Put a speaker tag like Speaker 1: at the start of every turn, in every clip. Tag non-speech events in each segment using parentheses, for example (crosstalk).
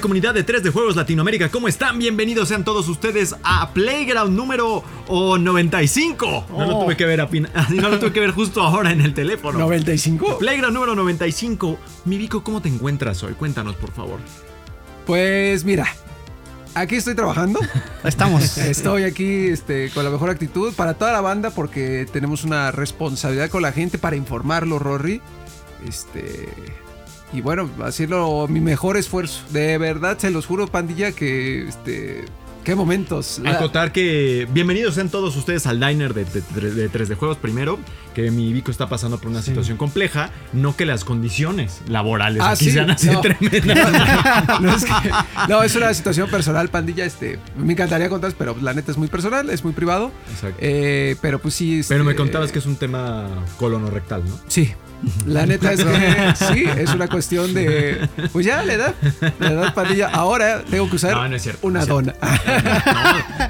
Speaker 1: Comunidad de 3 de Juegos Latinoamérica, ¿cómo están? Bienvenidos sean todos ustedes a Playground número oh, 95. No lo
Speaker 2: Oh.
Speaker 1: tuve que ver a pin- (laughs) no lo tuve que ver justo ahora en el teléfono.
Speaker 2: ¿95?
Speaker 1: Playground número 95. Mi Vico, ¿cómo te encuentras hoy? Cuéntanos, por favor.
Speaker 2: Pues mira, aquí estoy trabajando. (laughs)
Speaker 3: Estamos.
Speaker 2: Estoy aquí este, con la mejor actitud para toda la banda porque tenemos una responsabilidad con la gente para informarlo, Rory. Este. Y bueno, hacerlo mi mejor esfuerzo. De verdad, se los juro, pandilla, que este. Qué momentos.
Speaker 1: Acotar que bienvenidos sean todos ustedes al diner de, de, de 3 de Juegos primero, que mi Vico está pasando por una situación compleja, no que las condiciones laborales
Speaker 2: Ah,
Speaker 1: aquí
Speaker 2: sí,
Speaker 1: sean así
Speaker 2: no.
Speaker 1: tremendas. (laughs)
Speaker 2: no, es que- no, es una situación personal, pandilla. Este, me encantaría contar, pero la neta es muy personal, es muy privado.
Speaker 1: Exacto.
Speaker 2: Eh, pero pues sí. este,
Speaker 1: Pero me contabas que es un tema colonorrectal, ¿no?
Speaker 2: Sí. La neta es que sí, es una cuestión de. Pues ya, la edad. La edad pandilla. Ahora tengo que usar
Speaker 1: No, no es cierto,
Speaker 2: una
Speaker 1: no es
Speaker 2: dona.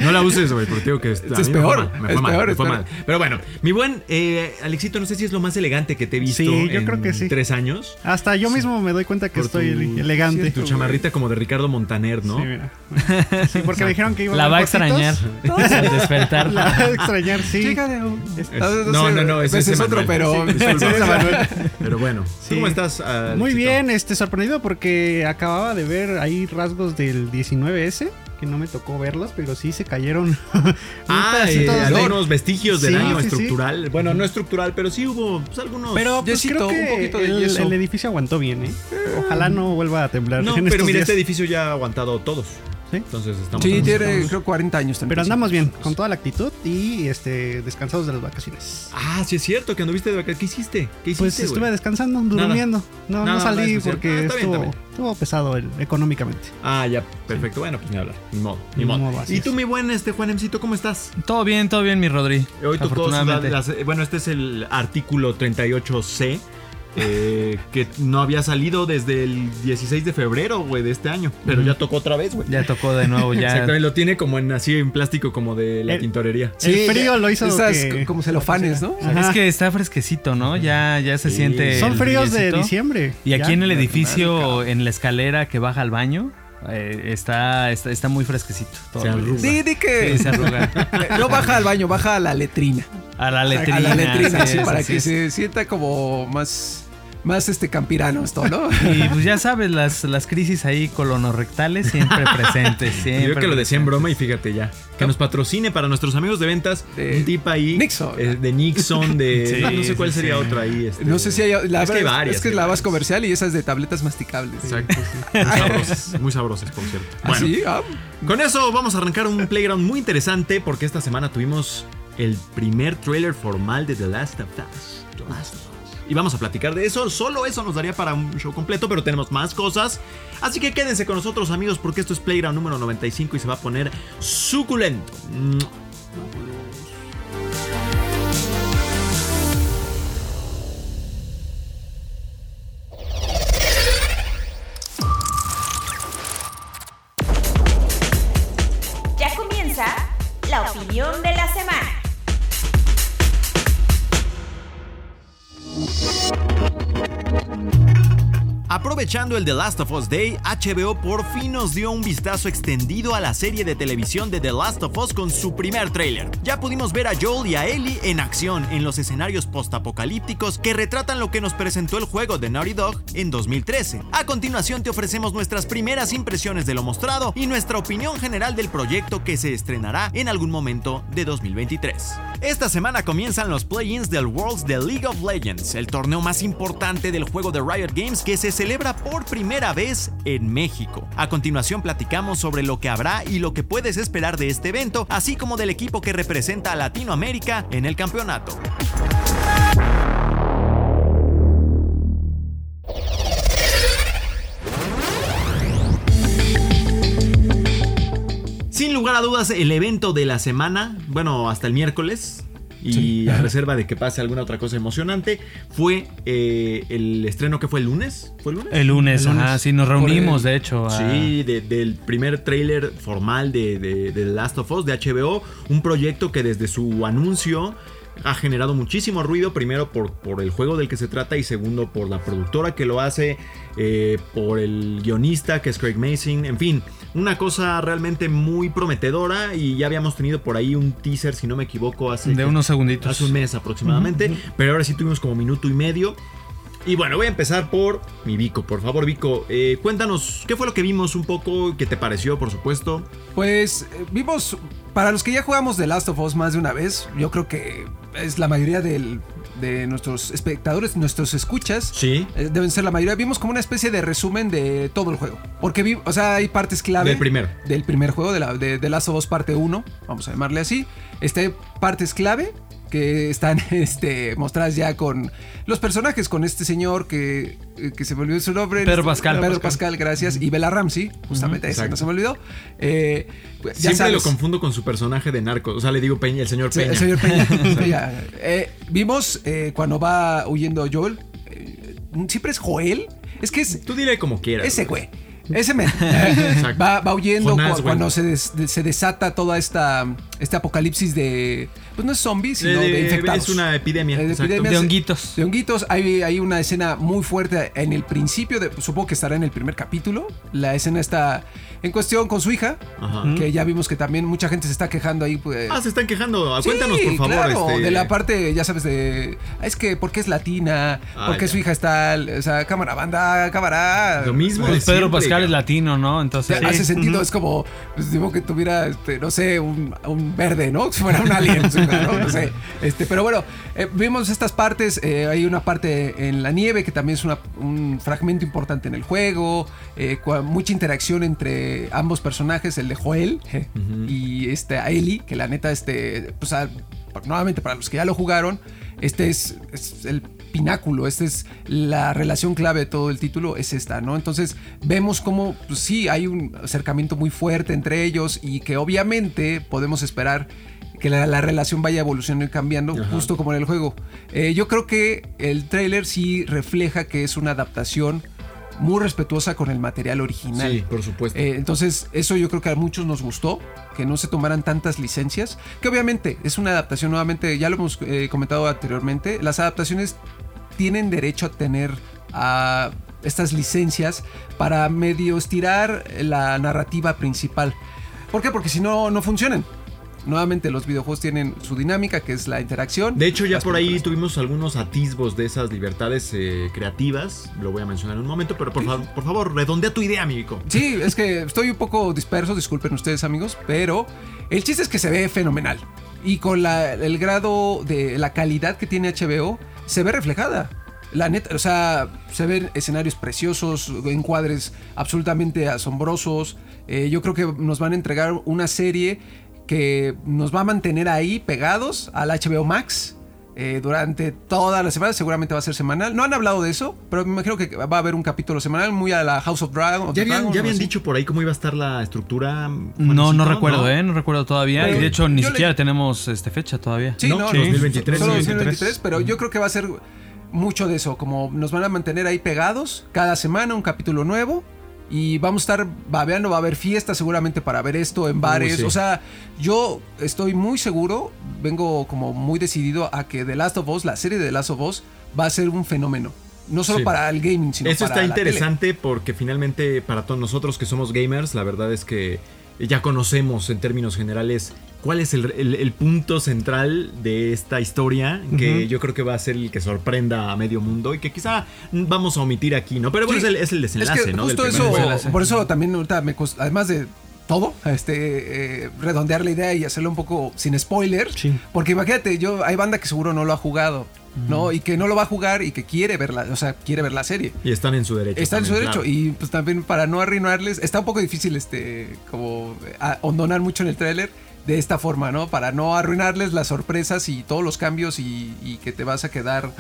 Speaker 1: No, no la uses, güey, porque digo que
Speaker 2: Es
Speaker 1: mí me fue
Speaker 2: peor,
Speaker 1: mal, Me fue
Speaker 2: es
Speaker 1: mal,
Speaker 2: peor,
Speaker 1: me
Speaker 2: es
Speaker 1: fue
Speaker 2: peor.
Speaker 1: mal. Pero bueno, mi buen eh, Alexito, no sé si es lo más elegante que te he visto
Speaker 3: Sí, yo
Speaker 1: en
Speaker 3: creo que sí.
Speaker 1: tres años.
Speaker 3: Hasta yo mismo me doy cuenta que
Speaker 1: Por
Speaker 3: estoy
Speaker 1: tu-
Speaker 3: elegante.
Speaker 1: Tu chamarrita como de Ricardo Montaner, ¿no?
Speaker 3: Sí, mira. Sí, porque me dijeron que iba
Speaker 4: La
Speaker 3: a
Speaker 4: va a extrañar al despertar.
Speaker 3: La va a extrañar, sí.
Speaker 1: Es- no, no, no, ese
Speaker 2: ese
Speaker 1: es
Speaker 2: es otro, pero. (laughs) (laughs)
Speaker 1: Pero bueno,
Speaker 3: Sí.
Speaker 1: ¿cómo estás? ah,
Speaker 3: Muy bien, este sorprendido porque acababa de ver ahí rasgos del 19S, que no me tocó verlos, pero sí se cayeron (laughs)
Speaker 1: Ah, eh,
Speaker 3: de-
Speaker 1: algunos vestigios de
Speaker 3: Sí,
Speaker 1: daño
Speaker 3: sí, sí.
Speaker 1: estrucral. Bueno, no estructal, pero sí hubo pues, algunos.
Speaker 3: Pero pues, creo que
Speaker 2: un poquito de
Speaker 3: el,
Speaker 2: yeso.
Speaker 3: el edificio aguantó bien, ¿eh? Ojalá no vuelva a temblar.
Speaker 1: no,
Speaker 3: en
Speaker 1: pero
Speaker 3: estos
Speaker 1: mira,
Speaker 3: días.
Speaker 1: este edificio ya ha aguantado todos.
Speaker 3: ¿Sí?
Speaker 1: Entonces estamos.
Speaker 2: Sí, tiene
Speaker 1: estamos-
Speaker 2: creo 40 años también.
Speaker 3: Pero andamos bien, con toda la actitud y este descansados de las vacaciones.
Speaker 1: Ah, sí es cierto que anduviste de vacaciones. ¿Qué hiciste? ¿Qué hiciste?
Speaker 3: Pues estuve descansando, durmiendo. No,
Speaker 1: Nada
Speaker 3: no salí porque
Speaker 1: Ah, está bien,
Speaker 3: estuvo,
Speaker 1: está bien.
Speaker 3: estuvo pesado el- económicamente.
Speaker 1: Ah, ya, perfecto. Bueno, pues ni hablar. Ni modo, ni
Speaker 3: Ni
Speaker 1: modo. y tú,
Speaker 3: es.
Speaker 1: mi buen este Juanemcito, ¿cómo estás?
Speaker 4: Todo bien, todo bien, mi Rodri.
Speaker 1: Hoy tocó las- bueno, este es el artículo 38C. Eh, que no había salido desde el 16 de febrero, güey, de este año. Pero ya tocó otra vez, güey.
Speaker 4: Ya tocó de nuevo, ya. (laughs)
Speaker 1: Exactamente, lo tiene como en así en plástico como de la
Speaker 3: El-
Speaker 1: tintorería.
Speaker 3: el frío lo hizo
Speaker 2: Esas
Speaker 3: que-
Speaker 2: como celofanes, ¿no?
Speaker 3: Ajá.
Speaker 4: Es que está fresquecito, ¿no? Ya, ya se
Speaker 1: Sí.
Speaker 4: siente.
Speaker 3: Son
Speaker 4: el
Speaker 3: fríos de diciembre.
Speaker 4: Y aquí
Speaker 3: Ya.
Speaker 4: en el edificio, en la escalera que baja al baño, eh, está, está, está muy fresquecito. todo.
Speaker 1: Se arruga.
Speaker 2: Sí, di que.
Speaker 4: Sí, se arruga. (laughs)
Speaker 2: No baja al baño, baja a la letrina.
Speaker 4: A la letrina.
Speaker 2: a la letrina, sí, para que
Speaker 4: es.
Speaker 2: se sienta como más. Más este campirano esto, ¿no? (laughs)
Speaker 4: Y pues ya sabes, las, las crisis ahí colonorrectales siempre (laughs) presentes. Siempre
Speaker 1: Yo que lo decía en
Speaker 4: presentes.
Speaker 1: broma y fíjate ya. Que nos patrocine para nuestros amigos de ventas.
Speaker 2: De
Speaker 1: un tip ahí.
Speaker 2: Nixon.
Speaker 1: eh, de Nixon, de.
Speaker 4: Sí, (laughs)
Speaker 1: no, no sé cuál
Speaker 4: sí,
Speaker 1: sería
Speaker 4: sí.
Speaker 1: otra ahí. este,
Speaker 2: No sé si hay. La
Speaker 1: es que hay varias.
Speaker 2: Es que
Speaker 1: hay
Speaker 2: la vas
Speaker 1: varias.
Speaker 2: comercial y esa es de tabletas masticables.
Speaker 1: Exacto. Muy sabrosas, muy sabrosas, por cierto.
Speaker 2: ¿Ah,
Speaker 1: Bueno,
Speaker 2: sí? Ah,
Speaker 1: con eso vamos a arrancar un playground muy interesante porque esta semana tuvimos el primer trailer formal de The Last of Us. The Last of Us. Y vamos a platicar de eso. Solo eso nos daría para un show completo, pero tenemos más cosas. Así que quédense con nosotros, amigos, porque esto es Playground número 95 y se va a poner suculento.
Speaker 5: La opinión de
Speaker 1: Aprovechando el The Last of Us Day, HBO por fin nos dio un vistazo extendido a la serie de televisión de The Last of Us con su primer tráiler. Ya pudimos ver a Joel y a Ellie en acción en los escenarios postapocalípticos que retratan lo que nos presentó el juego de Naughty Dog en 2013. A continuación te ofrecemos nuestras primeras impresiones de lo mostrado y nuestra opinión general del proyecto que se estrenará en algún momento de 2023. Esta semana comienzan los play-ins del Worlds de League of Legends, el torneo más importante del juego de Riot Games que se celebra por primera vez en México. A continuación platicamos sobre lo que habrá y lo que puedes esperar de este evento, así como del equipo que representa a Latinoamérica en el campeonato. Sin lugar a dudas, el evento de la semana, bueno, hasta el miércoles, y a reserva de que pase alguna otra cosa emocionante, fue eh, el estreno que fue el lunes. ¿Fue el lunes?
Speaker 4: El lunes,
Speaker 2: El lunes.
Speaker 4: ajá, sí, nos reunimos, de hecho. a-
Speaker 1: Sí, de- del primer tráiler formal de, de, de The Last of Us de HBO, un proyecto que desde su anuncio ha generado muchísimo ruido, primero por, por el juego del que se trata y segundo por la productora que lo hace, eh, por el guionista que es Craig Mason, en fin, una cosa realmente muy prometedora y ya habíamos tenido por ahí un teaser, si no me equivoco, hace,
Speaker 4: De unos segunditos.
Speaker 1: hace un mes aproximadamente, pero ahora sí tuvimos como minuto y medio. Y bueno, voy a empezar por mi Vico, por favor, Vico. eh, cuéntanos, ¿qué fue lo que vimos un poco? ¿Qué te pareció, por supuesto?
Speaker 2: Pues eh, vimos, para los que ya jugamos The Last of Us más de una vez, yo creo que es la mayoría del- de nuestros espectadores, nuestros escuchas.
Speaker 1: Sí.
Speaker 2: eh, Deben ser la mayoría. Vimos como una especie de resumen de todo el juego. Porque vi, o sea, hay partes clave.
Speaker 1: Del primero.
Speaker 2: Del primer juego, de, la, de, The Last of Us parte 1. Vamos a llamarle así. Este, partes clave que están (laughs) este, mostradas ya con los personajes, con este señor que, eh, que se me olvidó su nombre.
Speaker 4: Pedro Pascal.
Speaker 2: Pedro Pascal, gracias. Y Bella Ramsey, justamente ese no
Speaker 1: exacto.
Speaker 2: se me olvidó. Eh, pues, ya
Speaker 1: Siempre lo confundo con su personaje de narco. O sea, le digo Peña, el señor
Speaker 2: Sí,
Speaker 1: Peña.
Speaker 2: el señor Peña. (laughs) Peña. Eh, vimos eh, cuando va huyendo Joel. Siempre es Joel. Es que es
Speaker 1: Tú dile como quieras.
Speaker 2: ese güey. Ese men.
Speaker 1: Exacto.
Speaker 2: va, va huyendo
Speaker 1: Jonás,
Speaker 2: cu-
Speaker 1: güey.
Speaker 2: cuando se, des- se desata toda esta este apocalipsis de. Pues no es zombies, sino de,
Speaker 1: Eh,
Speaker 2: infectados.
Speaker 1: es una epidemia.
Speaker 2: Eh, de epidemias.
Speaker 4: De honguitos.
Speaker 2: De honguitos, hay, hay una escena muy fuerte en el principio, de, supongo que estará en el primer capítulo. La escena está en cuestión con su hija,
Speaker 1: Ajá.
Speaker 2: que ya vimos que también mucha gente se está quejando ahí. Pues,
Speaker 1: Ah, se están quejando.
Speaker 2: Sí,
Speaker 1: Cuéntanos, por favor.
Speaker 2: claro,
Speaker 1: este-
Speaker 2: de la parte, ya sabes, de. Es que, ¿por qué es latina?
Speaker 1: Ah,
Speaker 2: ¿Por qué
Speaker 1: ya.
Speaker 2: su hija está. O sea, cámara, banda, cámara.
Speaker 1: Lo mismo
Speaker 4: Pues
Speaker 1: de
Speaker 4: Pedro
Speaker 1: siempre,
Speaker 4: Pascal es latino, ¿no? Entonces. sí.
Speaker 2: hace sentido, es como, pues digo que tuviera, este, no sé, un, un verde, ¿no? Si fuera un alien, (laughs) su hija, ¿no? No (laughs) sé. Este, pero bueno, eh, vimos estas partes, eh, hay una parte en la nieve que también es una- un fragmento importante en el juego, eh, mucha interacción entre ambos personajes, el de Joel (laughs) y este, a Ellie, que la neta, este, pues a- nuevamente para los que ya lo jugaron, este es, es el pináculo, esta es la relación clave de todo el título, es esta, ¿no? Entonces vemos como pues, sí hay un acercamiento muy fuerte entre ellos y que obviamente podemos esperar que la, la relación vaya evolucionando y cambiando,
Speaker 1: Ajá.
Speaker 2: justo como en el juego. Eh, yo creo que el tráiler sí refleja que es una adaptación muy respetuosa con el material original.
Speaker 1: Sí, por supuesto.
Speaker 2: Eh, entonces, eso yo creo que a muchos nos gustó, que no se tomaran tantas licencias, que obviamente es una adaptación, nuevamente, ya lo hemos eh, comentado anteriormente, las adaptaciones tienen derecho a tener a estas licencias para medio estirar la narrativa principal. ¿Por qué? Porque si no, no funcionan. Nuevamente, los videojuegos tienen su dinámica, que es la interacción.
Speaker 1: De hecho, ya por ahí tuvimos algunos atisbos de esas libertades eh, creativas. Lo voy a mencionar en un momento, pero por, fa- por favor, redondea tu idea, amigo.
Speaker 2: Sí, es que estoy un poco disperso, disculpen ustedes amigos, pero el chiste es que se ve fenomenal. Y con la- el grado de la calidad que tiene HBO, se ve reflejada. La neta, o sea, se ven escenarios preciosos, encuadres absolutamente asombrosos. Eh, yo creo que nos van a entregar una serie que nos va a mantener ahí pegados al HBO Max. eh, durante toda la semana, seguramente va a ser semanal. No han hablado de eso, pero me imagino que va a haber un capítulo semanal muy a la House of Dragon. of
Speaker 1: ¿Ya habían,
Speaker 2: Dragon,
Speaker 1: ya habían dicho por ahí cómo iba a estar la estructura?
Speaker 4: No, no recuerdo, ¿eh? No recuerdo todavía.
Speaker 2: Pero
Speaker 4: y de hecho, ni
Speaker 2: le-
Speaker 4: siquiera tenemos este, fecha todavía.
Speaker 2: Sí,
Speaker 1: No,
Speaker 2: no,
Speaker 1: sí. 2023,
Speaker 2: Solo
Speaker 1: 2023.
Speaker 2: 2023, pero yo creo que va a ser mucho de eso, como nos van a mantener ahí pegados cada semana un capítulo nuevo y vamos a estar babeando, va a haber fiestas seguramente para ver esto en bares,
Speaker 1: sí.
Speaker 2: o sea, yo estoy muy seguro, vengo como muy decidido a que The Last of Us, la serie de The Last of Us va a ser un fenómeno, no solo
Speaker 1: Sí.
Speaker 2: para el gaming, sino
Speaker 1: Eso
Speaker 2: para
Speaker 1: está
Speaker 2: la tele.
Speaker 1: interesante porque finalmente para todos nosotros que somos gamers, la verdad es que ya conocemos en términos generales cuál es el, el- el punto central de esta historia, que yo creo que va a ser el que sorprenda a medio mundo y que quizá vamos a omitir aquí, ¿no? Pero bueno,
Speaker 2: Sí.
Speaker 1: es, el, es el desenlace,
Speaker 2: Es que
Speaker 1: ¿no?
Speaker 2: Justo eso,
Speaker 4: desenlace.
Speaker 2: por eso también ahorita me cost- además de todo, este, eh, redondear la idea y hacerlo un poco sin spoiler,
Speaker 3: Sí.
Speaker 2: porque imagínate, yo hay banda que seguro no lo ha jugado, ¿no? Y que no lo va a jugar y que quiere verla, o sea, quiere ver la serie.
Speaker 1: Y están en su derecho.
Speaker 2: Está en su derecho
Speaker 1: claro.
Speaker 2: y pues también para no arruinarles, está un poco difícil este como a- hondonar mucho en el tráiler de esta forma, ¿no? Para no arruinarles las sorpresas y todos los cambios y, y que te vas a quedar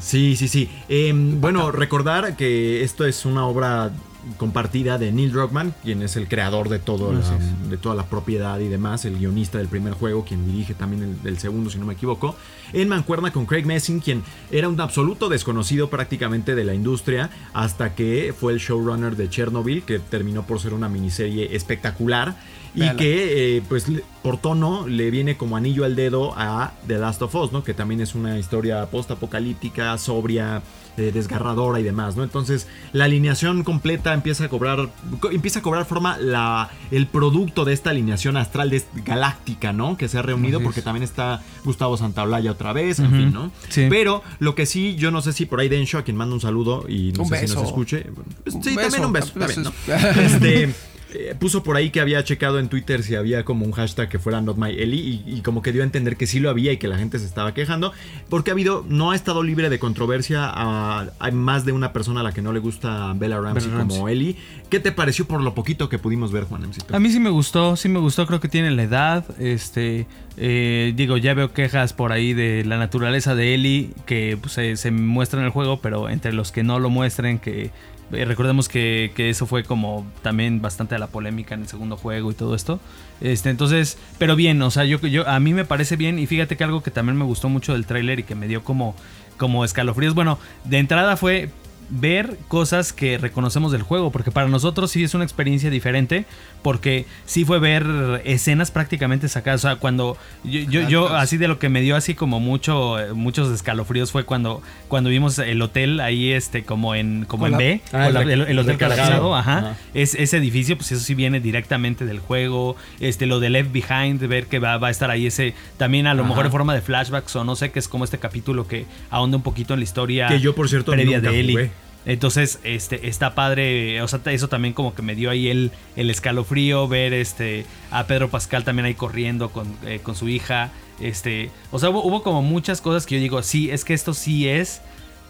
Speaker 1: Sí, sí, sí. Eh, bueno, recordar que esto es una obra compartida de Neil Druckmann, quien es el creador de, todo la, de toda la propiedad y demás, el guionista del primer juego, quien dirige también el, del segundo, si no me equivoco, en mancuerna con Craig Messing, quien era un absoluto desconocido prácticamente de la industria, hasta que fue el showrunner de Chernobyl, que terminó por ser una miniserie espectacular y que, eh, pues, por tono le viene como anillo al dedo a The Last of Us, ¿no? Que también es una historia post-apocalíptica, sobria, eh, desgarradora y demás, ¿no? Entonces, la alineación completa empieza a cobrar, empieza a cobrar forma la, el producto de esta alineación astral de, galáctica, ¿no? Que se ha reunido porque también está Gustavo Santaolalla otra vez, en fin, ¿no?
Speaker 4: Sí.
Speaker 1: Pero lo que sí, yo no sé si por ahí Densho, a quien mando un saludo y no
Speaker 2: Un
Speaker 1: sé si
Speaker 2: beso.
Speaker 1: nos escuche. pues,
Speaker 2: Un
Speaker 1: sí,
Speaker 2: beso,
Speaker 1: también un beso.
Speaker 2: besos.
Speaker 1: también, ¿no? Este, (laughs) eh, puso por ahí que había checado en Twitter si había como un hashtag que fuera Not My Ellie y, y como que dio a entender que sí lo había y que la gente se estaba quejando porque ha habido, no ha estado libre de controversia. a- hay más de una persona a la que no le gusta Bella Ramsey
Speaker 4: Bella
Speaker 1: como Ellie. ¿Qué te pareció por lo poquito que pudimos ver, Juan Emcito?
Speaker 4: A mí sí me gustó, sí me gustó, creo que tiene la edad, este, eh, digo, ya veo quejas por ahí de la naturaleza de Ellie que pues, se, se muestra en el juego, pero entre los que no lo muestren, que eh, recordemos que, que eso fue como también bastante a la polémica en el segundo juego y todo esto, este, entonces, pero bien, o sea, yo, yo, a mí me parece bien y fíjate que algo que también me gustó mucho del tráiler y que me dio como, como escalofríos, bueno, de entrada fue ver cosas que reconocemos del juego, porque para nosotros sí es una experiencia diferente, porque sí fue ver escenas prácticamente sacadas, o sea, cuando yo, yo, yo así de lo que me dio así como mucho, muchos escalofríos fue cuando, cuando vimos el hotel ahí, este, como en, como en B,
Speaker 1: Ah, el-
Speaker 4: el, el hotel colapsado, ajá,
Speaker 1: Ajá.
Speaker 4: Es, ese edificio, pues eso sí viene directamente del juego, este, lo de Left Behind, ver que va, va a estar ahí ese, también a lo
Speaker 1: Ajá.
Speaker 4: mejor en forma de flashbacks o no sé, que es como este capítulo que ahonda un poquito en la historia
Speaker 1: Que yo, por cierto,
Speaker 4: previa
Speaker 1: nunca
Speaker 4: de Ellie.
Speaker 1: jugué.
Speaker 4: Entonces, este, está padre, o sea, eso también como que me dio ahí el, el escalofrío, ver este, a Pedro Pascal también ahí corriendo con, eh, con su hija, este, o sea, hubo, hubo como muchas cosas que yo digo, sí, es que esto sí es,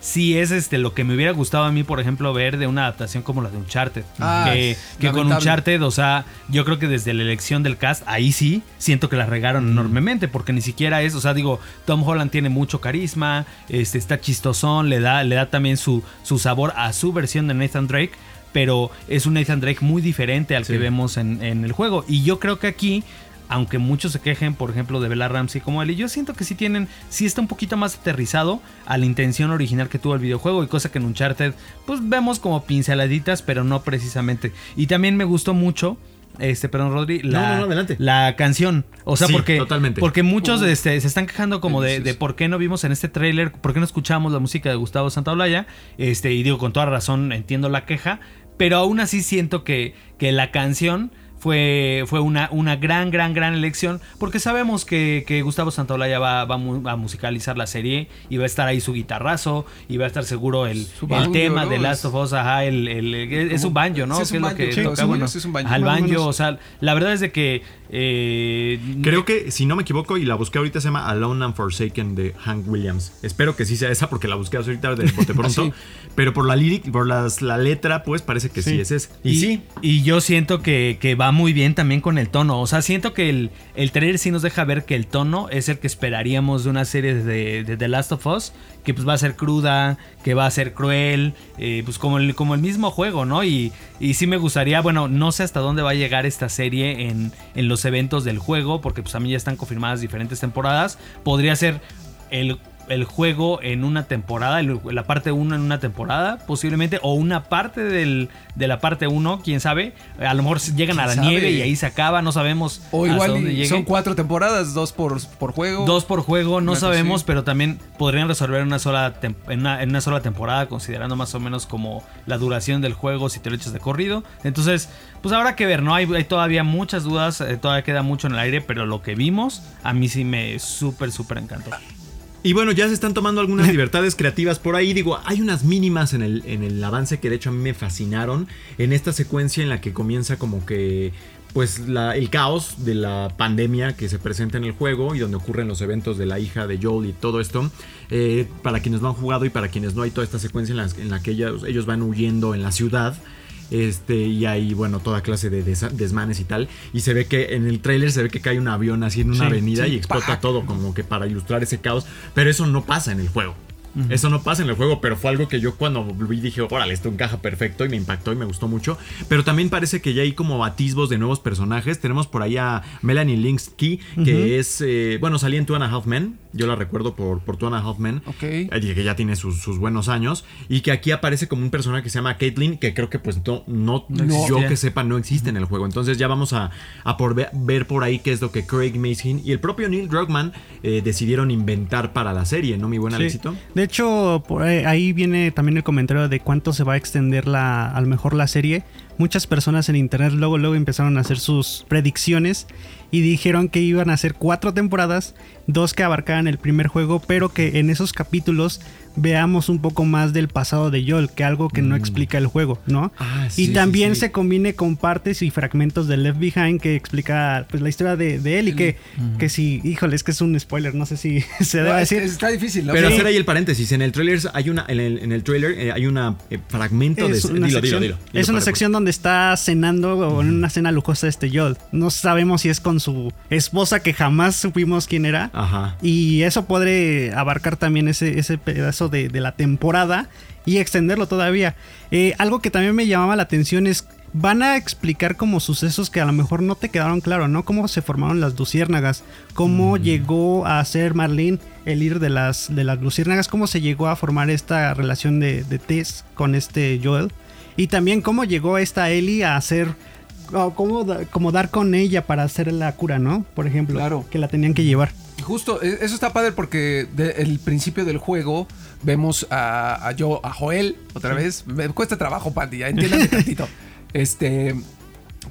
Speaker 4: sí es este, lo que me hubiera gustado a mí, por ejemplo, ver de una adaptación como la de Uncharted,
Speaker 2: Ah,
Speaker 4: que, que con. Uncharted, o sea, yo creo que desde la elección del cast, ahí sí, siento que la regaron enormemente, porque ni siquiera es, o sea, digo, Tom Holland tiene mucho carisma, este, está chistosón, le da, le da también su, su sabor a su versión de Nathan Drake, pero es un Nathan Drake muy diferente al
Speaker 1: Sí.
Speaker 4: que vemos en, en el juego. Y yo creo que aquí, aunque muchos se quejen, por ejemplo, de Bella Ramsey como él, yo siento que sí tienen, sí está un poquito más aterrizado a la intención original que tuvo el videojuego y cosa que en Uncharted, pues vemos como pinceladitas, pero no precisamente. Y también me gustó mucho. Este, perdón, Rodri, la,
Speaker 1: No, no,
Speaker 4: la canción. O sea,
Speaker 1: Sí,
Speaker 4: porque,
Speaker 1: totalmente.
Speaker 4: porque muchos este, se están quejando como de, de por qué no vimos en este tráiler, por qué no escuchamos la música de Gustavo Santaolalla. Este, y digo, con toda razón entiendo la queja, pero aún así siento que, que la canción fue, fue una, una gran, gran, gran elección, porque sabemos que, que Gustavo Santaolalla va, va a mu- a musicalizar la serie y va a estar ahí su guitarrazo y va a estar seguro el, el tema
Speaker 2: ¿no?
Speaker 4: de Last of Us, ajá, el, el- el- es un banjo, ¿no?
Speaker 2: Sí, es
Speaker 4: ¿Qué
Speaker 2: un
Speaker 4: lo
Speaker 2: banjo, es
Speaker 4: al banjo, o sea, la verdad es de que eh,
Speaker 1: Creo que, si no me equivoco, y la busqué ahorita, se llama Alone and Forsaken de Hank Williams. Espero que sí sea esa porque la busqué ahorita de (laughs) pronto.
Speaker 2: Sí.
Speaker 1: Pero por la lyric, por las, la letra, pues parece que sí,
Speaker 3: Sí.
Speaker 1: es esa.
Speaker 4: Y,
Speaker 1: Y, sí,
Speaker 4: y yo siento que, que va muy bien también con el tono. O sea, siento que el, el trailer sí nos deja ver que el tono es el que esperaríamos de una serie de, de The Last of Us. Que pues va a ser cruda, que va a ser cruel, eh, pues como el, como el mismo juego, ¿no? Y, y sí me gustaría, bueno, no sé hasta dónde va a llegar esta serie en, en los eventos del juego, porque pues a mí ya están confirmadas diferentes temporadas. Podría ser el, el juego en una temporada, el- la parte 1 en una temporada, posiblemente, o una parte del, de la parte 1, quién sabe. A lo mejor llegan a la nieve y ahí se acaba, no sabemos.
Speaker 2: O
Speaker 4: hasta
Speaker 2: igual
Speaker 4: dónde
Speaker 2: son cuatro temporadas, dos por, por juego.
Speaker 4: Dos por juego, no sabemos,
Speaker 2: sí.
Speaker 4: pero también podrían resolver en una, sola en, una, en una sola temporada, considerando más o menos como la duración del juego si te lo echas de corrido. Entonces, pues habrá que ver, ¿no? Hay, hay todavía muchas dudas, eh, todavía queda mucho en el aire, pero lo que vimos a mí sí me súper, súper encantó.
Speaker 1: Y bueno, ya se están tomando algunas (laughs) libertades creativas por ahí. Digo, hay unas mínimas en el, en el avance que de hecho a mí me fascinaron. En esta secuencia en la que comienza como que pues la- el caos de la pandemia que se presenta en el juego y donde ocurren los eventos de la hija de Joel y todo esto. Eh, para quienes lo han jugado y para quienes no hay toda esta secuencia en la, en la que ellos, ellos van huyendo en la ciudad. Este, y hay, bueno, toda clase de desmanes y tal. Y se ve que en el tráiler se ve que cae un avión así en una
Speaker 4: Sí,
Speaker 1: avenida
Speaker 2: sí,
Speaker 1: y explota todo, como que para ilustrar ese caos. Pero eso no pasa en el juego. Eso no pasa en el juego, pero fue algo que yo cuando vi dije, órale, esto encaja perfecto y me impactó y me gustó mucho. Pero también parece que ya hay como atisbos de nuevos personajes. Tenemos por ahí a Melanie Linsky, que es, eh, bueno, salía en Two and a Half Men. Yo la recuerdo por, por Two and a Half Men.
Speaker 2: Ok.
Speaker 1: Eh, que ya tiene sus, sus buenos años. Y que aquí aparece como un personaje que se llama Caitlyn, que creo que pues no, no,
Speaker 2: No.
Speaker 1: yo que sepa no existe en el juego. Entonces ya vamos a, a por ver, ver por ahí qué es lo que Craig Mazin y el propio Neil Druckmann eh, decidieron inventar para la serie, ¿no? Mi buen
Speaker 3: Sí.
Speaker 1: Alexito.
Speaker 3: De hecho, por ahí, ahí viene también el comentario de cuánto se va a extender la, a lo mejor la serie. Muchas personas en internet luego, luego empezaron a hacer sus predicciones y dijeron que iban a ser cuatro temporadas, dos que abarcaban el primer juego, pero que en esos capítulos veamos un poco más del pasado de Joel, que algo que no explica el juego, ¿no?
Speaker 1: Mm. Ah,
Speaker 3: y
Speaker 1: sí, sí,
Speaker 3: también
Speaker 1: sí.
Speaker 3: se combine con partes y fragmentos de Left Behind que explica pues la historia de, de él y que, que si, híjole, es que es un spoiler, no sé si (laughs) se debe
Speaker 2: No, es-
Speaker 3: decir.
Speaker 2: Está difícil, ¿no?
Speaker 1: Pero
Speaker 2: Sí.
Speaker 1: hacer ahí el paréntesis, en el trailer hay una, en el, en el trailer eh, hay una eh, fragmento de
Speaker 3: Es una
Speaker 1: dilo,
Speaker 3: sección,
Speaker 1: dilo, dilo, dilo
Speaker 3: es una sección donde está cenando o en una cena lujosa este Joel. No sabemos si es con su esposa que jamás supimos quién era.
Speaker 1: Ajá.
Speaker 3: Y eso puede abarcar también ese, ese pedazo de, de la temporada y extenderlo todavía. Eh, algo que también me llamaba la atención es, van a explicar como sucesos que a lo mejor no te quedaron claro, ¿no? Cómo se formaron las luciérnagas, cómo llegó a ser Marlene el líder de las, de las luciérnagas, cómo se llegó a formar esta relación de, de Tess con este Joel. Y también cómo llegó esta Ellie a hacer... o Cómo, como dar con ella para hacer la cura, ¿no? Por ejemplo,
Speaker 2: Claro.
Speaker 3: que la tenían que llevar.
Speaker 2: Justo, e- eso está padre porque desde el principio del juego vemos a, a, yo, a Joel, otra vez. Me cuesta trabajo, pandilla, entiéndanme (laughs) tantito. Este,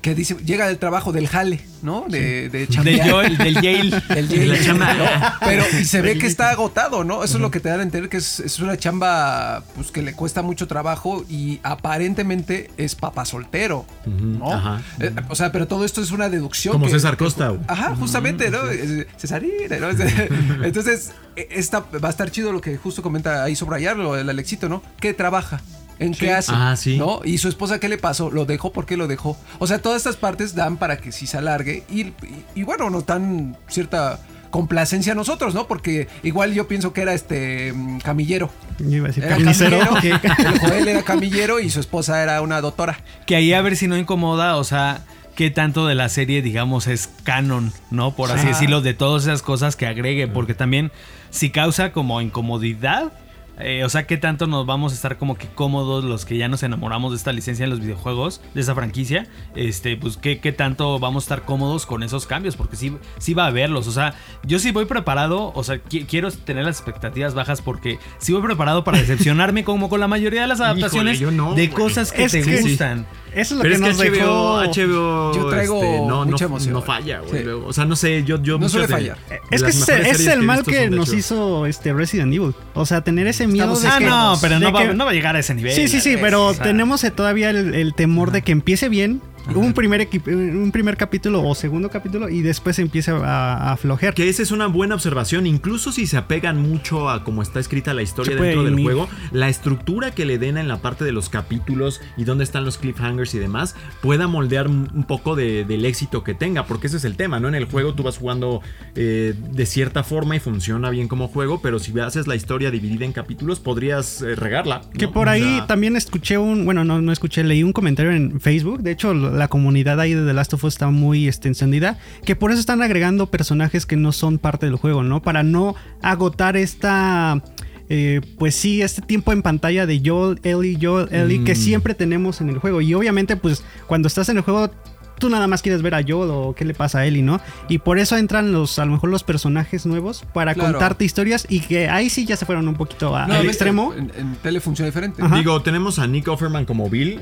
Speaker 2: que dice, llega del trabajo del jale, ¿no? De, de
Speaker 4: Del
Speaker 2: chambear.
Speaker 4: Joel, del (laughs) Yale.
Speaker 2: El
Speaker 4: de la
Speaker 2: Yale,
Speaker 4: chama.
Speaker 2: ¿no? (laughs) Pero y se ve que está agotado, ¿no? Eso es lo que te dan a entender que es, es una chamba pues que le cuesta mucho trabajo y aparentemente es papá soltero, ¿no?
Speaker 1: ajá.
Speaker 2: Eh, o sea, pero todo esto es una deducción.
Speaker 1: Como
Speaker 2: que-
Speaker 1: César Costa.
Speaker 2: Ajá, justamente, ¿no? Es- Cesarina, ¿no? (laughs) Entonces, e- esta, va a estar chido lo que justo comenta ahí subrayarlo, el Alexito, ¿no? ¿Qué trabaja? ¿En qué hace?
Speaker 1: Ah, sí.
Speaker 2: ¿No? Y su esposa, ¿qué le pasó? ¿Lo dejó? ¿Por qué lo dejó? O sea, todas estas partes dan para que sí se alargue y, y- y bueno, nos dan cierta complacencia a nosotros, ¿no? Porque igual yo pienso que era este mm, camillero.
Speaker 3: Yo iba a decir
Speaker 2: Era camillero, (laughs) el Joel era camillero y su esposa era una doctora.
Speaker 4: Que ahí a ver si no incomoda, o sea, qué tanto de la serie, digamos, es canon, ¿no? Por así
Speaker 2: Ah.
Speaker 4: decirlo, de todas esas cosas que agregue, porque también si causa como incomodidad. Eh, o sea, qué tanto nos vamos a estar como que cómodos los que ya nos enamoramos de esta licencia en los videojuegos, de esa franquicia. Este, pues qué, qué tanto vamos a estar cómodos con esos cambios, porque sí, sí va a haberlos. O sea, yo sí voy preparado, o sea, qui- quiero tener las expectativas bajas porque sí voy preparado para (laughs) decepcionarme como con la mayoría de las adaptaciones
Speaker 1: no,
Speaker 4: de cosas que
Speaker 3: Es
Speaker 4: te
Speaker 3: que-
Speaker 4: gustan.
Speaker 3: Eso es lo
Speaker 1: Pero
Speaker 3: que
Speaker 1: es
Speaker 3: nos
Speaker 1: que HBO,
Speaker 3: dejó.
Speaker 1: HBO
Speaker 2: Yo traigo
Speaker 1: este, no,
Speaker 2: mucha
Speaker 1: no,
Speaker 2: emoción.
Speaker 1: no falla, güey.
Speaker 2: Sí.
Speaker 1: O sea, no sé, yo, yo
Speaker 2: No suele
Speaker 1: de-
Speaker 2: fallar.
Speaker 1: de
Speaker 3: Es que ese, es el mal que
Speaker 1: de
Speaker 3: nos hizo este Resident Evil. O sea, tener ese miedo de
Speaker 2: Estamos
Speaker 3: que,
Speaker 4: Ah, no, pero
Speaker 3: de
Speaker 4: no va, no va a llegar a ese nivel.
Speaker 3: Sí, sí, sí, pero
Speaker 4: o sea.
Speaker 3: tenemos todavía el, el temor de que empiece bien, un primer, un primer capítulo o segundo capítulo y después empiece a, a flojear.
Speaker 1: Que esa es una buena observación, incluso si se apegan mucho a cómo está escrita la historia dentro del
Speaker 3: ir.
Speaker 1: juego, la estructura que le den en la parte de los capítulos y dónde están los cliffhangers y demás, pueda moldear un poco de- del éxito que tenga, porque ese es el tema, ¿no? En el juego tú vas jugando eh, de cierta forma y funciona bien como juego, pero si haces la historia dividida en capítulos, podrías eh, regarla. ¿no?
Speaker 3: Que por
Speaker 1: O
Speaker 3: ahí
Speaker 1: sea,
Speaker 3: también escuché un, bueno, no, no escuché, leí un comentario en Facebook. De hecho, la comunidad ahí de The Last of Us está muy este, encendida. Que por eso están agregando personajes que no son parte del juego, ¿no? Para no agotar esta. eh, pues sí, este tiempo en pantalla de Joel, Ellie, Joel, Ellie, que siempre tenemos en el juego. Y obviamente, pues cuando estás en el juego, tú nada más quieres ver a Joel o qué le pasa a Ellie, ¿no? Y por eso entran los, a lo mejor los personajes nuevos para
Speaker 2: Claro.
Speaker 3: contarte historias y que ahí sí ya se fueron un poquito a-
Speaker 2: No,
Speaker 3: al extremo.
Speaker 2: En, en tele funciona diferente.
Speaker 3: Ajá.
Speaker 1: Digo, tenemos a Nick Offerman como Bill.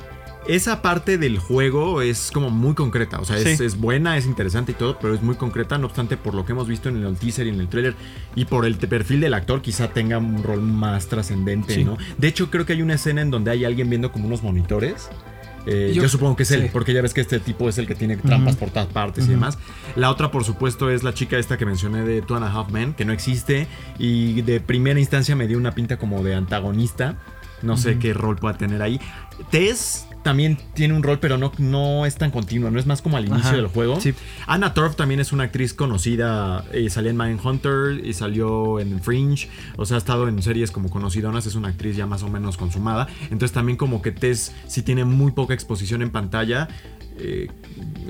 Speaker 1: Esa parte del juego es como muy concreta. O sea, es,
Speaker 3: Sí.
Speaker 1: es buena, es interesante y todo, pero es muy concreta. No obstante, por lo que hemos visto en el teaser y en el trailer y por el perfil del actor, quizá tenga un rol más trascendente,
Speaker 3: Sí.
Speaker 1: ¿no? De hecho, creo que hay una escena en donde hay alguien viendo como unos monitores. Eh, yo,
Speaker 2: Yo-
Speaker 1: supongo que es él, porque ya ves que este tipo es el que tiene trampas por todas partes y demás. La otra, por supuesto, es la chica esta que mencioné de Two and a Half Men, que no existe y de primera instancia me dio una pinta como de antagonista. No sé qué rol pueda tener ahí. Tess también tiene un rol, pero no, no es tan continuo, no es más como al inicio
Speaker 4: Ajá,
Speaker 1: del juego.
Speaker 4: sí.
Speaker 1: Anna Torv también es una actriz conocida, eh, salía en Mindhunter y salió en Fringe, o sea, ha estado en series como conocidonas, es una actriz ya más o menos consumada, entonces también como que Tess si tiene muy poca exposición en pantalla. eh,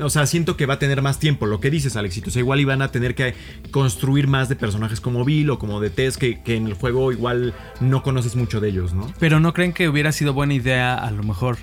Speaker 1: o sea, siento que va a tener más tiempo, lo que dices, Alexito. O sea, igual iban a tener que construir más de personajes como Bill o como de Tess, que, que en el juego igual no conoces mucho de ellos, ¿no?
Speaker 4: Pero no creen que hubiera sido buena idea a lo mejor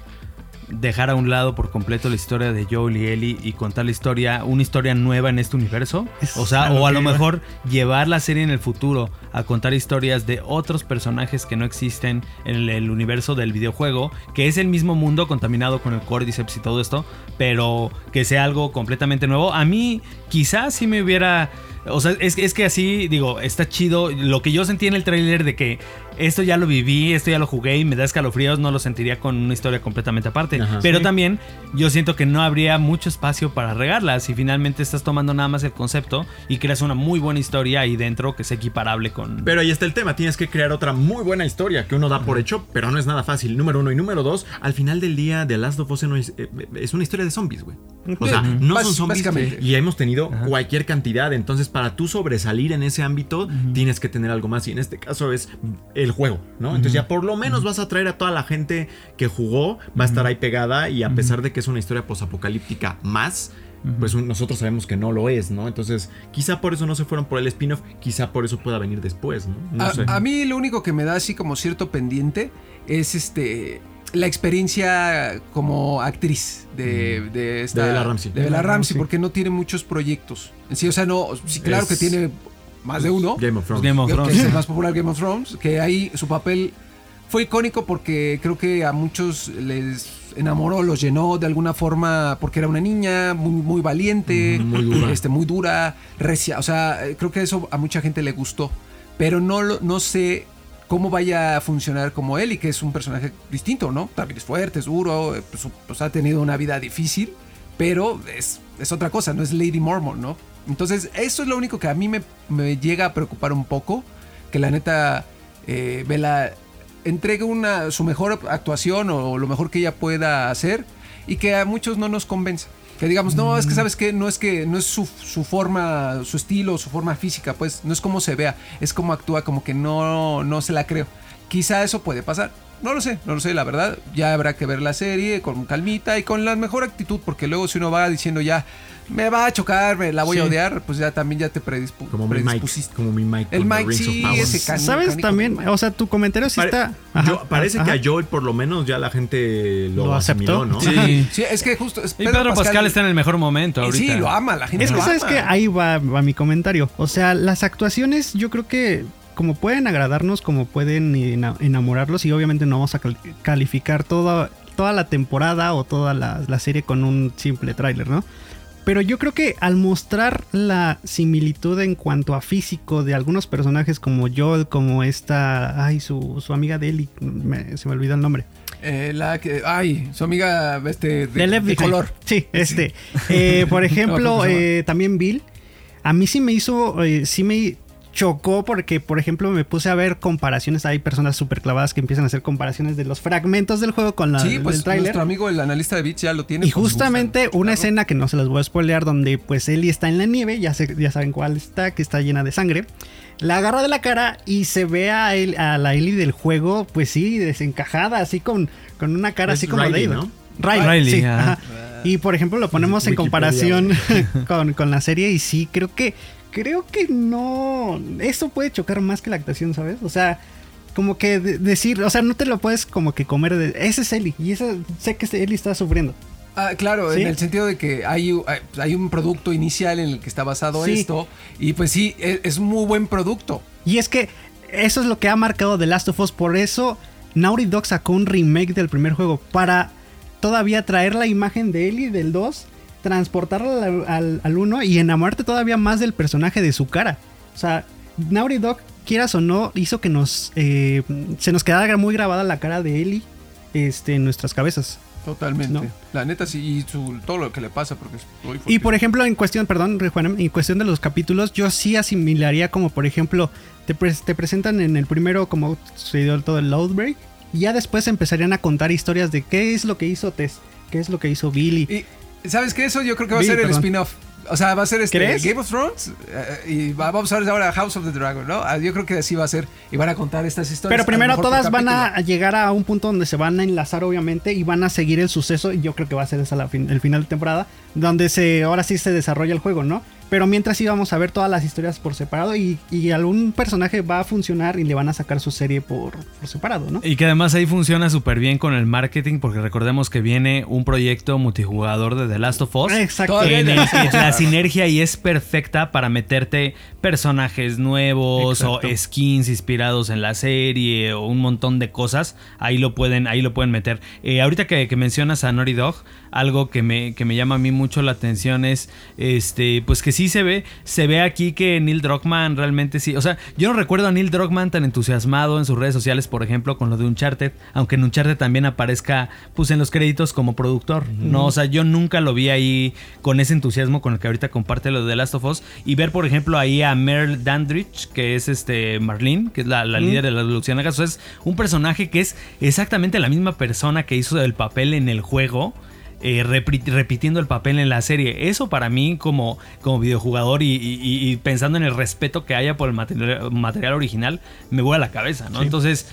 Speaker 4: dejar a un lado por completo la historia de Joel y Ellie y contar la historia, una historia nueva en este universo.
Speaker 3: Es
Speaker 4: O sea,
Speaker 3: a
Speaker 4: o a lo
Speaker 3: iba.
Speaker 4: mejor llevar la serie en el futuro a contar historias de otros personajes que no existen en el, el universo del videojuego, que es el mismo mundo contaminado con el Cordyceps y todo esto, pero que sea algo completamente nuevo. A mí quizás sí me hubiera... O sea, es, es que así, digo, está chido. Lo que yo sentí en el tráiler de que esto ya lo viví, esto ya lo jugué y me da escalofríos, no lo sentiría con una historia completamente aparte.
Speaker 1: Ajá.
Speaker 4: Pero
Speaker 1: Sí.
Speaker 4: también yo siento que no habría mucho espacio para regarla si finalmente estás tomando nada más el concepto y creas una muy buena historia ahí dentro que sea equiparable con...
Speaker 1: Pero ahí está el tema, tienes que crear otra muy buena historia que uno da por hecho, pero no es nada fácil. Número uno y número dos, al final del día, The Last of Us es, eh, es una historia de zombies, güey. O sea, no son zombies
Speaker 2: básicamente.
Speaker 1: y hemos tenido cualquier cantidad. Entonces, para tú sobresalir en ese ámbito, tienes que tener algo más. Y en este caso es el juego, ¿no? Entonces, ya por lo menos vas a traer a toda la gente que jugó, va a estar ahí pegada. Y a pesar de que es una historia posapocalíptica más. Pues nosotros sabemos que no lo es, ¿no? Entonces, quizá por eso no se fueron por el spin-off, quizá por eso pueda venir después, ¿no? No
Speaker 2: a,
Speaker 1: sé.
Speaker 2: a mí lo único que me da así como cierto pendiente es este la experiencia como actriz de, de esta.
Speaker 1: De Bella Ramsey.
Speaker 2: de Bella Ramsey, porque no tiene muchos proyectos. Sí, o sea, no, sí, claro
Speaker 1: Es-
Speaker 2: que tiene más de uno.
Speaker 1: Game of Thrones.
Speaker 4: Game of
Speaker 2: que- que
Speaker 4: Thrones.
Speaker 2: es el más popular Game of Thrones, que ahí su papel fue icónico porque creo que a muchos les enamoró, los llenó de alguna forma porque era una niña muy, muy valiente,
Speaker 1: muy dura.
Speaker 2: este, muy dura, recia, o sea, creo que eso a mucha gente le gustó, pero no, no sé cómo vaya a funcionar como él y que es un personaje distinto, ¿no? También es fuerte, es duro, eh, pues, pues, ha tenido una vida difícil, pero es, es otra cosa, no es Lady Mormon, ¿no? Entonces, eso es lo único que a mí me, me llega a preocupar un poco, que la neta eh, Bella entregue una, su mejor actuación o lo mejor que ella pueda hacer y que a muchos no nos convence. Que digamos, no, es que sabes que no es que no es su, su forma, su estilo, su forma física, pues no es como se vea, es como actúa, como que no, no se la creo. Quizá eso puede pasar. No lo sé, no lo sé, la verdad. Ya habrá que ver la serie con calmita y con la mejor actitud, porque luego si uno va diciendo ya, me va a chocar, me la voy a odiar, pues ya también ya te predispu-
Speaker 1: Como mi Mike.
Speaker 2: predispusiste.
Speaker 1: Como mi Mike.
Speaker 2: El Mike sí, ese can-
Speaker 3: ¿Sabes también? O sea, tu comentario sí
Speaker 1: Pare-
Speaker 3: está... ajá,
Speaker 1: yo- parece
Speaker 3: ajá.
Speaker 1: que a Joel por lo menos ya la gente lo,
Speaker 3: ¿Lo aceptó?
Speaker 1: asimiló, ¿no?
Speaker 4: Sí.
Speaker 2: Sí, es que justo. es
Speaker 4: Y Pedro Pascal, está en el mejor momento
Speaker 2: y
Speaker 4: ahorita.
Speaker 2: Sí, lo ama, la gente
Speaker 3: Es que
Speaker 2: lo
Speaker 3: sabes
Speaker 2: ama.
Speaker 3: que ahí va, va mi comentario. O sea, las actuaciones yo creo que como pueden agradarnos, como pueden ena- enamorarlos y obviamente no vamos a cal- calificar toda, toda la temporada o toda la, la serie con un simple tráiler, ¿no? Pero yo creo que al mostrar la similitud en cuanto a físico de algunos personajes como Joel, como esta, ay, su, su amiga de Ellie, me- se me olvidó el nombre.
Speaker 2: Eh, la que. Ay, su amiga este, de,
Speaker 3: De
Speaker 2: color.
Speaker 3: Sí, este. Eh, por (laughs) ejemplo, eh, también Bill. A mí sí me hizo, sí me chocó porque, por ejemplo, me puse a ver comparaciones. Hay personas súper clavadas que empiezan a hacer comparaciones de los fragmentos del juego con la,
Speaker 2: sí, pues
Speaker 3: el tráiler.
Speaker 2: nuestro amigo, el analista de Beats, ya lo tiene.
Speaker 3: Y
Speaker 2: pues,
Speaker 3: justamente
Speaker 2: gusta
Speaker 3: una escena que no se las voy a spoilear, donde pues Ellie está en la nieve, ya, sé- ya saben cuál está, que está llena de sangre. La agarra de la cara y se ve a, él, a la Ellie del juego, pues sí, desencajada, así con, con una cara
Speaker 1: Es
Speaker 3: así como
Speaker 1: Riley,
Speaker 3: de
Speaker 1: ¿no?
Speaker 3: Riley, sí. Y por ejemplo lo ponemos en comparación (laughs) con, con la serie y sí, creo que creo que no esto puede chocar más que la actuación, ¿sabes? O sea, como que de- decir, o sea, no te lo puedes como que comer de ese es Ellie y esa sé que Ellie está sufriendo.
Speaker 2: Ah, claro,
Speaker 3: ¿Sí?
Speaker 2: en el sentido de que hay, hay- hay un producto inicial en el que está basado
Speaker 3: Sí.
Speaker 2: esto. Y pues sí, es, es muy buen producto.
Speaker 3: Y es que eso es lo que ha marcado The Last of Us. Por eso Naughty Dog sacó un remake del primer juego. Para todavía traer la imagen de Ellie del 2, transportarla al, al, al 1 y enamorarte todavía más del personaje de su cara. O sea, Naughty Dog, quieras o no, hizo que nos eh, se nos quedara muy grabada la cara de Ellie este, en nuestras cabezas.
Speaker 2: Totalmente.
Speaker 3: No.
Speaker 2: La neta sí, y su- todo lo que le pasa, porque
Speaker 3: Y por ejemplo, en cuestión, perdón, Juan, en cuestión de los capítulos, yo sí asimilaría como, por ejemplo, te, pre- te presentan en el primero como sucedió todo el Outbreak Y ya después empezarían a contar historias de qué es lo que hizo Tess, qué es lo que hizo Billy.
Speaker 2: Y ¿sabes qué? Eso yo creo que va a ser el spin-off. O sea, va a ser este
Speaker 3: ¿Crees?
Speaker 2: Game of Thrones eh, y va- vamos a ver ahora House of the Dragon, ¿no? Ah, Yo creo que así va a ser y van a contar estas historias.
Speaker 3: Pero primero todas van a llegar a un punto donde se van a enlazar obviamente y van a seguir el suceso y yo creo que va a ser esa la fin- el final de temporada donde se ahora sí se desarrolla el juego, ¿no? Pero mientras sí vamos a ver todas las historias por separado y, y algún personaje va a funcionar y le van a sacar su serie por, por separado, ¿no?
Speaker 4: Y que además ahí funciona súper bien con el marketing, porque recordemos que viene un proyecto multijugador de The Last of Us.
Speaker 3: Exacto.
Speaker 2: No.
Speaker 4: el que la sinergia ahí es perfecta para meterte personajes nuevos
Speaker 3: Exacto.
Speaker 4: o skins inspirados en la serie o un montón de cosas. Ahí lo pueden, ahí lo pueden meter. Eh, ahorita que, que mencionas a Naughty Dog, algo que me, que me llama a mí mucho la atención es este, pues que sí se ve, se ve aquí que Neil Druckmann realmente sí. O sea, yo no recuerdo a Neil Druckmann tan entusiasmado en sus redes sociales, por ejemplo, con lo de Uncharted, aunque en Uncharted también aparezca pues en los créditos como productor. No, o sea, yo nunca lo vi ahí con ese entusiasmo con el que ahorita comparte lo de The Last of Us. Y ver, por ejemplo, ahí a Merle Dandridge, que es este Marlene, que es la, la líder de las Lucianagas. O sea, es un personaje que es exactamente la misma persona que hizo el papel en el juego. Eh, repitiendo el papel en la serie. Eso para mí como, como videojugador y, y- y pensando en el respeto que haya por el material, material original, me voy a la cabeza, ¿no? Entonces,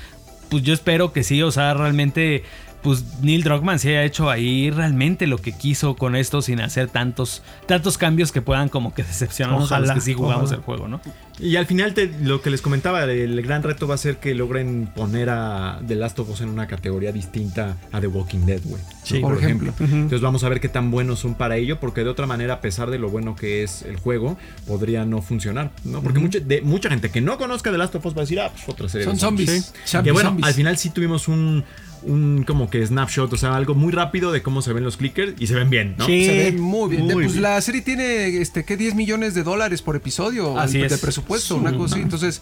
Speaker 4: pues yo espero que sí, o sea, realmente, pues Neil Druckmann se haya hecho ahí realmente lo que quiso con esto sin hacer tantos, tantos cambios que puedan como que decepcionarnos a los
Speaker 3: Ojalá,
Speaker 4: que sí jugamos
Speaker 3: ojalá.
Speaker 4: el juego, ¿no?
Speaker 1: Y al final te- lo que les comentaba, el gran reto va a ser que logren poner a The Last of Us en una categoría distinta a The Walking Dead, güey.
Speaker 2: Sí, por ejemplo.
Speaker 1: Entonces vamos a ver qué tan buenos son para ello, porque de otra manera, a pesar de lo bueno que es el juego, podría no funcionar, ¿no? Porque mucha, de, mucha gente que no conozca The Last of Us va a decir, ah, pues otra serie.
Speaker 2: Son
Speaker 1: de
Speaker 2: zombies.
Speaker 1: Sí.
Speaker 2: Zombies,
Speaker 1: Que bueno,
Speaker 2: zombies.
Speaker 1: al final sí tuvimos un, un como que snapshot, o sea, algo muy rápido de cómo se ven los clickers y se ven bien, ¿no?
Speaker 3: Sí.
Speaker 2: Se ve muy bien.
Speaker 3: Muy
Speaker 2: pues
Speaker 3: bien.
Speaker 2: la serie tiene, este, ¿qué? 10 millones de dólares por episodio
Speaker 4: Así
Speaker 2: de,
Speaker 4: es.
Speaker 2: presupuesto, una cosa así. Entonces,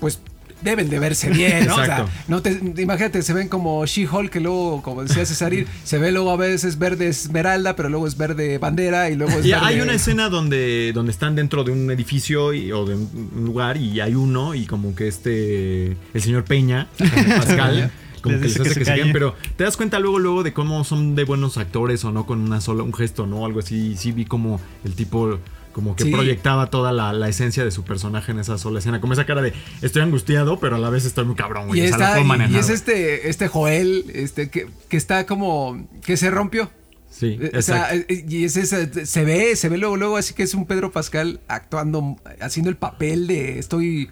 Speaker 2: pues deben de verse bien, ¿no? O sea, no te, imagínate, se ven como She-Hulk, que luego, como decía Cesarir, se ve luego a veces verde esmeralda, pero luego es verde bandera y luego es
Speaker 1: Y
Speaker 2: verde...
Speaker 1: hay una escena donde, donde están dentro de un edificio y- o de un un lugar y hay uno y como que este, el señor Peña, Pascal, como que les hace
Speaker 3: que
Speaker 1: que,
Speaker 3: se
Speaker 1: pero te das cuenta luego luego de cómo son de buenos actores o no con una sola, un gesto, ¿no? Algo así, sí vi como el tipo como que
Speaker 2: Sí.
Speaker 1: proyectaba toda la, la esencia de su personaje en esa sola escena, como esa cara de estoy angustiado, pero a la vez estoy muy cabrón, güey.
Speaker 2: Y,
Speaker 1: o sea, la
Speaker 2: está,
Speaker 1: puedo
Speaker 2: y-
Speaker 1: manejar,
Speaker 2: y es este, este Joel, este, que, que está como, que se rompió.
Speaker 1: Sí,
Speaker 2: Eh, O sea,
Speaker 1: exacto.
Speaker 2: eh, y es ese- se ve, se ve luego, luego así que es un Pedro Pascal actuando, haciendo el papel de estoy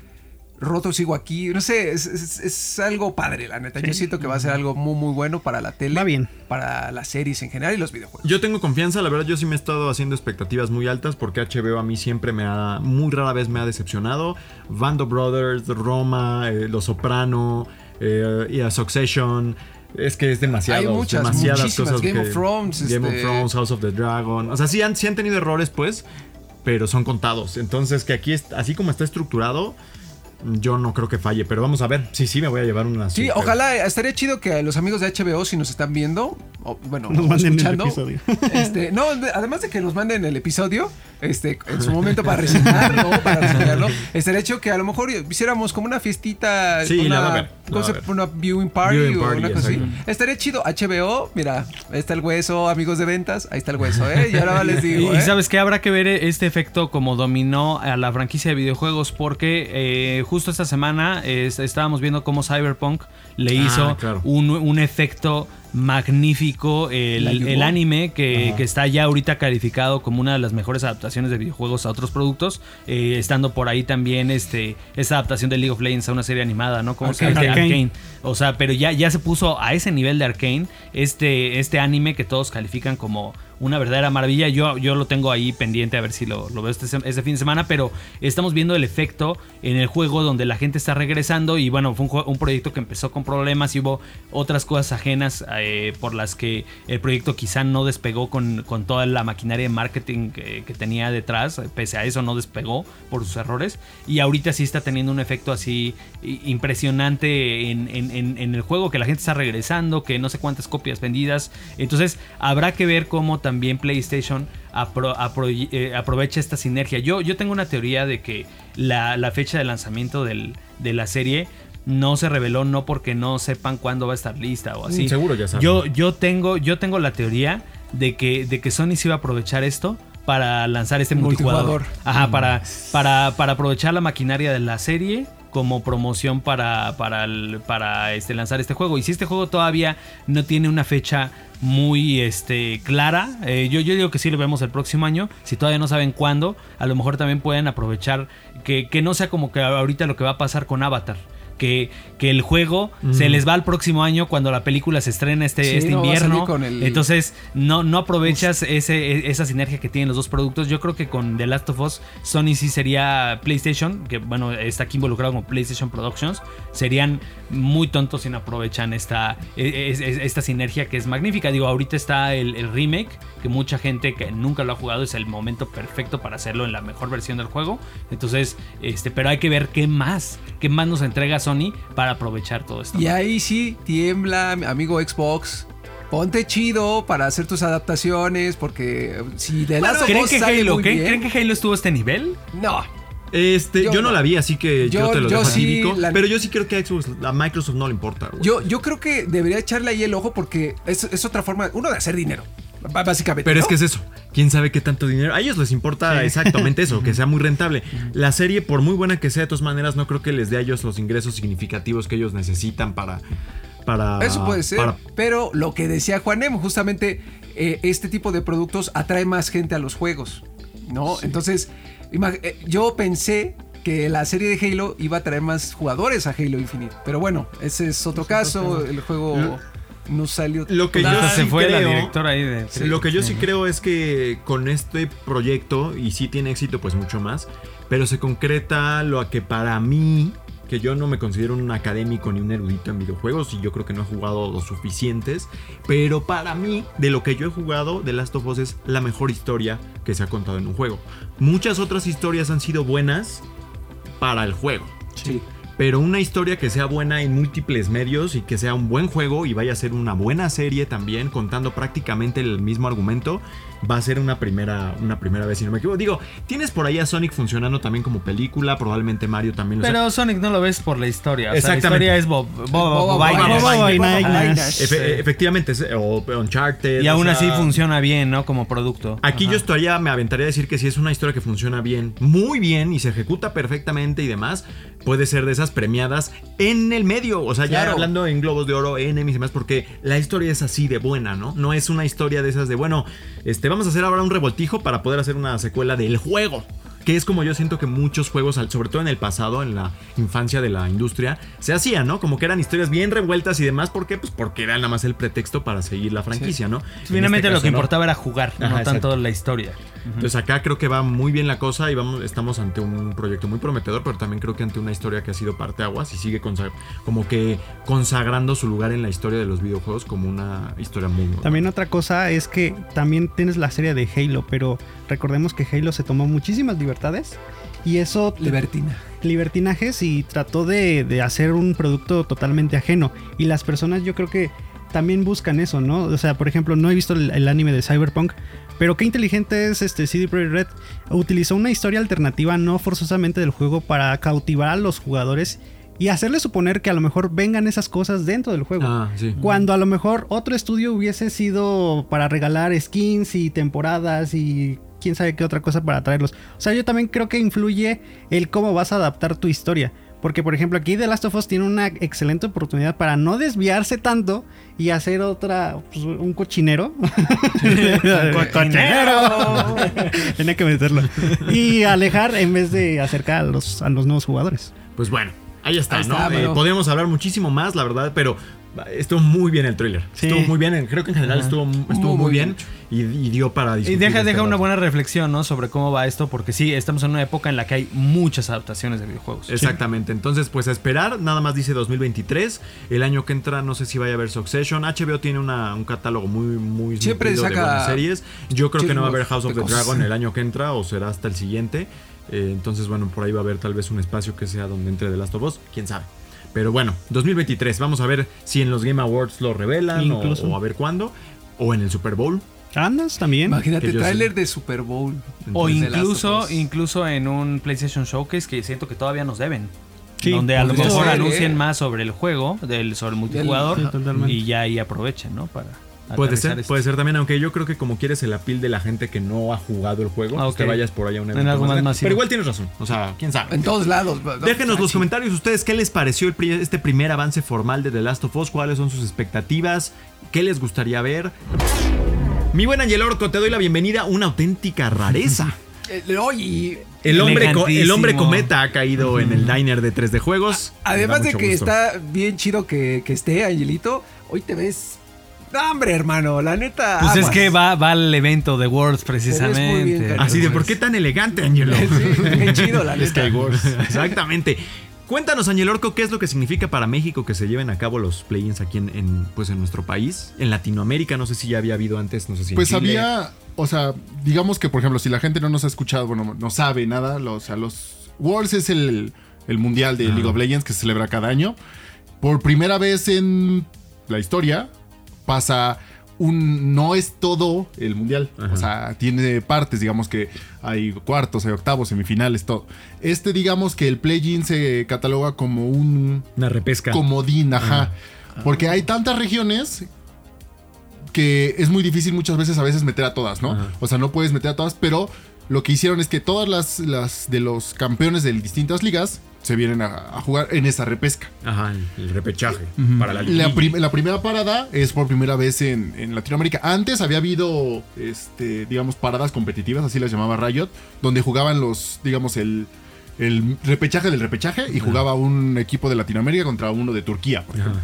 Speaker 2: roto, sigo aquí. No sé, es, es- es algo padre, la neta. Yo siento que va a ser algo muy, muy bueno para la tele.
Speaker 3: Va bien.
Speaker 2: Para las series en general y los videojuegos.
Speaker 1: Yo tengo confianza, la verdad yo sí me he estado haciendo expectativas muy altas porque HBO a mí siempre me ha, muy rara vez me ha decepcionado. Band of Brothers, Roma, eh, Los Soprano, eh, y a Succession. Es que es demasiado.
Speaker 2: Hay muchas,
Speaker 1: demasiadas cosas.
Speaker 2: Game
Speaker 1: que-
Speaker 2: of Thrones,
Speaker 1: Game
Speaker 2: este-
Speaker 1: of Thrones, House of the Dragon. O sea, sí han, sí han tenido errores, pues, pero son contados. Entonces, que aquí, es- así como está estructurado, yo no creo que falle. Pero vamos a ver. Sí, sí, me voy a llevar una.
Speaker 2: Sí, ojalá, estaría chido que los amigos de HBO, si nos están viendo, o, bueno,
Speaker 3: Nos
Speaker 2: o
Speaker 3: manden el episodio. (laughs)
Speaker 2: este, no, de- además de que nos manden el episodio, este, en su momento para reseñar, ¿no? (laughs) Para reseñarlo, estaría chido que a lo mejor hiciéramos como una fiestita,
Speaker 1: Sí,
Speaker 2: una,
Speaker 1: la ver,
Speaker 2: cosa- viewing party,
Speaker 1: Viewing
Speaker 2: o
Speaker 1: party,
Speaker 2: una cosa así. Estaría chido, HBO, mira, ahí está el hueso, amigos de ventas, ahí está el hueso, ¿eh? Y ahora les (laughs)
Speaker 4: Y,
Speaker 2: digo,
Speaker 4: y
Speaker 2: ¿eh?
Speaker 4: sabes que habrá que ver este efecto como dominó a la franquicia de videojuegos porque eh, justo esta semana eh, estábamos viendo cómo Cyberpunk le
Speaker 1: Ah,
Speaker 4: hizo
Speaker 1: claro.
Speaker 4: un, un efecto magnífico el, anime que, que está ya ahorita calificado como una de las mejores adaptaciones de videojuegos a otros productos eh, estando por ahí también este esa adaptación de League of Legends a una serie animada no como se
Speaker 2: Arcane.
Speaker 4: llama?
Speaker 3: Arcane.
Speaker 4: Arcane. O sea, pero ya, ya se puso a ese nivel de Arcane este, este anime que todos califican como una verdadera maravilla. Yo, yo lo tengo ahí pendiente a ver si lo, lo veo este, este fin de semana, pero estamos viendo el efecto en el juego donde la gente está regresando y bueno, fue un, proyecto que empezó con problemas y hubo otras cosas ajenas eh, por las que el proyecto quizá no despegó con, con toda la maquinaria de marketing que, tenía detrás, pese a eso no despegó por sus errores y ahorita sí está teniendo un efecto así impresionante en, en- en- en el juego, que la gente está regresando, que no sé cuántas copias vendidas. Entonces habrá que ver cómo también PlayStation apro- apro- eh, aprovecha esta sinergia. Yo, yo tengo una teoría de que la, la fecha de lanzamiento del- de la serie no se reveló no porque no sepan cuándo va a estar lista o así.
Speaker 1: Mm, seguro ya saben.
Speaker 4: Yo, yo, tengo, yo tengo la teoría de que, de que Sony se iba a aprovechar esto para lanzar este multijugador.
Speaker 2: Multijugador.
Speaker 4: Ajá, para, para, para aprovechar la maquinaria de la serie como promoción para, para, para este, lanzar este juego. Y si este juego todavía no tiene una fecha muy este, clara, eh, yo, yo digo que sí lo vemos el próximo año. Si todavía no saben cuándo, a lo mejor también pueden aprovechar que, que no sea como que ahorita lo que va a pasar con Avatar. Que, que el juego se les va al próximo año cuando la película se estrena este,
Speaker 2: Sí,
Speaker 4: este
Speaker 2: no,
Speaker 4: invierno.
Speaker 2: el-
Speaker 4: Entonces no, no aprovechas ese, e, esa sinergia que tienen los dos productos. Yo creo que con The Last of Us, Sony sí sería PlayStation, que bueno, está aquí involucrado como PlayStation Productions. Serían muy tontos si no aprovechan esta, e- es- esta sinergia que es magnífica. Digo, ahorita está el, el remake, que mucha gente que nunca lo ha jugado es el momento perfecto para hacerlo en la mejor versión del juego. Entonces, este, pero hay que ver qué más, qué más nos entrega Sony para aprovechar todo esto.
Speaker 2: Y ahí sí tiembla, amigo Xbox. Ponte chido para hacer tus adaptaciones, porque si de Last of
Speaker 4: ¿Creen que,
Speaker 2: sale
Speaker 4: Halo,
Speaker 2: muy
Speaker 4: ¿creen,
Speaker 2: bien-
Speaker 4: creen que Halo estuvo a este nivel?
Speaker 2: No,
Speaker 1: Este, yo,
Speaker 2: Yo
Speaker 1: no la vi, así que yo,
Speaker 2: Yo-
Speaker 1: te lo
Speaker 2: yo
Speaker 1: dejo
Speaker 2: sí, la-
Speaker 1: Pero yo sí creo que a, Xbox, a Microsoft no le importa,
Speaker 2: yo, yo creo que debería echarle ahí el ojo porque es, es otra forma, uno de hacer dinero, básicamente.
Speaker 1: Pero
Speaker 2: ¿no?
Speaker 1: es que es eso. ¿Quién sabe qué tanto dinero? A ellos les importa exactamente eso, que (laughs) sea muy rentable. La serie, por muy buena que sea, de todas maneras, no creo que les dé a ellos los ingresos significativos que ellos necesitan para. para
Speaker 2: Eso puede ser.
Speaker 1: para-
Speaker 2: Pero lo que decía Juanem, justamente eh, este tipo de productos atrae más gente a los juegos. ¿No? Entonces, yo pensé que la serie de Halo iba a traer más jugadores a Halo Infinite. Pero bueno, ese es otro caso. El juego no salió.
Speaker 1: Lo que yo
Speaker 4: Hasta
Speaker 1: sí
Speaker 4: se fue la
Speaker 1: creo-
Speaker 4: directora ahí de...
Speaker 1: Lo que yo sí creo es que con este proyecto, y sí tiene éxito, pues mucho más, pero se concreta lo que para mí, que yo no me considero un académico ni un erudito en videojuegos, y yo creo que no he jugado los suficientes, pero para mí, de lo que yo he jugado, The Last of Us es la mejor historia que se ha contado en un juego. Muchas otras historias han sido buenas para el juego.
Speaker 2: Sí.
Speaker 1: Pero una historia que sea buena en múltiples medios y que sea un buen juego y vaya a ser una buena serie también, contando prácticamente el mismo argumento, va a ser una primera, una primera vez, si no me equivoco. Digo, tienes por ahí a Sonic funcionando también como película, probablemente Mario también lo
Speaker 4: Pero Sonic no lo ves por la historia. O sea, la
Speaker 1: Exactamente.
Speaker 4: historia es Bob,
Speaker 1: Efe- efectivamente, o Uncharted.
Speaker 4: Y
Speaker 1: o
Speaker 4: aún
Speaker 1: sea,
Speaker 4: así funciona bien, ¿no? Como producto.
Speaker 1: Aquí
Speaker 4: Ajá.
Speaker 1: yo estaría, me aventaría a decir que si es una historia que funciona bien, muy bien y se ejecuta perfectamente y demás, puede ser de esas premiadas en el medio. O sea, ya hablando en Globos de Oro, en y demás, porque la historia es así de buena, ¿no? No es una historia de esas de, bueno, este, vamos a hacer ahora un revoltijo para poder hacer una secuela del juego. Que es como yo siento que muchos juegos, sobre todo en el pasado, en la infancia de la industria, se hacían, ¿no? Como que eran historias bien revueltas y demás. ¿Por qué? Pues porque era nada más el pretexto para seguir la franquicia, ¿no? En
Speaker 4: Finalmente
Speaker 1: este
Speaker 4: lo que
Speaker 1: ¿no?
Speaker 4: importaba era jugar, no tanto
Speaker 1: exacto.
Speaker 4: la historia.
Speaker 1: Entonces acá creo que va muy bien la cosa y vamos, estamos ante un proyecto muy prometedor, pero también creo que ante una historia que ha sido parteaguas y sigue como que consagrando su lugar en la historia de los videojuegos como una historia muy buena.
Speaker 3: También otra cosa es que también tienes la serie de Halo, pero recordemos que Halo se tomó muchísimas libertades y eso
Speaker 2: Libertina.
Speaker 3: libertinajes y trató de, de hacer un producto totalmente ajeno. Y las personas yo creo que también buscan eso, ¿no? O sea, por ejemplo, no he visto el, el anime de Cyberpunk, pero qué inteligente es este CD Projekt Red. Utilizó una historia alternativa, no forzosamente del juego, para cautivar a los jugadores y hacerles suponer que a lo mejor vengan esas cosas dentro del juego.
Speaker 1: Ah, sí.
Speaker 3: Cuando a lo mejor otro estudio hubiese sido para regalar skins y temporadas y quién sabe qué otra cosa para traerlos. O sea, yo también creo que influye el cómo vas a adaptar tu historia. Porque, por ejemplo, aquí The Last of Us tiene una excelente oportunidad para no desviarse tanto y hacer otra, pues, un cochinero. (laughs)
Speaker 4: cochinero. (laughs)
Speaker 3: Tenía que meterlo. Y alejar en vez de acercar a los, a los nuevos jugadores.
Speaker 1: Pues bueno, ahí está,
Speaker 2: Ahí
Speaker 1: ¿no?
Speaker 2: está,
Speaker 1: Eh, podríamos hablar muchísimo más, la verdad, pero estuvo muy bien el tráiler.
Speaker 3: Sí.
Speaker 1: Estuvo muy bien, creo que en general estuvo, estuvo muy,
Speaker 2: muy
Speaker 1: bien y, y dio para
Speaker 4: Y
Speaker 1: discutir.
Speaker 4: deja,
Speaker 1: este
Speaker 4: deja una buena reflexión, ¿no? Sobre cómo va esto, porque sí, estamos en una época en la que hay muchas adaptaciones de videojuegos.
Speaker 1: Exactamente, entonces pues a esperar, nada más dice 2023, el año que entra no sé si vaya a haber Succession, HBO tiene una- un catálogo muy muy
Speaker 2: Siempre
Speaker 1: de
Speaker 2: saca
Speaker 1: buenas series, yo creo que no va a haber House of
Speaker 2: de
Speaker 1: the. Dragon el año que entra o será hasta el siguiente, Eh, entonces bueno, por ahí va a haber tal vez un espacio que sea donde entre The Last of Us, quién sabe. Pero bueno, 2023, vamos a ver si en los Game Awards lo revelan o, a ver cuándo, o en el Super Bowl.
Speaker 3: Andas también.
Speaker 2: Imagínate, tráiler
Speaker 1: sé.
Speaker 2: de Super Bowl.
Speaker 4: O incluso, incluso en un PlayStation Showcase que siento que todavía nos deben.
Speaker 3: Sí,
Speaker 4: donde a lo mejor anuncien más sobre el juego, del, sobre el multijugador,
Speaker 3: Sí, totalmente.
Speaker 4: y ya ahí aprovechen, ¿no? Para
Speaker 1: Puede ser,
Speaker 4: esto.
Speaker 1: puede ser también, aunque yo creo que como quieres el apil de la gente que no ha jugado el juego,
Speaker 4: Ah,
Speaker 1: pues te vayas por allá a un
Speaker 4: En
Speaker 1: evento
Speaker 4: algo más.
Speaker 1: Pero igual tienes razón, o sea, quién sabe.
Speaker 2: En todos lados.
Speaker 1: Déjenos los
Speaker 2: Ah,
Speaker 1: comentarios ustedes qué les pareció el pri- este primer avance formal de The Last of Us, cuáles son sus expectativas, qué les gustaría ver. Mi buen Angel Orco, te doy la bienvenida, una auténtica rareza. (laughs)
Speaker 2: Y
Speaker 1: El hombre, el hombre cometa ha caído en el diner de 3D Juegos.
Speaker 2: además de que
Speaker 1: gusto.
Speaker 2: está bien chido que, que esté, Angelito, hoy te ves. No, hombre, hermano, la neta.
Speaker 4: Pues es que va, va al evento de Worlds
Speaker 2: muy bien,
Speaker 4: precisamente.
Speaker 2: cariño.
Speaker 1: Así de, ¿por qué tan elegante, Angelo?
Speaker 2: Sí, bien (laughs) chido, la neta.
Speaker 1: Skywars. (laughs) Exactamente. Cuéntanos, Ángel Orco, qué es lo que significa para México que se lleven a cabo los play-ins aquí en, en, pues, en nuestro país, en Latinoamérica. No sé si ya había habido antes, no sé si en
Speaker 6: Pues
Speaker 1: Chile.
Speaker 6: había, o sea, digamos que por ejemplo, si la gente no nos ha escuchado, bueno, no sabe nada, lo- o sea, los Worlds es el, el mundial de League of Legends que se celebra cada año. Por primera vez en la historia pasa un, no es todo el mundial,
Speaker 1: Ajá.
Speaker 6: o sea, tiene partes, digamos que hay cuartos, hay octavos, semifinales, todo. Este, digamos que el play-in se cataloga como un
Speaker 1: Una repesca.
Speaker 6: comodín, ajá. Porque hay tantas regiones que es muy difícil muchas veces a veces meter a todas, ¿no? O sea, no puedes meter a todas, pero lo que hicieron es que todas las, las de los campeones de distintas ligas se vienen a, a jugar en esa repesca.
Speaker 1: Ajá, el, repechaje para la
Speaker 6: La, prim- la primera parada es por primera vez en, en Latinoamérica. Antes había habido, este, digamos, paradas competitivas, así las llamaba Riot, donde jugaban los, digamos, el, el repechaje del repechaje y jugaba un equipo de Latinoamérica contra uno de Turquía, por ejemplo.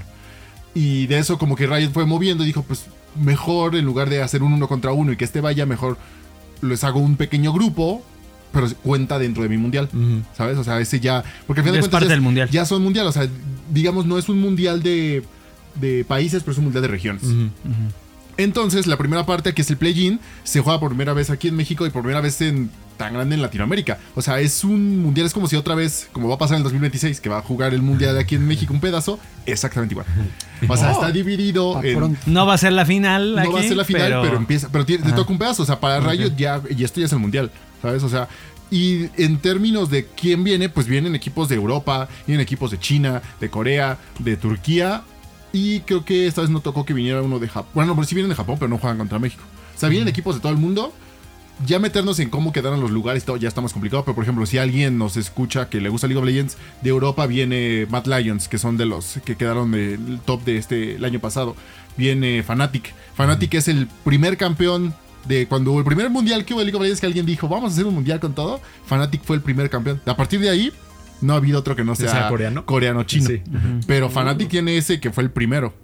Speaker 6: Y de eso como que Riot fue moviendo y dijo, pues mejor en lugar de hacer un uno contra uno y que este vaya, mejor les hago un pequeño grupo, pero cuenta dentro de mi mundial. ¿Sabes? O sea, ese ya. Porque al final
Speaker 4: Ya
Speaker 6: de
Speaker 4: es
Speaker 6: cuentas.
Speaker 4: parte del mundial.
Speaker 6: Ya son mundial. O sea, digamos, no es un mundial de, de países, pero es un mundial de regiones. Entonces, la primera parte, que es el play-in, se juega por primera vez aquí en México y por primera vez en tan grande en Latinoamérica. O sea, es un mundial, es como si otra vez, como va a pasar en el 2026, que va a jugar el mundial aquí en México un pedazo, exactamente igual. O sea, está dividido en.
Speaker 4: No va a ser la final.
Speaker 6: No va a ser la final, pero,
Speaker 4: pero,
Speaker 6: empieza. Pero tiene- te toca un pedazo. O sea, para Riot ya. Y esto ya es el mundial. ¿Sabes? O sea. Y en términos de quién viene, pues vienen equipos de Europa, vienen equipos de China, de Corea, de Turquía. Y creo que esta vez no tocó que viniera uno de Japón. Bueno, pero sí vienen de Japón, pero no juegan contra México. O sea, vienen equipos de todo el mundo. Ya meternos en cómo quedaron los lugares y todo ya está más complicado. Pero por ejemplo, si alguien nos escucha que le gusta League of Legends, de Europa viene Mad Lions, que son de los que quedaron del top de este el año pasado. Viene Fnatic. Fnatic es el primer campeón de cuando hubo el primer mundial que hubo de League of Legends que alguien dijo, vamos a hacer un mundial con todo. Fnatic fue el primer campeón. A partir de ahí, no ha habido otro que no sea,
Speaker 1: sea coreano?
Speaker 6: coreano-chino.
Speaker 1: Sí.
Speaker 6: Pero Fnatic tiene ese que fue el primero.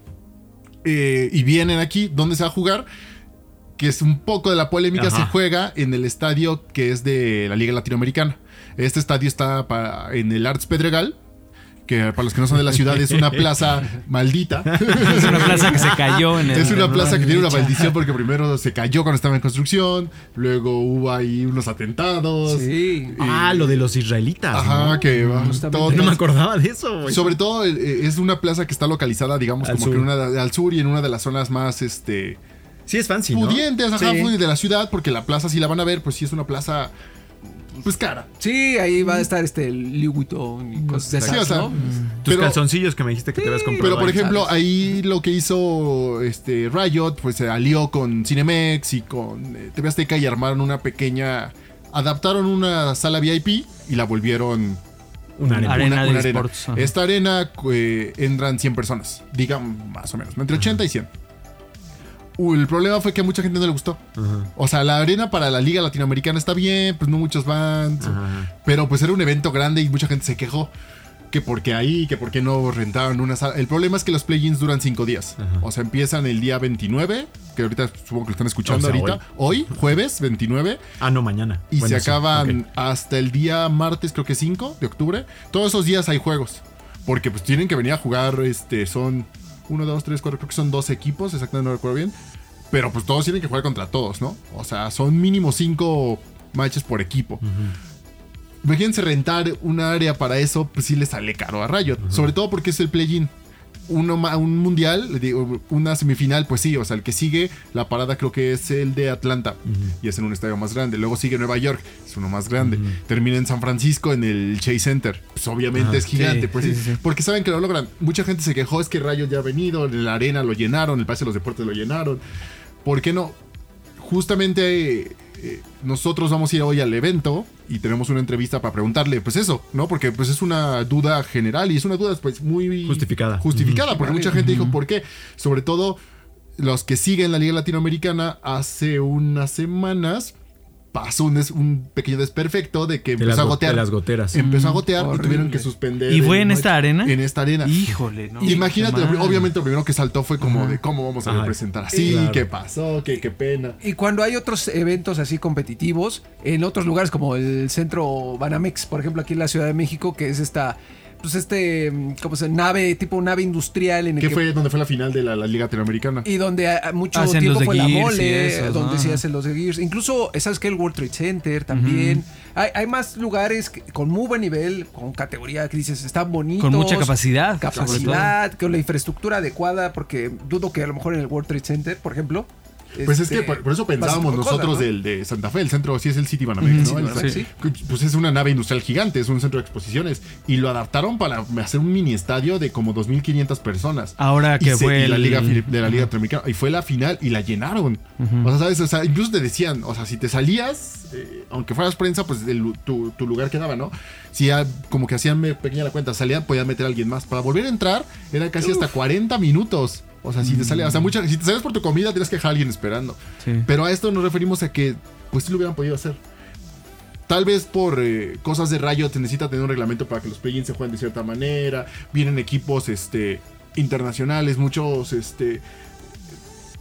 Speaker 6: Eh, y vienen aquí, ¿dónde se va a jugar? Que es un poco de la polémica,
Speaker 1: Ajá.
Speaker 6: se juega en el estadio que es de la Liga Latinoamericana. Este estadio está en el Arts Pedregal, que para los que no son de la ciudad es una plaza maldita.
Speaker 4: Es una plaza que se cayó en el.
Speaker 6: Es una plaza que tiene una maldición porque primero se cayó cuando estaba en construcción, luego hubo ahí unos atentados.
Speaker 2: Sí.
Speaker 1: Ah, lo de los israelitas.
Speaker 6: Ajá,
Speaker 1: ¿no?
Speaker 6: que todo-
Speaker 1: No me acordaba de eso, güey.
Speaker 6: Sobre todo eh, es una plaza que está localizada, digamos,
Speaker 1: Al
Speaker 6: como
Speaker 1: sur.
Speaker 6: que en una de- al sur y en una de las zonas más este
Speaker 1: Sí, es fancy, ¿no?
Speaker 6: pudientes, ajá,
Speaker 2: Sí.
Speaker 6: de la ciudad, porque la plaza si la van a ver, pues sí es una plaza pues cara.
Speaker 2: Sí, ahí va a estar este Louis Vuitton y cosas de
Speaker 6: Sí,
Speaker 2: esas,
Speaker 6: o sea,
Speaker 2: ¿no?
Speaker 1: Tus
Speaker 6: pero-
Speaker 1: calzoncillos que me dijiste que te habías comprado.
Speaker 6: Pero por ejemplo, ahí lo que hizo este Riot, pues se alió con Cinemex y con eh, TV Azteca y armaron una pequeña. Adaptaron una sala VIP y la volvieron
Speaker 1: Una arena.
Speaker 4: Arena de
Speaker 6: una
Speaker 4: ajá.
Speaker 6: Esta arena eh, entran 100 personas, digamos más o menos, entre 80 y 100. El problema fue que a mucha gente no le gustó. O sea, la arena para la liga latinoamericana está bien, pues no muchos van. Pero pues era un evento grande y mucha gente se quejó. Que porque ahí, que porque no rentaron una sala. El problema es que los plugins duran 5 días. O sea, empiezan el día 29, que ahorita supongo que lo están escuchando
Speaker 1: O sea,
Speaker 6: ahorita. Hoy. jueves 29.
Speaker 1: Ah, no, mañana.
Speaker 6: Y
Speaker 1: Bueno,
Speaker 6: se
Speaker 1: sí,
Speaker 6: acaban hasta el día martes, creo que 5 de octubre. Todos esos días hay juegos. Porque pues tienen que venir a jugar, este, son 1, 2, 3, 4, creo que son dos equipos, exactamente no recuerdo bien. Pero pues todos tienen que jugar contra todos, ¿no? O sea, son mínimo 5 matches por equipo. Imagínense rentar un área para eso, pues sí le sale caro a Riot. Sobre todo porque es el play-in. Uno un mundial, una semifinal, pues sí, o sea, el que sigue, la parada creo que es el de Atlanta y es en un estadio más grande. Luego sigue Nueva York, es uno más grande. Termina en San Francisco en el Chase Center, pues obviamente
Speaker 1: Ajá,
Speaker 6: es gigante,
Speaker 4: sí,
Speaker 6: pues
Speaker 4: sí,
Speaker 6: porque saben que lo logran. Mucha gente se quejó, es que Rayo ya ha venido, en la arena lo llenaron, el Palacio de los Deportes lo llenaron. ¿Por qué no? Justamente eh, nosotros vamos a ir hoy al evento y tenemos una entrevista para preguntarle, pues eso, ¿no? Porque pues es una duda general y es una duda pues muy
Speaker 1: Justificada.
Speaker 6: Justificada, porque mucha gente dijo, ¿por qué? Sobre todo los que siguen la Liga Latinoamericana hace unas semanas pasó un, des- un pequeño desperfecto de que
Speaker 1: De
Speaker 6: empezó a
Speaker 1: go-
Speaker 6: gotear.
Speaker 1: de las goteras.
Speaker 6: Empezó a gotear y tuvieron que suspender.
Speaker 4: ¿Y fue en
Speaker 6: match.
Speaker 4: esta arena?
Speaker 6: En esta arena.
Speaker 4: Híjole, no.
Speaker 6: Imagínate, obviamente lo primero que saltó fue como de cómo vamos a
Speaker 1: Ajá.
Speaker 6: representar así,
Speaker 1: Claro.
Speaker 6: qué pasó, qué, qué pena.
Speaker 2: Y cuando hay otros eventos así competitivos, en otros lugares como el centro Banamex, por ejemplo, aquí en la Ciudad de México, que es esta, pues este, ¿cómo se llama? Nave, tipo nave industrial en el
Speaker 6: ¿Qué
Speaker 2: que
Speaker 6: fue donde fue la final de la, la Liga Latinoamericana?
Speaker 2: Y donde a- mucho
Speaker 4: Hacen
Speaker 2: tiempo fue la
Speaker 4: Gears
Speaker 2: mole,
Speaker 4: esos,
Speaker 2: donde
Speaker 4: ¿no?
Speaker 2: hacen los de Gears. Incluso, ¿sabes qué? El World Trade Center también. hay, hay más lugares que- con muy buen nivel, con categoría que dices, están bonitos.
Speaker 4: Con mucha capacidad,
Speaker 2: Capacidad, con la infraestructura adecuada, porque dudo que a lo mejor en el World Trade Center, por ejemplo.
Speaker 6: Pues es
Speaker 2: este,
Speaker 6: que por, por eso pensábamos nosotros
Speaker 2: ¿no?
Speaker 6: del de Santa Fe, el centro sí es el City Banamex, ¿no? El-
Speaker 2: sí.
Speaker 6: Pues es una nave industrial gigante, es un centro de exposiciones y lo adaptaron para hacer un mini estadio de como 2500 personas.
Speaker 4: Ahora
Speaker 6: Y
Speaker 4: que
Speaker 6: se-
Speaker 4: fue
Speaker 6: y la
Speaker 4: el-
Speaker 6: liga Fili- de la liga Latinoamericana y fue la final y la llenaron. O sea, sabes, o sea, incluso te decían, o sea, si te salías, eh, aunque fueras prensa, pues el- tu, tu lugar quedaba, ¿no? Si ya como que hacían pequeña la cuenta, salían, podían meter a alguien más. Para volver a entrar, era casi hasta 40 minutos. O sea, si te salías, o sea, mucha, si te salías por tu comida, tienes que dejar a alguien esperando.
Speaker 4: Sí.
Speaker 6: Pero a esto nos referimos a que, pues sí lo hubieran podido hacer. Tal vez por eh, cosas de Riot se necesita tener un reglamento para que los plugins se jueguen de cierta manera. Vienen equipos este, internacionales, muchos este,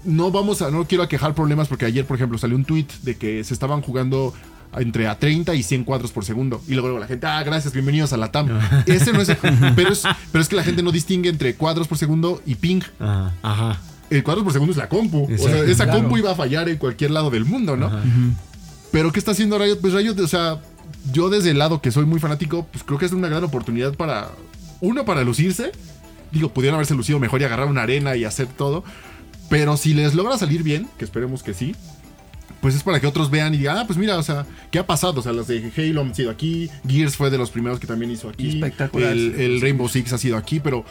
Speaker 6: no vamos a, no quiero quejar problemas porque ayer, por ejemplo, salió un tweet de que se estaban jugando entre a 30 y 100 cuadros por segundo. Y luego la gente, ah, gracias, bienvenidos a la TAM. (laughs) Ese no es, (laughs) pero es, pero es que la gente no distingue entre cuadros por segundo y ping.
Speaker 1: Ajá. Ajá.
Speaker 6: El cuadros por segundo es la compu. o sea, esa
Speaker 2: claro.
Speaker 6: compu iba a fallar en cualquier lado del mundo, ¿no? Pero ¿qué está haciendo Riot? Pues Riot, o sea, yo desde el lado que soy muy fanático, pues creo que es una gran oportunidad para, uno, para lucirse. Digo, pudieron haberse lucido mejor y agarrar una arena y hacer todo. Pero si les logra salir bien, que esperemos que sí, pues es para que otros vean y digan, ah, pues mira, o sea, ¿qué ha pasado? O sea, los de Halo han sido aquí, Gears fue de los primeros que también hizo aquí,
Speaker 2: Espectacular,
Speaker 6: el, el Rainbow Six ha sido aquí, pero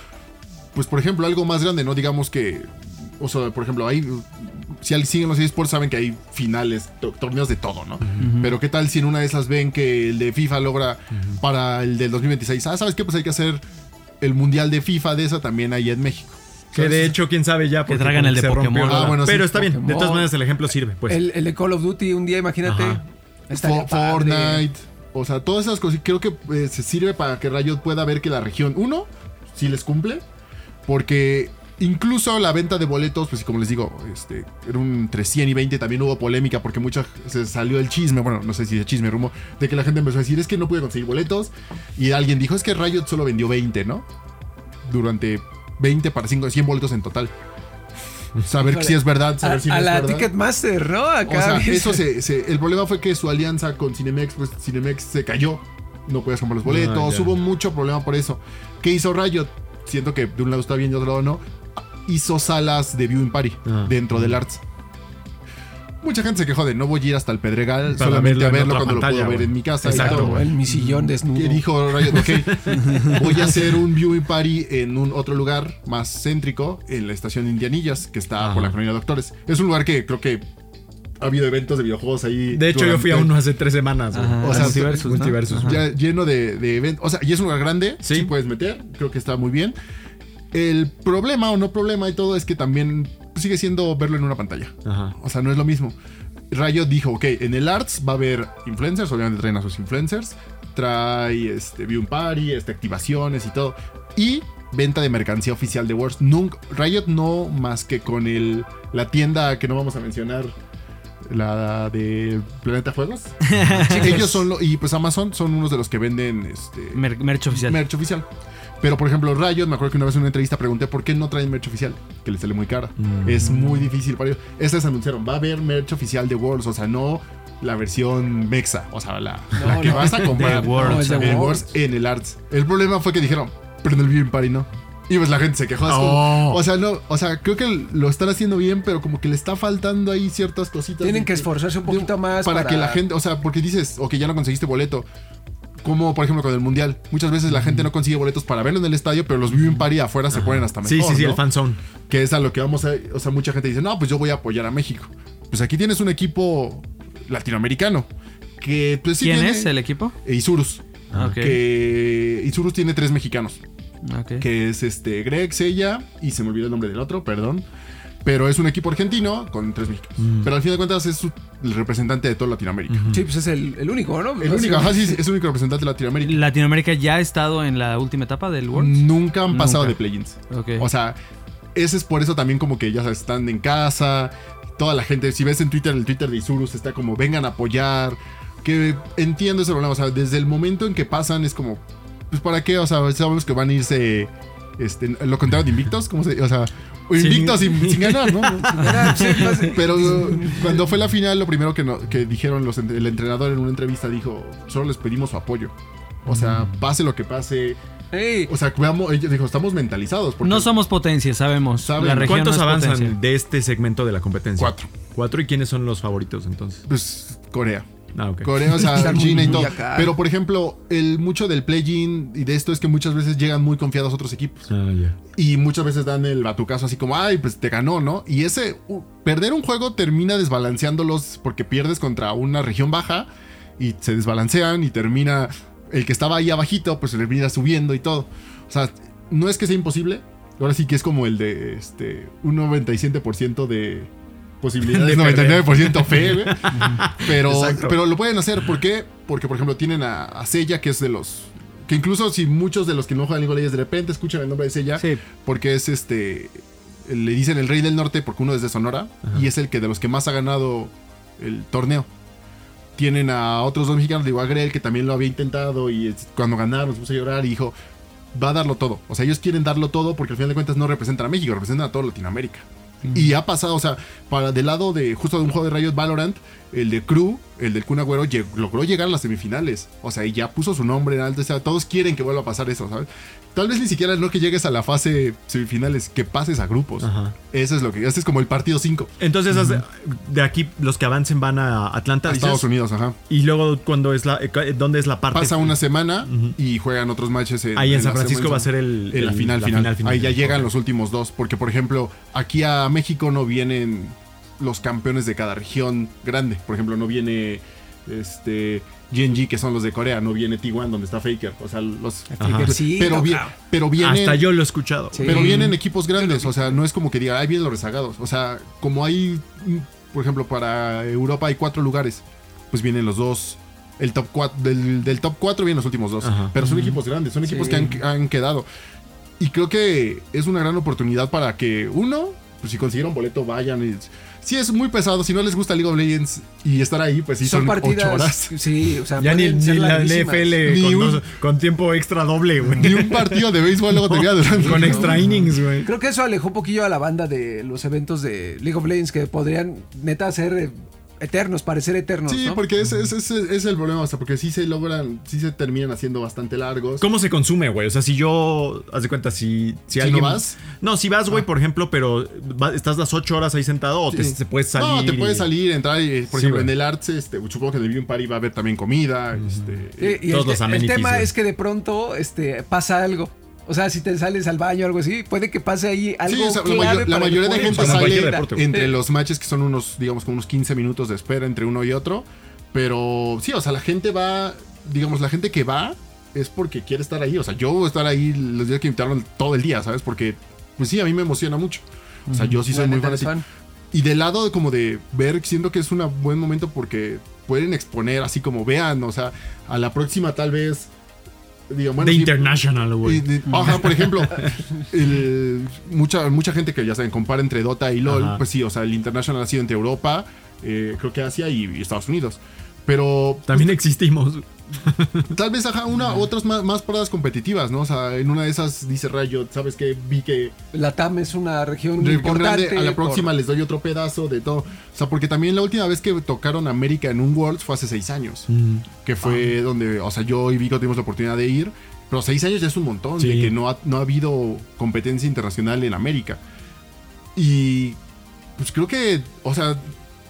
Speaker 6: pues por ejemplo, algo más grande, ¿no? Digamos que, o sea, por ejemplo, hay, si al- siguen los eSports saben que hay finales, to- torneos de todo, ¿no? Pero qué tal si en una de esas ven que el de FIFA logra para el del 2026, ah, ¿sabes qué? Pues hay que hacer el mundial de FIFA de esa también ahí en México.
Speaker 1: Que de hecho, quién sabe ya. porque
Speaker 4: tragan el de
Speaker 1: se rompió
Speaker 4: Pokémon.
Speaker 6: Ah, bueno, sí.
Speaker 1: Pero está bien. De todas maneras, el ejemplo sirve. Pues.
Speaker 2: el, el de Call of Duty, un día, imagínate.
Speaker 6: Fortnite, o sea, todas esas cosas, creo que eh, se sirve para que Riot pueda ver que la región, uno, sí les cumple, porque incluso la venta de boletos, pues como les digo, este, era un entre 100 y 20, también hubo polémica porque mucha se salió el chisme, bueno, no sé si es chisme, rumor, de que la gente empezó a decir, es que no pude conseguir boletos, y alguien dijo, es que Riot solo vendió 20, ¿no? Durante 20 para 5, 100 boletos en total. Saber
Speaker 2: Híjole.
Speaker 6: si es verdad,
Speaker 2: A,
Speaker 6: saber si no
Speaker 2: a
Speaker 6: es
Speaker 2: la
Speaker 6: verdad.
Speaker 2: Ticketmaster, ¿no?
Speaker 6: O
Speaker 2: Acá.
Speaker 6: sea,
Speaker 2: dice-
Speaker 6: eso se, se- el problema fue que su alianza con Cinemex, pues Cinemex se cayó. No podías comprar los boletos.
Speaker 1: Ah, ya.
Speaker 6: hubo mucho problema por eso. ¿Qué hizo Riot? Siento que de un lado está bien y de otro lado no. Hizo salas de viewing party
Speaker 1: Ah.
Speaker 6: dentro del Arts. Mucha gente se quejó de no voy a ir hasta el Pedregal
Speaker 1: Para
Speaker 6: solamente
Speaker 1: verlo
Speaker 6: a
Speaker 1: en
Speaker 6: verlo cuando lo puedo ver en mi casa.
Speaker 1: Exacto,
Speaker 2: el mi sillón desnudo.
Speaker 6: Dijo Riot, ok, (laughs) voy a hacer un viewing party en un otro lugar más céntrico, en la estación de Indianillas, que está
Speaker 1: Ajá.
Speaker 6: por la colonia de Doctores. Es un lugar que creo que ha habido eventos de videojuegos ahí.
Speaker 1: De hecho, yo fui a uno hace tres semanas.
Speaker 4: Ajá,
Speaker 6: O sea,
Speaker 4: Multiversus, ¿no?
Speaker 1: Multiversus.
Speaker 6: Ya lleno de, de eventos. O sea, y es un lugar grande, sí.
Speaker 1: Sí.
Speaker 6: puedes meter, creo que está muy bien. El problema o no problema y todo es que también sigue siendo verlo en una pantalla.
Speaker 1: Ajá.
Speaker 6: O sea, no es lo mismo. Riot dijo, ok, en el Arts va a haber influencers, obviamente traen a sus influencers, trae este, Party, este, activaciones y todo. Y venta de mercancía oficial de Wars. Nunca, Riot no más que con el, la tienda que no vamos a mencionar, la de Planeta Juegos. (laughs) Ellos son, lo- y pues Amazon son unos de los que venden este,
Speaker 4: Mer- merch oficial.
Speaker 6: merch oficial. Pero por ejemplo, Riot, me acuerdo que una vez en una entrevista pregunté por qué no traen merch oficial, que les sale muy cara.
Speaker 1: Mm.
Speaker 6: Es muy difícil para ellos. Estas anunciaron, va a haber merch oficial de Worlds, o sea, no la versión Mexa, o sea, la,
Speaker 2: No,
Speaker 6: la que
Speaker 2: no.
Speaker 6: vas a comprar
Speaker 4: Worlds.
Speaker 2: No,
Speaker 6: en
Speaker 2: Worlds.
Speaker 6: Worlds en el Arts. El problema fue que dijeron, pero en el Viewing Party no. Y pues la gente se quejó. como-
Speaker 1: Oh.
Speaker 6: o sea, no, o sea, creo que lo están haciendo bien, pero como que le está faltando ahí ciertas cositas.
Speaker 2: Tienen que esforzarse un poquito más
Speaker 6: para,
Speaker 2: para-
Speaker 6: que la gente, o sea, porque dices, ok, ya no conseguiste boleto. Como por ejemplo con el mundial. Muchas veces la gente no consigue boletos para verlo en el estadio, pero los viewing party afuera se ponen hasta mejor.
Speaker 1: Sí, sí, sí,
Speaker 6: ¿no?
Speaker 1: el fanzone.
Speaker 6: Que es a lo que vamos a. O sea, mucha gente dice, no, pues yo voy a apoyar a México. Pues aquí tienes un equipo latinoamericano. Que pues sí
Speaker 4: ¿Quién
Speaker 6: tiene-
Speaker 4: es el equipo?
Speaker 6: Isurus.
Speaker 4: Ok.
Speaker 6: Que Isurus tiene tres mexicanos. Que es este Greg, Sella y se me olvidó el nombre del otro, perdón. Pero es un equipo argentino con tres mexicanos. Pero al fin de cuentas es su- el representante de toda Latinoamérica.
Speaker 2: Sí, pues es el, el único, ¿no?
Speaker 6: El único, ajá, sí, es el único representante de Latinoamérica.
Speaker 4: ¿Latinoamérica ya ha estado en la última etapa del World?
Speaker 6: Nunca han pasado
Speaker 4: Nunca.
Speaker 6: de play-ins.
Speaker 4: Ok.
Speaker 6: O sea, ese es por eso también como que ya están en casa. Toda la gente, si ves en Twitter, el Twitter de Isurus está como vengan a apoyar. Que entiendo ese problema. O sea, desde el momento en que pasan es como, pues para qué, o sea, sabemos que van a irse. Este, lo contrario de invictos, ¿cómo se O sea, invictos sin, sin ganar, ¿no? (laughs)
Speaker 2: Sí, más-
Speaker 6: Pero cuando fue la final, lo primero que, no- que dijeron los, el entrenador en una entrevista dijo: solo les pedimos su apoyo. O sea, pase lo que pase. O sea, veamos, ellos dijo, estamos mentalizados. Porque
Speaker 4: No somos potencia, sabemos.
Speaker 6: Saben.
Speaker 4: La región
Speaker 1: ¿Cuántos
Speaker 4: no es
Speaker 1: avanzan
Speaker 4: potencia.
Speaker 1: de este segmento de la competencia?
Speaker 6: Cuatro.
Speaker 1: ¿Cuatro? ¿Y quiénes son los favoritos entonces?
Speaker 6: Pues Corea.
Speaker 1: Ah, ok.
Speaker 6: Corea, o sea, (laughs)
Speaker 2: Están muy-
Speaker 6: China y todo. Pero, por ejemplo, el mucho del play-in y de esto es que muchas veces llegan muy confiados otros equipos.
Speaker 1: Ah.
Speaker 6: Y muchas veces dan el batucazo así como, ay, pues te ganó, ¿no? Y ese, uh, perder un juego termina desbalanceándolos porque pierdes contra una región baja y se desbalancean y termina, el que estaba ahí abajito, pues se termina subiendo y todo. O sea, no es que sea imposible. Ahora sí que es como el de este, un 97% de posibilidades, 99% fe, güey. (laughs) Pero,
Speaker 1: Exacto.
Speaker 6: pero lo pueden hacer. ¿Por qué? Porque, por ejemplo, tienen a, a Sella, que es de los. Que incluso si muchos de los que no juegan League of Legends de repente escuchan el nombre de Sella,
Speaker 4: Sí.
Speaker 6: porque es este. Le dicen el Rey del Norte porque uno es de Sonora y es el que de los que más ha ganado el torneo. Tienen a otros dos mexicanos, digo a Grel, que también lo había intentado y es- cuando ganaron se puso a llorar y dijo: Va a darlo todo. O sea, ellos quieren darlo todo porque al final de cuentas no representan a México, representan a toda Latinoamérica. Y ha pasado, o sea, para del lado de justo de un juego de Riot Valorant, el de Crew, el del Kun Agüero, logró llegar a las semifinales. O sea, y ya puso su nombre en alto. O sea, todos quieren que vuelva a pasar eso, ¿sabes? Tal vez ni siquiera no que llegues a la fase semifinales, que pases a grupos.
Speaker 1: Ajá.
Speaker 6: Eso es lo que. Este es como el partido 5
Speaker 1: Entonces, de, de aquí los que avancen van a Atlanta,
Speaker 6: a
Speaker 1: dices?
Speaker 6: Estados Unidos, ajá.
Speaker 1: Y luego, cuando es la, eh, ¿dónde es la parte?
Speaker 6: Pasa una semana y juegan otros matches en,
Speaker 1: Ahí en San Francisco
Speaker 6: semana-
Speaker 1: va a ser el,
Speaker 6: la final, final.
Speaker 1: final.
Speaker 6: Ahí ya llegan los últimos dos. Porque, por ejemplo, aquí a México no vienen los campeones de cada región grande. Por ejemplo, no viene este GNG, que son los de Corea. No viene T1, donde está Faker. O sea, los.
Speaker 2: Sí,
Speaker 6: pero,
Speaker 2: no,
Speaker 6: vi- pero vienen.
Speaker 1: Hasta yo lo he escuchado.
Speaker 2: Sí.
Speaker 6: Pero vienen equipos grandes, o sea, no es como que diga, ahí vienen los rezagados. O sea, como hay, mm, por ejemplo, para Europa hay cuatro lugares, pues vienen los dos. El top 4, del, del top 4 vienen los últimos dos.
Speaker 1: Ajá.
Speaker 6: Pero son equipos grandes, son equipos
Speaker 2: Sí.
Speaker 6: que han, han quedado. Y creo que es una gran oportunidad para que, uno, pues si consiguieron boleto, vayan. Y, sí, es muy pesado. Si no les gusta League of Legends y estar ahí, pues sí, son,
Speaker 2: son partidas.
Speaker 6: ocho horas.
Speaker 2: Sí, o sea,
Speaker 1: Ya ni, ni la. NFL
Speaker 6: Ni
Speaker 1: con,
Speaker 6: un-
Speaker 1: dos- con tiempo extra doble, güey.
Speaker 6: Ni un partido de béisbol luego termina durando. (laughs)
Speaker 1: Con extra innings, güey.
Speaker 2: Creo que eso alejó un poquillo a la banda de los eventos de League of Legends que podrían neta ser eh, eternos, parecer eternos.
Speaker 6: Sí,
Speaker 2: ¿no?
Speaker 6: porque ese ese es el problema, o sea, porque sí se logran, sí se terminan haciendo bastante largos.
Speaker 1: ¿Cómo se consume, güey? O sea, si yo, haz de cuenta, si, si,
Speaker 6: ¿Si
Speaker 1: alguien...
Speaker 6: no vas?
Speaker 1: No, si vas, güey,
Speaker 6: Ah.
Speaker 1: por ejemplo, pero va- estás las ocho horas ahí sentado o te,
Speaker 6: Sí.
Speaker 1: te puedes salir.
Speaker 6: No, te
Speaker 1: y-
Speaker 6: puedes salir, entrar, y, por
Speaker 1: Sí,
Speaker 6: ejemplo, en el Arts, este, supongo que en el Viewing Party va a haber también comida, este...
Speaker 2: Sí, y
Speaker 1: Todos
Speaker 2: el,
Speaker 1: los
Speaker 2: te- el
Speaker 1: amenities,
Speaker 2: tema es que de pronto este, pasa algo. O sea, si te sales al baño o algo así, puede que pase ahí algo.
Speaker 6: Sí, o sea, la, mayor- mayoría de gente sale entre los matches que son unos, digamos, como unos 15 minutos de espera entre uno y otro. Pero sí, o sea, la gente va, digamos, la gente que va es porque quiere estar ahí. O sea, yo voy a estar ahí los días que invitaron todo el día, ¿sabes? Porque, pues sí, a mí me emociona mucho. O sea, yo sí soy muy
Speaker 2: fan.
Speaker 6: Y del lado de como de ver, siento que es un buen momento porque pueden exponer así como vean, o sea, a la próxima tal vez, digo, bueno, sí,
Speaker 1: International, güey.
Speaker 6: Ajá, por ejemplo, el- mucha, mucha gente que ya saben, compara entre Dota y LOL,
Speaker 1: Ajá.
Speaker 6: pues sí, o sea, el International ha sido entre Europa, eh, creo que Asia y, y Estados Unidos. Pero
Speaker 1: También existimos. (laughs)
Speaker 6: tal vez ajá, una, otras más, más paradas competitivas, ¿no? O sea, en una de esas dice Rayo, ¿sabes qué? Vi que
Speaker 2: La TAM es una región importante.
Speaker 6: grande, a la
Speaker 2: por-
Speaker 6: próxima les doy otro pedazo de todo. O sea, porque también la última vez que tocaron América en un Worlds fue hace seis años. Que fue
Speaker 2: Ah.
Speaker 6: donde, o sea, yo y Vico tuvimos la oportunidad de ir. Pero seis años ya es un montón de que no ha, no ha habido competencia internacional en América. Y pues creo que, o sea,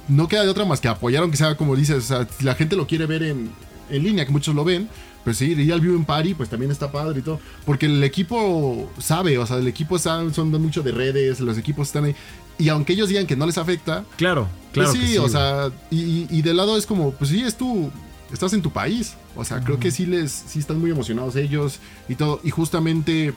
Speaker 6: no queda de otra más que apoyar, aunque sea como dices, o sea, si la gente lo quiere ver en, en línea, que muchos lo ven, pues sí, ir al viewing party, pues también está padre y todo. Porque el equipo sabe, o sea, el equipo sabe, son mucho de redes, los equipos están ahí. Y aunque ellos digan que no les afecta,
Speaker 1: Claro,
Speaker 6: pues
Speaker 1: claro.
Speaker 6: sí,
Speaker 1: que sí,
Speaker 6: o
Speaker 1: güey.
Speaker 6: sea, y, y- de lado es como, pues sí, es tu, estás en tu país. O sea, creo que sí les, sí están muy emocionados ellos y todo. Y justamente,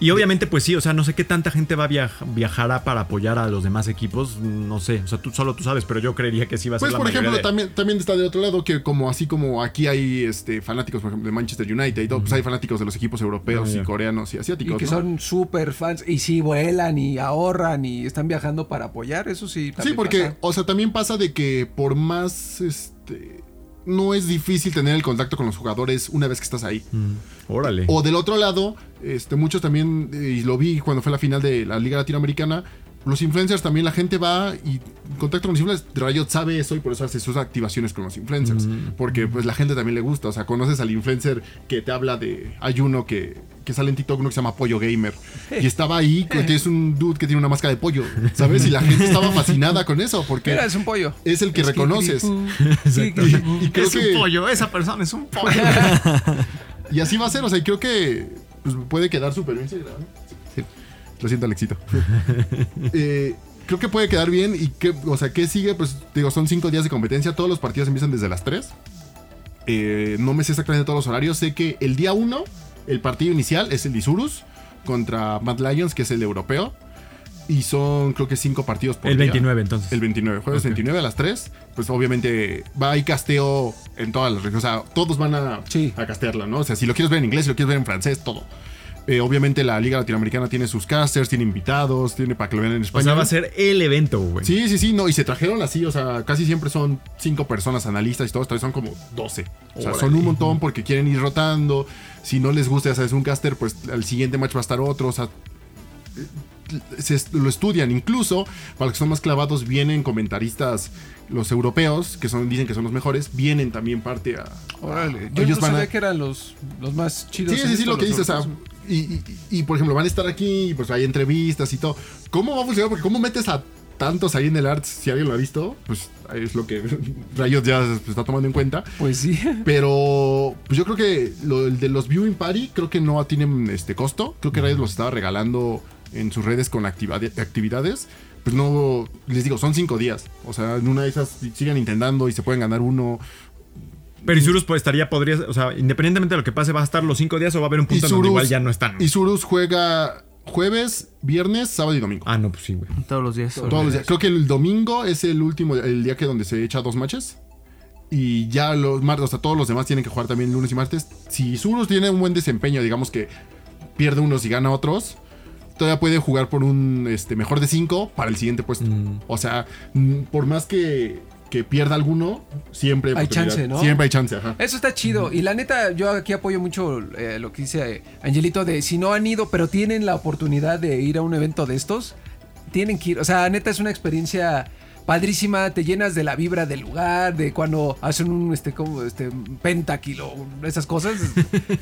Speaker 1: Y obviamente, pues sí, o sea, no sé qué tanta gente va a viaj- viajará para apoyar a los demás equipos, no sé, o sea, tú solo tú sabes, pero yo creería que sí va a ser
Speaker 6: pues
Speaker 1: la
Speaker 6: por ejemplo,
Speaker 1: de-
Speaker 6: también, también está de otro lado que como así como aquí hay este, fanáticos, por ejemplo, de Manchester United y todo, pues hay fanáticos de los equipos europeos
Speaker 1: Ah,
Speaker 6: y
Speaker 1: ya.
Speaker 6: coreanos y
Speaker 2: Y
Speaker 6: asiáticos.
Speaker 2: que
Speaker 6: ¿no?
Speaker 2: son súper fans. Y sí vuelan y ahorran y están viajando para apoyar. Eso sí.
Speaker 6: Sí, porque,
Speaker 2: pasa.
Speaker 6: o sea, también pasa de que por más, este, no es difícil tener el contacto con los jugadores una vez que estás ahí.
Speaker 1: Mm, Órale.
Speaker 6: O del otro lado, este, muchos también, eh, y lo vi cuando fue la final de la Liga Latinoamericana, los influencers también, la gente va y contacta con los influencers. Riot sabe eso y por eso hace sus activaciones con los influencers. Porque pues la gente también le gusta. O sea, conoces al influencer que te habla de... Hay uno que, que sale en TikTok, uno que se llama Pollo Gamer. (laughs) Y estaba ahí, que es un dude que tiene una máscara de pollo, ¿sabes? Y la gente estaba fascinada con eso porque
Speaker 2: Mira, es un pollo.
Speaker 6: es el que
Speaker 2: Es
Speaker 6: reconoces.
Speaker 2: Kikiriku. (laughs)
Speaker 6: Y, y creo
Speaker 1: es
Speaker 6: que...
Speaker 1: un pollo, esa persona es un pollo. (laughs)
Speaker 6: Y así va a ser, o sea, y creo que pues, puede quedar súper bien. Lo siento, Alexito. Eh, creo que puede quedar bien. Y que, o sea, ¿qué sigue? Pues digo, son cinco días de competencia. Todos los partidos empiezan desde las 3. Eh, no me sé exactamente todos los horarios. Sé que el día 1, el partido inicial es el Isurus contra Mad Lions, que es el europeo. Y son, creo que, cinco partidos por
Speaker 1: El
Speaker 6: día.
Speaker 1: 29, entonces.
Speaker 6: El 29, jueves
Speaker 1: Ok.
Speaker 6: 29 a las 3. Pues obviamente va a ir casteo en todas las regiones. O sea, todos van a,
Speaker 2: Sí.
Speaker 6: a castearla, ¿no? O sea, si lo quieres ver en inglés, si lo quieres ver en francés, todo. Eh, obviamente la Liga Latinoamericana tiene sus casters, tiene invitados, tiene para que lo vean en
Speaker 1: O
Speaker 6: español.
Speaker 1: sea, va a ser el evento, güey.
Speaker 6: Sí, sí, sí, no, y se trajeron así, o sea, casi siempre son cinco personas analistas y todos, esta vez son como 12. O sea, son un montón porque quieren ir rotando. Si no les gusta, ya sabes, un caster, pues al siguiente match va a estar otro, o sea, se lo estudian. Incluso, para los que son más clavados, vienen comentaristas, los europeos, que son, dicen que son los mejores, vienen también parte a...
Speaker 2: Órale. Yo
Speaker 6: ellos
Speaker 2: no
Speaker 6: a-
Speaker 2: sabía que eran los, los más chidos.
Speaker 6: Sí, sí, sí, lo que dices, o sea,
Speaker 2: europeos.
Speaker 6: y, y- y, por ejemplo, van a estar aquí, y pues hay entrevistas y todo. ¿Cómo va a funcionar? Porque ¿cómo metes a tantos ahí en el Arts? Si alguien lo ha visto, pues es lo que (laughs) Riot ya se está tomando en cuenta.
Speaker 2: Pues sí. (laughs)
Speaker 6: Pero pues yo creo que lo el de los Viewing Party creo que no tienen este costo. Creo que Riot los estaba regalando en sus redes con actividades. Pues no, les digo, son cinco días. O sea, en una de esas sigan intentando y se pueden ganar uno.
Speaker 1: Pero Isurus pues estaría, podría, o sea, independientemente de lo que pase, va a estar los cinco días o va a haber un punto en donde
Speaker 6: Isurus-
Speaker 1: igual ya no están.
Speaker 6: Isurus juega jueves, viernes, sábado y domingo.
Speaker 1: Ah, no, pues sí, güey.
Speaker 4: Todos los días.
Speaker 6: Todos los días. Creo que el domingo es el último, el día que donde se echa dos matches. Y ya los martes, o sea, todos los demás tienen que jugar también lunes y martes. Si Surus tiene un buen desempeño, digamos que pierde unos y gana otros, todavía puede jugar por un este, mejor de cinco para el siguiente puesto. O sea, mm, por más que, que pierda alguno, siempre
Speaker 2: Hay
Speaker 6: oportunidad.
Speaker 2: chance, ¿no?
Speaker 6: Siempre hay chance, ajá.
Speaker 2: Eso está chido. Y la neta, yo aquí apoyo mucho eh, lo que dice Angelito de si no han ido, pero tienen la oportunidad de ir a un evento de estos, tienen que ir. O sea, neta es una experiencia padrísima, te llenas de la vibra del lugar, de cuando hacen un este como este pentakilo, esas cosas.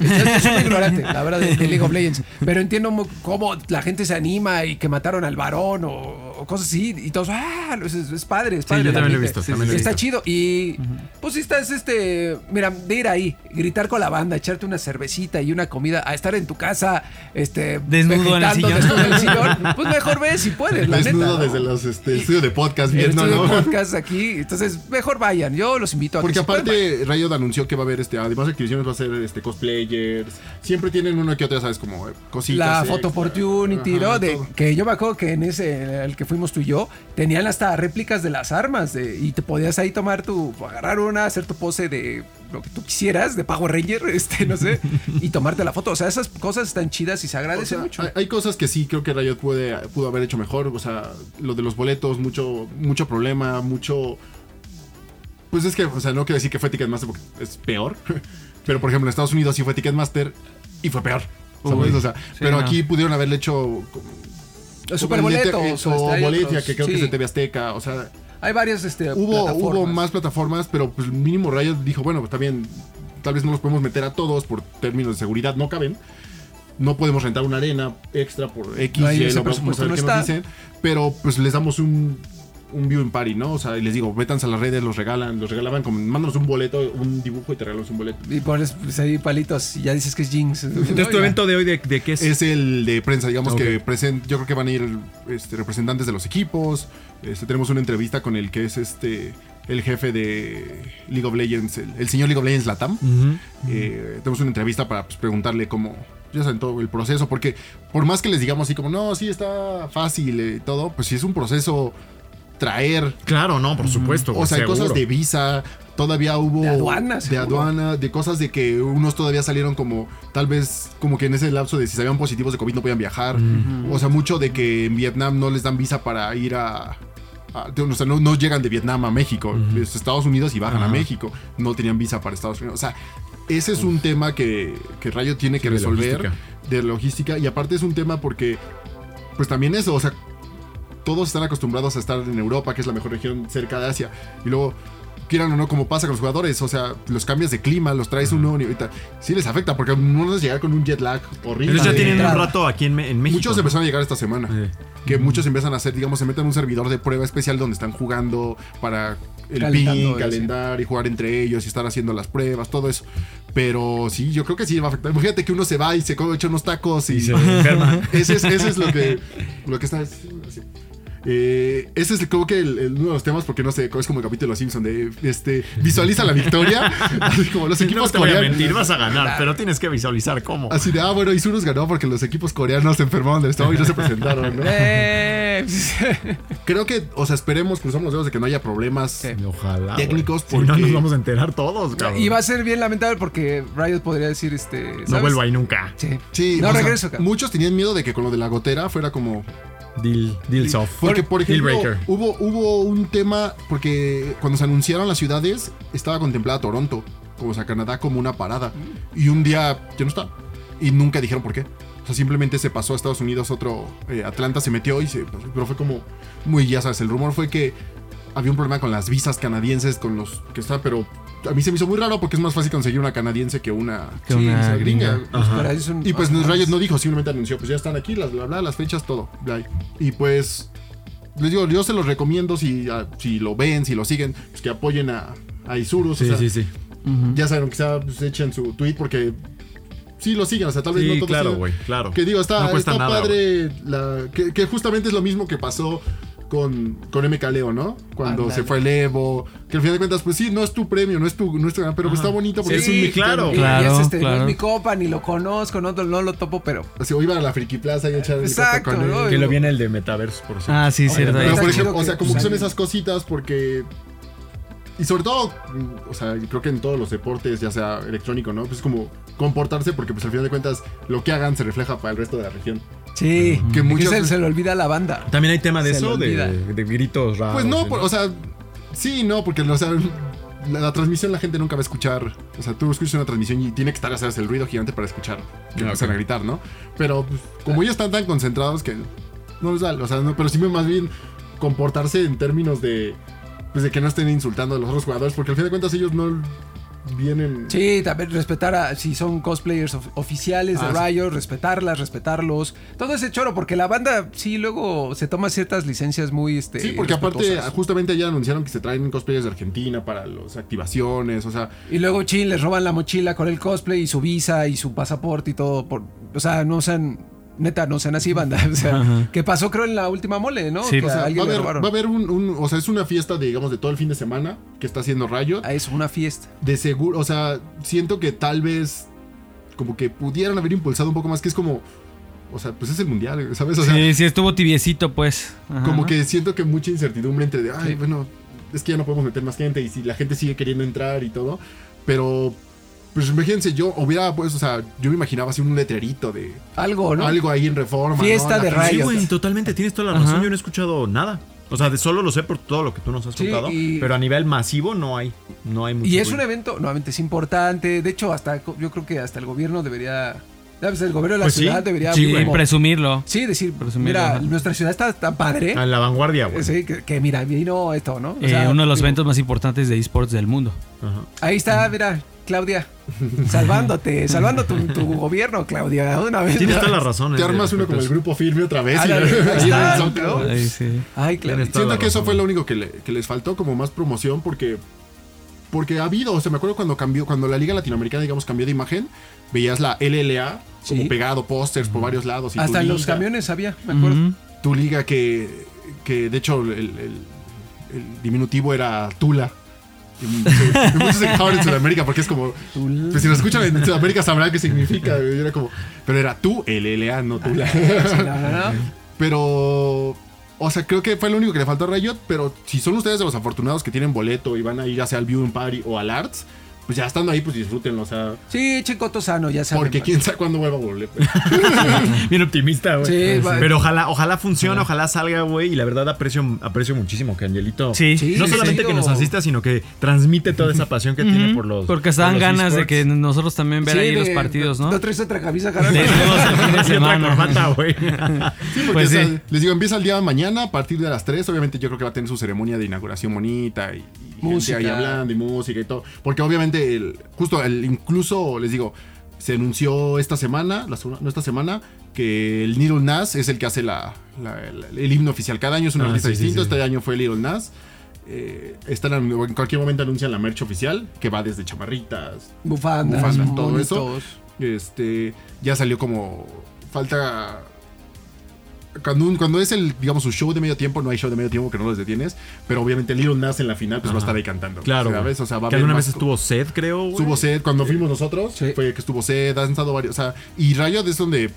Speaker 2: Yo soy muy ignorante, la verdad, de, de League of Legends. Pero entiendo mo- cómo la gente se anima y que mataron al varón o, o cosas así. Y todos, ah, es, es padre, es padre.
Speaker 1: yo
Speaker 2: la
Speaker 1: también lo he visto, también lo he
Speaker 2: Está
Speaker 1: visto.
Speaker 2: chido. Y pues si estás este, mira, de ir ahí, gritar con la banda, echarte una cervecita y una comida, a estar en tu casa, este,
Speaker 4: Desnudo en el sillón.
Speaker 2: desnudo en el sillón, (laughs) pues mejor ve si puedes, la
Speaker 6: Desnudo
Speaker 2: neta.
Speaker 6: desde
Speaker 2: ¿no?
Speaker 6: los este, estudios de podcast viendo,
Speaker 2: estudio podcast aquí, entonces mejor vayan, yo los invito a
Speaker 6: Porque
Speaker 2: que
Speaker 6: aparte Riot anunció que va a haber este, además de Activisiones va a ser este cosplayers. Siempre tienen uno que otro, sabes, como eh, cositas.
Speaker 2: la
Speaker 6: extra.
Speaker 2: photo opportunity,
Speaker 6: Ajá,
Speaker 2: ¿no? De,
Speaker 6: todo.
Speaker 2: que yo me acuerdo que en ese, el que fuimos tú y yo, tenían hasta réplicas de las armas de- y te podías ahí tomar tu, agarrar una, hacer tu pose de lo que tú quisieras, de Power Ranger, (laughs) este, no sé, y tomarte la foto. O sea, esas cosas están chidas y se
Speaker 6: O
Speaker 2: agradecen
Speaker 6: sea,
Speaker 2: mucho.
Speaker 6: hay, hay cosas que sí creo que Riot puede, pudo haber hecho mejor. O sea, lo de los boletos, mucho, mucho problema, mucho. Pues es que, o sea, no quiero decir que fue Ticketmaster porque es peor. (laughs) Pero por ejemplo, en Estados Unidos sí fue Ticketmaster y fue peor. ¿sabes?
Speaker 2: Uy,
Speaker 6: o sea, pero
Speaker 4: no.
Speaker 6: aquí pudieron haberle hecho.
Speaker 2: Los superboletos.
Speaker 6: O
Speaker 2: este,
Speaker 6: Boletia, que creo que es de TV Azteca. O sea,
Speaker 2: Hay varias este,
Speaker 6: hubo, hubo
Speaker 2: plataformas.
Speaker 6: más plataformas, pero pues mínimo Riot dijo, bueno, pues también, tal vez no los podemos meter a todos por términos de seguridad, no caben. No podemos rentar una arena extra por X,
Speaker 2: No,
Speaker 6: Y,
Speaker 2: ese
Speaker 6: lo vamos a
Speaker 2: presupuesto
Speaker 6: ver
Speaker 2: no
Speaker 6: qué nos dicen. Pero pues les damos un, un viewing party, ¿no? O sea, y les digo, métanse a las redes, los regalan, los regalaban, como, mándanos un boleto, un dibujo y te regalamos un boleto.
Speaker 2: Y pones pues, ahí palitos y ya dices que es Jinx. (laughs)
Speaker 1: Entonces, tu evento de hoy, ¿de, de qué es?
Speaker 6: Es el de prensa, digamos
Speaker 1: Ok.
Speaker 6: que present, yo creo que van a ir este, representantes de los equipos. Este, tenemos una entrevista con el que es este el jefe de League of Legends, el, el señor League of Legends Latam. Eh, tenemos una entrevista para pues, preguntarle cómo, ya saben, todo el proceso, porque por más que les digamos así como, no, sí está fácil y todo, pues sí es un proceso traer.
Speaker 1: Claro, no, por supuesto.
Speaker 6: O sea, hay
Speaker 1: seguro.
Speaker 6: cosas de visa, todavía hubo...
Speaker 2: De aduana,
Speaker 6: De aduana, de cosas de que unos todavía salieron como, tal vez, como que en ese lapso de si salían positivos de COVID no podían viajar. O sea, mucho de que en Vietnam no les dan visa para ir a... a- de- o sea, no, no llegan de Vietnam a México, es Estados Unidos y bajan a. México. No tenían visa para Estados Unidos. O sea, ese es un tema que, que Rayo tiene que
Speaker 1: de
Speaker 6: resolver
Speaker 1: logística.
Speaker 6: de logística. Y aparte es un tema porque, pues también eso, o sea, todos están acostumbrados a estar en Europa, que es la mejor región cerca de Asia. Y luego, quieran o no, como pasa con los jugadores, o sea, los cambias de clima, los traes uno y ahorita sí les afecta, porque no vas a llegar con un jet lag horrible.
Speaker 1: Entonces ya tienen un rato aquí en, México.
Speaker 6: Muchos
Speaker 1: ¿no?
Speaker 6: empezaron a llegar esta semana.
Speaker 1: Sí.
Speaker 6: Que muchos empiezan a hacer, digamos, se meten en un servidor de prueba especial donde están jugando para el ping, calendar y jugar entre ellos y estar haciendo las pruebas, todo eso. Pero sí, yo creo que sí va a afectar. Imagínate que uno se va y se come echa unos tacos y,
Speaker 1: Y se enferma. (laughs)
Speaker 6: ese es, ese es lo que, lo que está. así. (laughs) Eh, ese es creo que el, el- uno de los temas, porque no sé, es como el capítulo de los Simpson de este visualiza la victoria. (laughs) así como los
Speaker 1: No
Speaker 6: equipos
Speaker 1: te voy a
Speaker 6: coreanos.
Speaker 1: mentir, vas a ganar, pero tienes que visualizar cómo.
Speaker 6: Así de, ah, bueno, Isurus ganó porque los equipos coreanos se enfermaron del estómago y no se presentaron, ¿no?
Speaker 2: Eh,
Speaker 6: Creo que, o sea, esperemos, cruzamos los dedos de que no haya problemas.
Speaker 2: Sí.
Speaker 1: Ojalá.
Speaker 6: Técnicos.
Speaker 1: Si no
Speaker 6: porque-
Speaker 1: nos vamos a enterar todos, cabrón.
Speaker 2: y va a ser bien lamentable porque Riot podría decir este.
Speaker 1: No vuelvo ahí nunca.
Speaker 2: Sí.
Speaker 6: Sí,
Speaker 2: no
Speaker 6: sea,
Speaker 2: regreso, cabrón.
Speaker 6: muchos tenían miedo de que con lo de la gotera fuera como.
Speaker 1: Deal, deal soft.
Speaker 6: Porque, por
Speaker 1: Deal
Speaker 6: ejemplo,
Speaker 1: breaker.
Speaker 6: hubo, hubo un tema. Porque cuando se anunciaron las ciudades, estaba contemplada Toronto, como o sea, Canadá, como una parada. Y un día ya no está. Y nunca dijeron por qué. O sea, simplemente se pasó a Estados Unidos otro. eh, Atlanta se metió y se. Pero fue como. Muy, ya sabes, el rumor fue que había un problema con las visas canadienses, con los que está, pero a mí se me hizo muy raro porque es más fácil conseguir una canadiense que una,
Speaker 4: Que una gringa.
Speaker 1: Ajá.
Speaker 2: Pero ahí es un-
Speaker 6: Y pues
Speaker 2: Ajá.
Speaker 6: Riot no dijo, simplemente anunció, pues ya están aquí, las bla bla, las fechas, todo. bla. Y pues les digo, yo se los recomiendo si, ah, si lo ven, si lo siguen, pues que apoyen a, a Isurus.
Speaker 1: Sí,
Speaker 6: o sea,
Speaker 1: sí, sí.
Speaker 6: Ya saben, quizá pues, echen su tweet porque sí lo siguen, o sea, tal vez no
Speaker 1: Sí,
Speaker 6: todos
Speaker 1: claro, güey, claro.
Speaker 6: Que digo, está,
Speaker 1: No
Speaker 6: está
Speaker 1: nada,
Speaker 6: padre, la, que, que justamente es lo mismo que pasó con, con MK Leo, ¿no? Cuando se fue el Evo, que al final de cuentas, pues sí, no es tu premio, no es tu, no es tu pero pues está bonito porque
Speaker 1: Sí,
Speaker 6: es un mexicano.
Speaker 1: claro.
Speaker 2: Y-
Speaker 4: Claro,
Speaker 2: y es este, no
Speaker 4: claro.
Speaker 2: es mi copa, ni lo conozco, no, no lo topo, pero.
Speaker 6: Así, o iban a la Friki Plaza y echar el
Speaker 2: Exacto,
Speaker 6: coto con él.
Speaker 2: ¿no?
Speaker 1: Que lo viene el de Metaverse, por cierto.
Speaker 4: Ah, sí, cierto.
Speaker 6: Pero por ejemplo, o sea, como que son
Speaker 2: sale.
Speaker 6: esas cositas porque. Y sobre todo, o sea, creo que en todos los deportes, ya sea electrónico, ¿no? Pues como comportarse porque pues al final de cuentas lo que hagan se refleja para el resto de la región.
Speaker 2: Sí,
Speaker 6: Que
Speaker 2: que
Speaker 6: muchas
Speaker 2: se,
Speaker 6: veces-
Speaker 2: se le olvida a la banda.
Speaker 1: También hay tema de
Speaker 2: Se
Speaker 1: eso, de, gritos raros.
Speaker 6: Pues no, o sea, sí, no, porque o sea, la, la transmisión la gente nunca va a escuchar. O sea, tú escuchas una transmisión y tiene que estar a hacer el ruido gigante para escuchar que
Speaker 1: Ah,
Speaker 6: empiezan
Speaker 1: ok.
Speaker 6: a gritar, ¿no? Pero pues, como ellos están tan concentrados que no les da, o sea, no, pero sí más bien comportarse en términos de pues de que no estén insultando a los otros jugadores, porque al fin de cuentas ellos no vienen
Speaker 2: Sí, también respetar a si son cosplayers of- oficiales de
Speaker 6: Ah, sí.
Speaker 2: Respetarlas, respetarlos. Todo ese choro, porque la banda sí luego se toma ciertas licencias muy este.
Speaker 6: Sí, porque aparte justamente ayer anunciaron que se traen cosplayers de Argentina para las activaciones, o sea,
Speaker 2: Y luego chin, les roban la mochila con el cosplay y su visa y su pasaporte y todo. Por, o sea, no sean. Neta, no sean así, banda. (laughs) O sea, que pasó creo en la última mole, ¿no?
Speaker 4: Sí,
Speaker 2: que
Speaker 6: o sea, va a haber,
Speaker 2: robaron.
Speaker 6: va a haber un, un- o sea, es una fiesta de, digamos, de todo el fin de semana que está haciendo Riot.
Speaker 2: Ah, es una fiesta.
Speaker 6: De seguro, o sea, siento que tal vez como que pudieran haber impulsado un poco más, que es como, o sea, pues es el mundial, ¿sabes? O sea,
Speaker 4: sí, sí, estuvo tibiecito, pues. Ajá.
Speaker 6: como que siento que mucha incertidumbre entre de, ay,
Speaker 2: Sí.
Speaker 6: bueno, es que ya no podemos meter más gente y si la gente sigue queriendo entrar y todo, pero pues imagínense, yo hubiera pues, o sea, yo me imaginaba así un letrerito de
Speaker 2: Algo, ¿no?
Speaker 6: algo ahí en reforma.
Speaker 2: Fiesta
Speaker 6: ¿no?
Speaker 2: de
Speaker 6: La-
Speaker 1: Sí, güey, totalmente, tienes toda la razón.
Speaker 4: Ajá.
Speaker 1: Yo no he escuchado nada. O sea, de solo lo sé por todo lo que tú nos has
Speaker 2: Sí,
Speaker 1: contado.
Speaker 2: y-
Speaker 1: Pero a nivel masivo no hay. No hay mucho.
Speaker 2: Y es un evento, nuevamente, es importante. De hecho, hasta yo creo que hasta el gobierno debería. El gobierno de la
Speaker 1: Pues sí.
Speaker 2: ciudad debería.
Speaker 4: Sí,
Speaker 2: como-
Speaker 4: presumirlo.
Speaker 2: sí, decir,
Speaker 4: Presumir,
Speaker 2: mira, nuestra ciudad está tan padre.
Speaker 1: A la vanguardia, güey.
Speaker 2: Sí, que, que mira, vino esto, ¿no? O
Speaker 4: Eh,
Speaker 2: sea,
Speaker 4: uno de los
Speaker 2: digo,
Speaker 4: eventos más importantes de esports del mundo.
Speaker 1: Ajá.
Speaker 2: Ahí está, mira, Claudia, salvándote, (laughs) salvando tu, tu gobierno, Claudia, una vez.
Speaker 1: Tienes toda la razón.
Speaker 6: Te
Speaker 1: eh,
Speaker 6: armas uno como el grupo firme otra vez. y-.
Speaker 4: Ay, (laughs) sí.
Speaker 2: Ay, Claudia.
Speaker 6: Siento que eso fue lo único que, le- que les faltó como más promoción porque porque ha habido, o sea, me acuerdo cuando cambió cuando la Liga Latinoamericana digamos cambió de imagen, veías la LLA como
Speaker 2: Sí.
Speaker 6: pegado pósters por varios lados y
Speaker 2: Hasta en los camiones había, me acuerdo.
Speaker 6: Tu liga que que de hecho el, el- el diminutivo era Tula. Muchos- y muchos se quejaban en Sudamérica porque es como pues si lo escuchan en Sudamérica sabrán qué significa, era como pero era tú LLA, no
Speaker 2: no, no. (laughs)
Speaker 6: Pero. O sea, creo que fue lo único que le faltó a Riot. Pero si son ustedes de los afortunados que tienen boleto y van a ir ya sea al Viewing Party o al Arts, pues ya estando ahí, pues disfrútenlo. O sea,
Speaker 2: Sí, chico Tosano, ya saben.
Speaker 6: porque quién sabe cuándo vuelva a volver. (laughs)
Speaker 1: Bien optimista, güey.
Speaker 2: Sí,
Speaker 1: Pero ojalá, ojalá funcione, ojalá salga, güey. Y la verdad aprecio, aprecio muchísimo que Angelito.
Speaker 4: Sí.
Speaker 2: Sí,
Speaker 1: No
Speaker 2: sí,
Speaker 1: solamente
Speaker 2: sí.
Speaker 1: que nos asista, sino que transmite toda esa pasión que tiene por los.
Speaker 4: Porque
Speaker 1: los
Speaker 4: ganas de que nosotros también ver
Speaker 2: Sí,
Speaker 4: ahí los partidos, ¿no?
Speaker 2: No traes otra camisa,
Speaker 1: otra
Speaker 4: semana.
Speaker 1: corbata, güey. (laughs)
Speaker 6: Sí, porque,
Speaker 4: Pues
Speaker 6: o sea,
Speaker 4: sí.
Speaker 6: les digo, empieza el día de mañana a partir de las 3. Obviamente, yo creo que va a tener su ceremonia de inauguración bonita y, y gente
Speaker 2: Música.
Speaker 6: ahí hablando y música y todo. Porque obviamente, el, justo el, incluso les digo, se anunció esta semana, la, no esta semana, que el Little Nas es el que hace la, la- el, el himno oficial. Cada año es un
Speaker 1: Ah,
Speaker 6: artista
Speaker 1: sí, sí,
Speaker 6: distinto.
Speaker 1: sí.
Speaker 6: Este año fue Little Nas. Eh, están, en cualquier momento anuncian la merch oficial, que va desde chamarritas,
Speaker 2: Bufandas,
Speaker 6: Bufandas, todo eso. este, ya salió como. Falta. Cuando, un- cuando es el, digamos, su show de medio tiempo, no hay show de medio tiempo que no los detienes. Pero obviamente Little Nas en la final, pues va a
Speaker 1: Ajá.
Speaker 6: estar ahí cantando.
Speaker 1: Claro.
Speaker 6: ¿sabes? O sea, va a
Speaker 1: que alguna vez estuvo Sed, creo. güey.
Speaker 6: Estuvo Sed, cuando fuimos nosotros,
Speaker 2: Sí.
Speaker 6: fue que estuvo Sed, han estado varios. O sea, y Riot es donde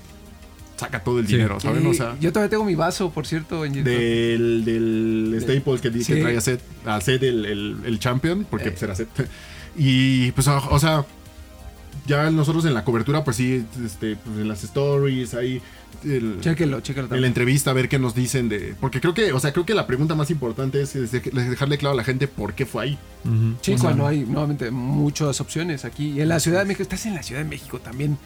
Speaker 6: saca todo el
Speaker 1: Sí.
Speaker 6: dinero, ¿saben? O sea,
Speaker 2: yo todavía tengo mi vaso, por cierto. en-
Speaker 6: del, del Staples que dice
Speaker 2: Sí.
Speaker 6: que traía Sed, a Sed el, el, el champion, porque
Speaker 2: Eh.
Speaker 6: pues era Sed. (laughs) Y pues, o, o sea, ya nosotros en la cobertura, pues sí, este, pues, en las stories, ahí. El,
Speaker 2: Chéquelo, chéquelo
Speaker 6: en la entrevista a ver qué nos dicen de. Porque creo que, o sea, creo que la pregunta más importante es, es de- dejarle claro a la gente por qué fue ahí.
Speaker 1: Ujú.
Speaker 2: Sí,
Speaker 6: o sea,
Speaker 2: cuando hay nuevamente muchas opciones aquí. Y en la Ciudad de México, estás en la Ciudad de México también.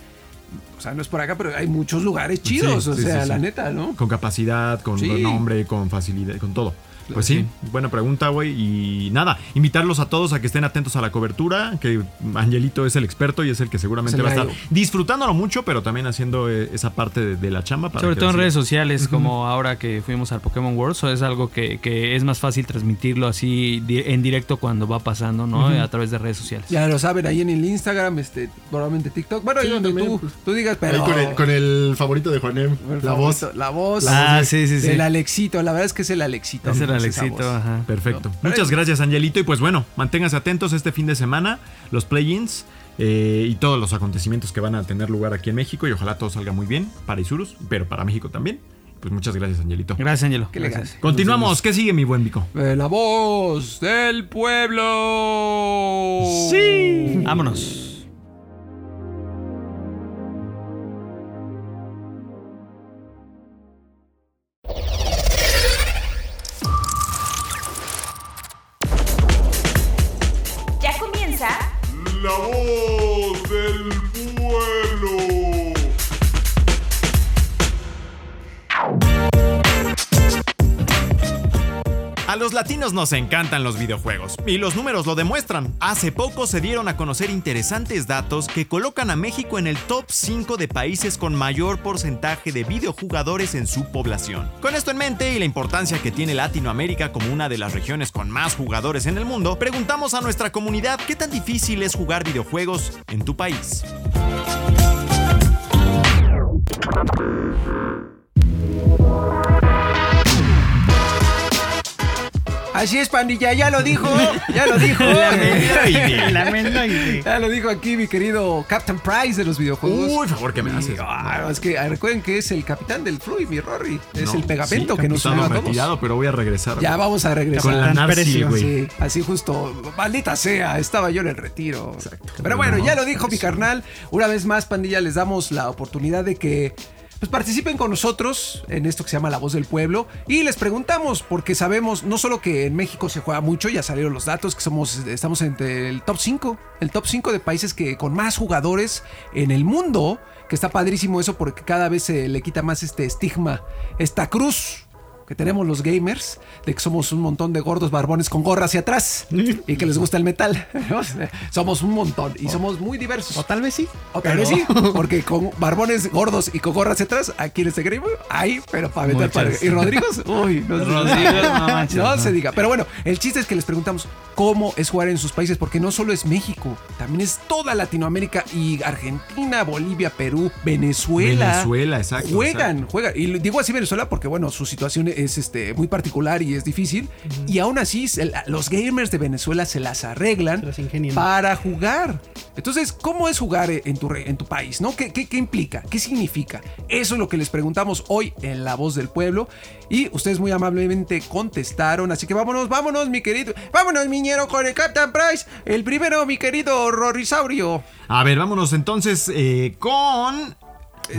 Speaker 2: O sea, no es por acá, pero hay muchos lugares chidos.
Speaker 1: Sí,
Speaker 2: o
Speaker 1: sí,
Speaker 2: sea,
Speaker 1: sí,
Speaker 2: la
Speaker 1: sí.
Speaker 2: neta, ¿no?
Speaker 1: Con capacidad, con
Speaker 2: Sí.
Speaker 1: nombre, con facilidad, con todo. Pues sí, buena pregunta, güey. Y nada, invitarlos a todos a que estén atentos a la cobertura, que Angelito es el experto y es el que seguramente
Speaker 2: el
Speaker 1: va a estar disfrutándolo mucho, pero también haciendo eh, esa parte de, de la chamba. Para
Speaker 4: Sobre todo en redes sociales, como ahora que fuimos al Pokémon World, so es algo que, que es más fácil transmitirlo así en directo cuando va pasando, ¿no? A través de redes sociales.
Speaker 2: Ya lo saben, ahí en el Instagram, este, probablemente TikTok. Bueno, ahí
Speaker 6: Sí,
Speaker 2: donde tú,
Speaker 6: pues.
Speaker 2: tú digas,
Speaker 6: Ahí
Speaker 2: pero.
Speaker 6: con, el, con el favorito de Juanem,
Speaker 2: el
Speaker 6: la voz.
Speaker 2: La voz.
Speaker 4: Ah, sí, sí, sí.
Speaker 2: Del Alexito. La verdad es que es el Alexito.
Speaker 4: Es el Alexito, ajá.
Speaker 1: Perfecto.
Speaker 2: No,
Speaker 1: Muchas gracias, Angelito. Y pues bueno, manténganse atentos este fin de semana, los play-ins eh, y todos los acontecimientos que van a tener lugar aquí en México. Y ojalá todo salga muy bien para Isurus, pero para México también. Pues muchas gracias, Angelito.
Speaker 4: Gracias, Angelo.
Speaker 2: Qué
Speaker 4: Gracias.
Speaker 1: Continuamos. ¿Qué sigue, mi buen Vico?
Speaker 2: Eh, la voz del pueblo.
Speaker 4: Sí. Vámonos.
Speaker 7: Los latinos nos encantan los videojuegos y los números lo demuestran. Hace poco se dieron a conocer interesantes datos que colocan a México en el top 5 de países con mayor porcentaje de videojugadores en su población. Con esto en mente y la importancia que tiene Latinoamérica como una de las regiones con más jugadores en el mundo, preguntamos a nuestra comunidad qué tan difícil es jugar videojuegos en tu país.
Speaker 2: Así es, pandilla, ya lo dijo. Ya lo dijo. (laughs)
Speaker 3: Lamento y (laughs)
Speaker 2: ya lo dijo aquí mi querido Captain Price de los videojuegos.
Speaker 1: Uy, favor que me haces.
Speaker 2: Ah, es que recuerden que es el capitán del Fluid, mi Rory. Es
Speaker 1: No,
Speaker 2: el pegamento
Speaker 1: sí,
Speaker 2: que nos une a todos.
Speaker 1: retirado, pero voy a regresar.
Speaker 2: Ya vamos a regresar.
Speaker 1: Con la Narci, güey.
Speaker 2: Sí, así justo, maldita sea, estaba yo en el retiro. Pero bueno, ya lo dijo mi carnal. Una vez más, pandilla, les damos la oportunidad de que pues participen con nosotros en esto que se llama La Voz del Pueblo y les preguntamos, porque sabemos no solo que en México se juega mucho, ya salieron los datos, que somos, estamos entre el top 5, el top 5 de países que con más jugadores en el mundo, que está padrísimo eso porque cada vez se le quita más este estigma, esta cruz que tenemos los gamers, de que somos un montón de gordos barbones con gorra hacia atrás y que les gusta el metal. (laughs) somos un montón y somos muy diversos.
Speaker 3: O tal vez sí.
Speaker 2: O tal vez sí, porque con barbones gordos y con gorra hacia atrás, aquí en este game, ahí, pero para meter para... Y Rodrigo, (laughs) uy, no,
Speaker 4: Rodrigo, no (laughs) manches,
Speaker 2: no
Speaker 4: no.
Speaker 2: se diga. Pero bueno, el chiste es que les preguntamos cómo es jugar en sus países, porque no solo es México, también es toda Latinoamérica y Argentina, Bolivia, Perú, Venezuela.
Speaker 1: Venezuela, exacto,
Speaker 2: Juegan, juegan. Y digo así Venezuela porque, bueno, su situación es este, muy particular y es difícil. Y aún así, se- los gamers de Venezuela se las arreglan
Speaker 3: Se las ingenian.
Speaker 2: para jugar. Entonces, ¿cómo es jugar en tu, en tu país? ¿no? ¿Qué, qué, qué implica? ¿Qué significa? Eso es lo que les preguntamos hoy en La Voz del Pueblo. Y ustedes muy amablemente contestaron. Así que vámonos, vámonos, mi querido. Vámonos, miñero, con el Captain Price. El primero, mi querido Rorisaurio.
Speaker 1: A ver, vámonos entonces eh, con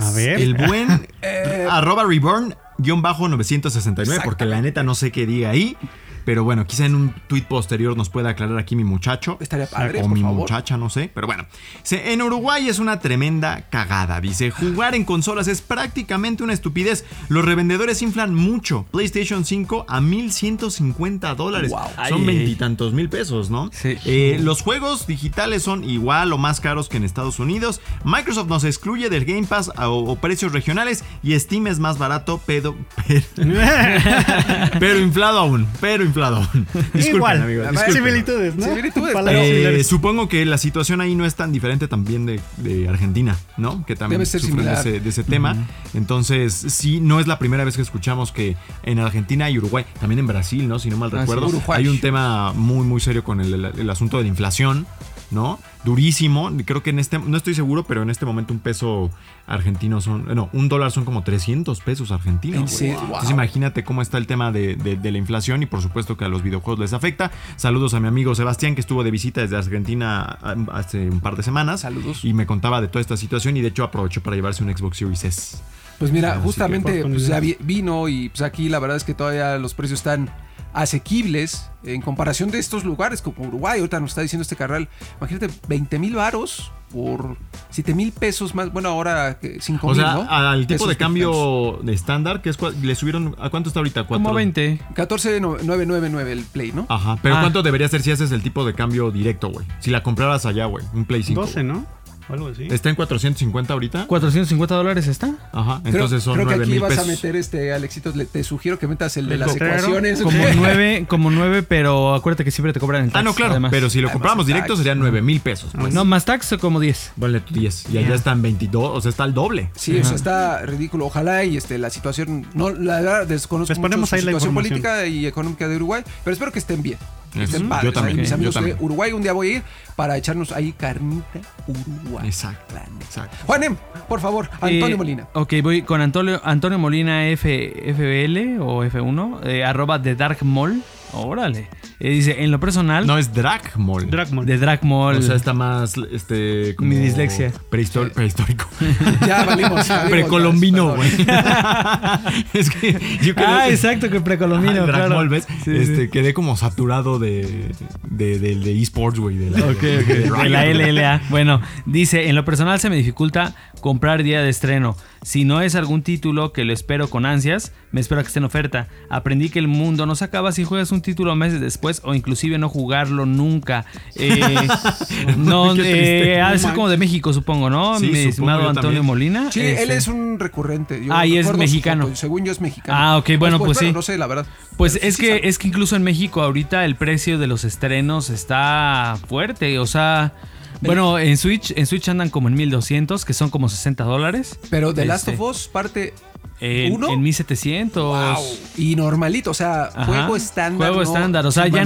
Speaker 3: A ver.
Speaker 1: el buen (laughs)
Speaker 2: Eh,
Speaker 1: arroba reborn guion bajo 969 porque la neta no sé qué diga ahí. Pero bueno, quizá en un tuit posterior nos pueda aclarar aquí mi muchacho.
Speaker 2: Estaría padre,
Speaker 1: O
Speaker 2: por
Speaker 1: mi
Speaker 2: favor.
Speaker 1: muchacha, no sé. Pero bueno. En Uruguay es una tremenda cagada. Dice, jugar en consolas es prácticamente una estupidez. Los revendedores inflan mucho. PlayStation 5 a 1150 dólares.
Speaker 2: Wow.
Speaker 1: Son
Speaker 4: Ay,
Speaker 1: veintitantos mil pesos, ¿no?
Speaker 4: Sí.
Speaker 1: Eh, los juegos digitales son igual o más caros que en Estados Unidos. Microsoft nos excluye del Game Pass o, o precios regionales y Steam es más barato, pero, (laughs) pero, (laughs) pero inflado aún, pero inflado. (laughs) Disculpen,
Speaker 3: Igual.
Speaker 1: amigos, disculpen.
Speaker 3: Similitudes, ¿no?
Speaker 2: Similitudes,
Speaker 1: Eh, supongo que la situación ahí no es tan diferente también de, de Argentina, ¿no? Que también
Speaker 2: Debe ser
Speaker 1: sufren de ese, de ese tema. Entonces, sí, no es la primera vez que escuchamos que en Argentina y Uruguay, también en Brasil, ¿no? Si no mal
Speaker 4: Ah,
Speaker 1: recuerdo, hay un tema muy, muy serio con el, el- el asunto de la inflación, ¿no? Durísimo. Creo que en este, no estoy seguro, pero en este momento un peso argentino son, no, un dólar son como 300 pesos argentinos.
Speaker 2: ¿En
Speaker 1: güey.
Speaker 2: serio?
Speaker 1: Entonces
Speaker 2: Wow.
Speaker 1: imagínate cómo está el tema de, de- de la inflación y por supuesto que a los videojuegos les afecta. Saludos a mi amigo Sebastián que estuvo de visita desde Argentina ah, hace un par de semanas.
Speaker 2: Saludos.
Speaker 1: Y me contaba de toda esta situación y de hecho aprovechó para llevarse un Xbox Series S.
Speaker 2: Pues mira, justamente pues, ya vi- vino y pues aquí la verdad es que todavía los precios están asequibles en comparación de estos lugares como Uruguay. Ahorita nos está diciendo este carnal, imagínate 20 mil varos por 7 mil pesos más. Bueno, ahora 5
Speaker 1: O
Speaker 2: mil,
Speaker 1: sea,
Speaker 2: ¿no?
Speaker 1: al tipo
Speaker 2: Pesos
Speaker 1: de cambio de estándar, que es le subieron, ¿a cuánto está ahorita?
Speaker 4: Como
Speaker 1: ¿Cuatro?
Speaker 4: 20.
Speaker 2: 14,999 el Play, ¿no?
Speaker 1: Ajá, pero
Speaker 4: Ah.
Speaker 1: ¿cuánto debería ser si haces el tipo de cambio directo, güey? Si la compraras allá, güey, un Play 5.
Speaker 3: 12, ¿no? O algo así.
Speaker 1: ¿Está en 450 ahorita?
Speaker 4: 450 dólares está.
Speaker 1: Ajá,
Speaker 2: Creo-
Speaker 1: entonces son
Speaker 2: creo que
Speaker 1: 9
Speaker 2: aquí
Speaker 1: mil
Speaker 2: vas
Speaker 1: pesos.
Speaker 2: a meter este, Alexito, le- te sugiero que metas el de
Speaker 3: ¿El
Speaker 2: las ecuaciones.
Speaker 4: Como (laughs) nueve, como nueve, pero acuérdate que siempre te cobran el tax.
Speaker 1: Ah, no, claro,
Speaker 4: además.
Speaker 1: pero si lo
Speaker 2: Además,
Speaker 1: compramos
Speaker 2: el
Speaker 1: directo serían 9 mil pesos. Pues.
Speaker 4: No, más tax como 10.
Speaker 1: Ponle tu 10. Y allá están 22, o sea, está el doble.
Speaker 2: Sí, o sea, está ridículo. Ojalá y este, la situación, no, la verdad desconozco
Speaker 3: Les
Speaker 2: mucho
Speaker 3: ponemos
Speaker 2: su
Speaker 3: ahí la
Speaker 2: situación política y económica de Uruguay, pero espero que estén bien. Estén
Speaker 1: yo también,
Speaker 2: mis
Speaker 1: yo
Speaker 2: amigos de
Speaker 1: también.
Speaker 2: Uruguay, un día voy a ir para echarnos ahí carnita Uruguay.
Speaker 1: Exacto, exacto.
Speaker 2: Juanem, por favor, Antonio
Speaker 4: Eh,
Speaker 2: Molina.
Speaker 4: Ok, voy con Antonio, Antonio Molina F, FBL o F1, eh, arroba The Dark Mall. Órale. Eh, dice, en lo personal,
Speaker 1: No es Drag Mall.
Speaker 3: Dragmon.
Speaker 4: The Dark Mall.
Speaker 1: O sea, está más este como
Speaker 4: Mi dislexia.
Speaker 1: prehistor- prehistórico. (laughs)
Speaker 2: Ya valimos. valimos
Speaker 1: Precolombino, güey. (laughs) es que yo creo
Speaker 4: ah,
Speaker 1: que-
Speaker 4: exacto, que precolombino. Claro.
Speaker 1: Mall, ¿ves?
Speaker 4: Sí,
Speaker 1: este,
Speaker 4: sí.
Speaker 1: Quedé como saturado de, de, de, de esports, güey. De la,
Speaker 4: Ok, ok.
Speaker 1: de
Speaker 4: De la
Speaker 1: Riot.
Speaker 4: LLA. Bueno, dice, en lo personal se me dificulta comprar día de estreno. Si no es algún título que lo espero con ansias, me espero a que esté en oferta. Aprendí que el mundo no se acaba si juegas un título meses después o inclusive no jugarlo nunca. Eh, (laughs) no, eh, ha de ser como de México, supongo, ¿no?
Speaker 1: Sí,
Speaker 4: Mi
Speaker 1: supongo
Speaker 4: estimado Antonio
Speaker 1: también.
Speaker 4: Molina.
Speaker 2: Sí,
Speaker 4: Este,
Speaker 2: él es un recurrente. Yo
Speaker 4: Ah, y es mexicano.
Speaker 2: según yo es mexicano.
Speaker 4: Ah, ok, bueno, pues sí.
Speaker 2: No sé, la verdad.
Speaker 4: Pues
Speaker 2: Pero
Speaker 4: es
Speaker 2: sí
Speaker 4: que
Speaker 2: sabe.
Speaker 4: es que incluso en México ahorita el precio de los estrenos está fuerte, o sea, bueno, en Switch en Switch andan como en 1200, que son como 60 dólares.
Speaker 2: Pero The Last
Speaker 4: Este,
Speaker 2: of Us parte
Speaker 4: En,
Speaker 2: ¿Uno?
Speaker 4: en 1700.
Speaker 2: Wow. Y normalito, o sea,
Speaker 4: Ajá.
Speaker 2: juego estándar.
Speaker 4: Juego
Speaker 2: no-
Speaker 4: estándar. O sea, ya,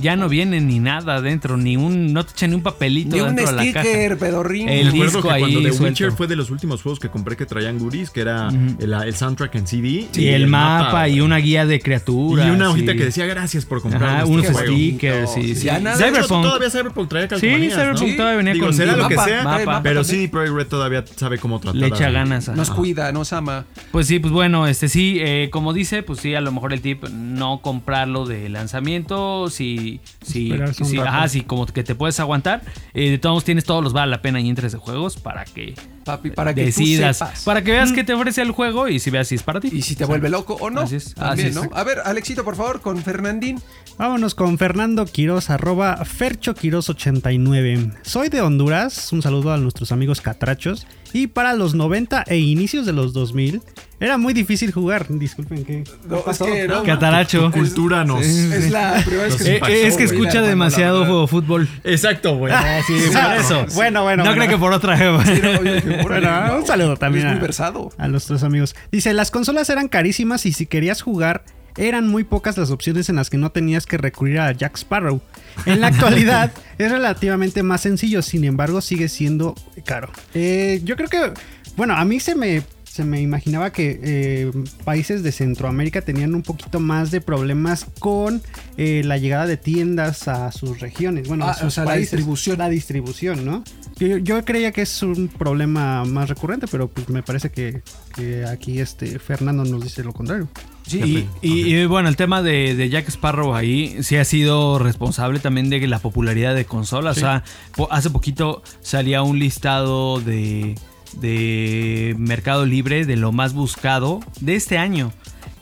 Speaker 4: ya no viene ni nada adentro, ni un. No te echan ni un papelito
Speaker 2: Ni un
Speaker 4: la caja.
Speaker 2: sticker, pedorrín.
Speaker 4: El
Speaker 1: Recuerdo
Speaker 4: disco
Speaker 1: que
Speaker 4: ahí
Speaker 1: cuando The
Speaker 4: suelto.
Speaker 1: Witcher fue de los últimos juegos que compré que traían goodies, que era el, el soundtrack en CD.
Speaker 4: Y el mapa y una guía de criaturas.
Speaker 1: Y una hojita
Speaker 4: y-
Speaker 1: que decía gracias por comprar
Speaker 4: Ajá,
Speaker 1: nuestro
Speaker 4: unos
Speaker 1: juego".
Speaker 4: stickers. Sí, sí.
Speaker 2: Ya nada.
Speaker 1: De hecho,
Speaker 4: Cyberpunk.
Speaker 1: todavía Cyberpunk traía
Speaker 4: Sí, Cyberpunk
Speaker 1: ¿no?
Speaker 4: todavía venía
Speaker 1: Digo,
Speaker 4: con
Speaker 1: será lo que sea, pero sí, Projekt Red todavía sabe cómo tratar.
Speaker 4: Le echa ganas.
Speaker 2: Nos cuida, nos ama.
Speaker 4: Pues sí, pues bueno, este sí, eh, como dice, pues sí, a lo mejor el tip, no comprarlo de lanzamiento, si, si, si, ajá, si como que te puedes aguantar, eh, de todos modos tienes todos los vale la pena y entres de juegos para que
Speaker 2: Papi, para que
Speaker 4: decidas,
Speaker 2: tú sepas.
Speaker 4: para que veas qué te ofrece el juego y si veas si es para ti.
Speaker 2: Y si te vuelve loco o no.
Speaker 4: Así es,
Speaker 2: También,
Speaker 4: así es.
Speaker 2: ¿no? A ver, Alexito, por favor, con Fernandín.
Speaker 3: Vámonos con Fernando Quiroz, arroba Ferchoquiroz89. Soy de Honduras, un saludo a nuestros amigos catrachos. Y para los 90 e inicios de los 2000, era muy difícil jugar. Disculpen, ¿qué?
Speaker 2: No, es que no.
Speaker 4: Cataracho.
Speaker 1: Cultura nos.
Speaker 2: Es la primera vez que se pasó,
Speaker 4: es que
Speaker 2: güey,
Speaker 4: escucha
Speaker 2: la- la-
Speaker 4: demasiado
Speaker 2: la-
Speaker 4: fútbol.
Speaker 1: Exacto, güey.
Speaker 4: Sí, por eso.
Speaker 3: Bueno, bueno,
Speaker 4: No
Speaker 3: bueno.
Speaker 4: creo que por otra.
Speaker 2: Sí, no, (laughs)
Speaker 3: Bueno, un saludo también
Speaker 2: Es
Speaker 3: a-
Speaker 2: muy versado.
Speaker 3: a nuestros amigos. Dice, las consolas eran carísimas y si querías jugar, eran muy pocas las opciones en las que no tenías que recurrir a Jack Sparrow. En la actualidad (laughs) es relativamente más sencillo, sin embargo sigue siendo caro. Eh, yo creo que, bueno, a mí se me... Se me imaginaba que eh, países de Centroamérica tenían un poquito más de problemas con eh, la llegada de tiendas a sus regiones. Bueno,
Speaker 2: Ah,
Speaker 3: a sus
Speaker 2: o sea, la distribución.
Speaker 3: La distribución, ¿no? Yo, yo creía que es un problema más recurrente, pero pues me parece que, que aquí este Fernando nos dice lo contrario.
Speaker 4: Sí, y, y- y, bueno, el tema de, de Jack Sparrow ahí sí ha sido responsable también de la popularidad de consolas. O sea, po- hace poquito salía un listado de, de Mercado Libre de lo más buscado de este año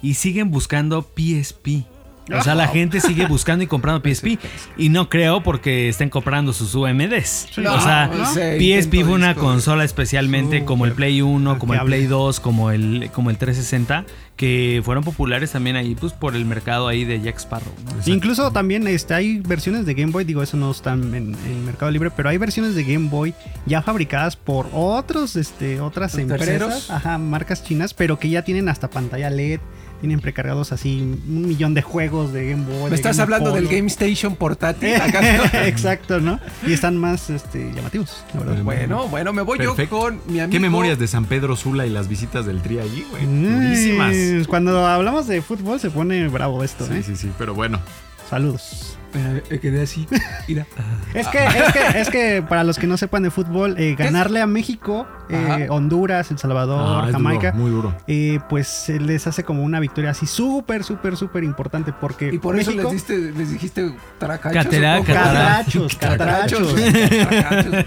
Speaker 4: y siguen buscando PSP. O sea, la gente sigue buscando y comprando PSP. Y no creo porque estén comprando sus UMDs. o sea,
Speaker 2: no
Speaker 4: PSP fue una consola especialmente como el Play 1, como el. Play 2, como el, como el 360, que fueron populares también ahí, pues por el mercado ahí de Jack Sparrow. ¿no?
Speaker 3: Incluso también este, hay versiones de Game Boy, digo, eso no están en, en Mercado Libre, pero hay versiones de Game Boy ya fabricadas por otros, este, otras empresas, ajá, marcas chinas, pero que ya tienen hasta pantalla LED, tienen precargados así un millón de juegos de Game Boy.
Speaker 2: Me
Speaker 3: de
Speaker 2: estás
Speaker 3: Game
Speaker 2: hablando del. Game Station portátil. (laughs) Acá.
Speaker 3: Exacto, ¿no? Y están más este, llamativos, la verdad.
Speaker 2: bueno, bueno, me voy
Speaker 1: Perfecto.
Speaker 2: yo con mi amigo.
Speaker 1: ¿Qué memorias de San Pedro Sula y las visitas del tri allí, güey?
Speaker 3: Mm,
Speaker 1: Durísimas.
Speaker 3: Cuando hablamos de fútbol se pone bravo esto,
Speaker 1: Sí,
Speaker 3: ¿eh?
Speaker 1: sí, sí, pero bueno.
Speaker 3: Saludos.
Speaker 2: Me quedé así. (laughs) Mira.
Speaker 3: Es que, es que, es que para los que no sepan de fútbol, eh, ganarle a México, eh. Honduras, El Salvador,
Speaker 1: Ah,
Speaker 3: Jamaica,
Speaker 1: duro, muy duro.
Speaker 3: eh, pues les hace como una victoria así súper, súper, súper importante porque
Speaker 2: Y por eso les, diste, les dijiste tracachos.
Speaker 4: Catera-
Speaker 3: catrachos.
Speaker 2: Catrachos.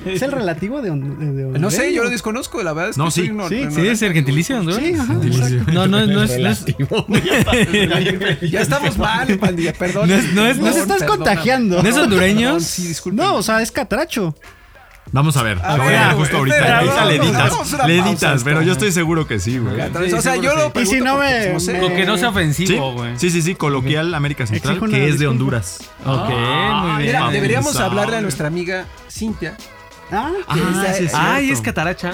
Speaker 3: ¿Es el relativo de, de- de
Speaker 2: No sé, yo lo desconozco, la verdad es
Speaker 1: No, sí.
Speaker 2: soy
Speaker 3: Sí,
Speaker 4: es el gentilicio, ¿no?
Speaker 3: Sí, ajá.
Speaker 4: No, no, no es. No es, (laughs)
Speaker 2: Ya estamos mal, pandilla, perdón.
Speaker 4: No es- no
Speaker 3: contagiando.
Speaker 4: ¿No es hondureños?
Speaker 2: Sí, disculpe.
Speaker 3: No, o sea, es catracho.
Speaker 1: Vamos a ver.
Speaker 2: A
Speaker 1: lo
Speaker 2: ver,
Speaker 1: voy a
Speaker 2: güey,
Speaker 1: justo ahorita.
Speaker 2: espera,
Speaker 1: ahorita le editas. Le editas, pero yo estoy seguro que sí, güey.
Speaker 2: O sea, yo lo
Speaker 3: Y si no
Speaker 2: pregunto
Speaker 3: me-
Speaker 2: porque no sé.
Speaker 4: Con que no sea ofensivo, güey.
Speaker 1: sí, sí, sí, coloquial América Central, que es de. Honduras.
Speaker 4: Ok, muy bien.
Speaker 2: Mira, deberíamos hablarle a nuestra amiga Cintia.
Speaker 3: Ah,
Speaker 1: Ah, sí, es
Speaker 4: Ay, es cataracha.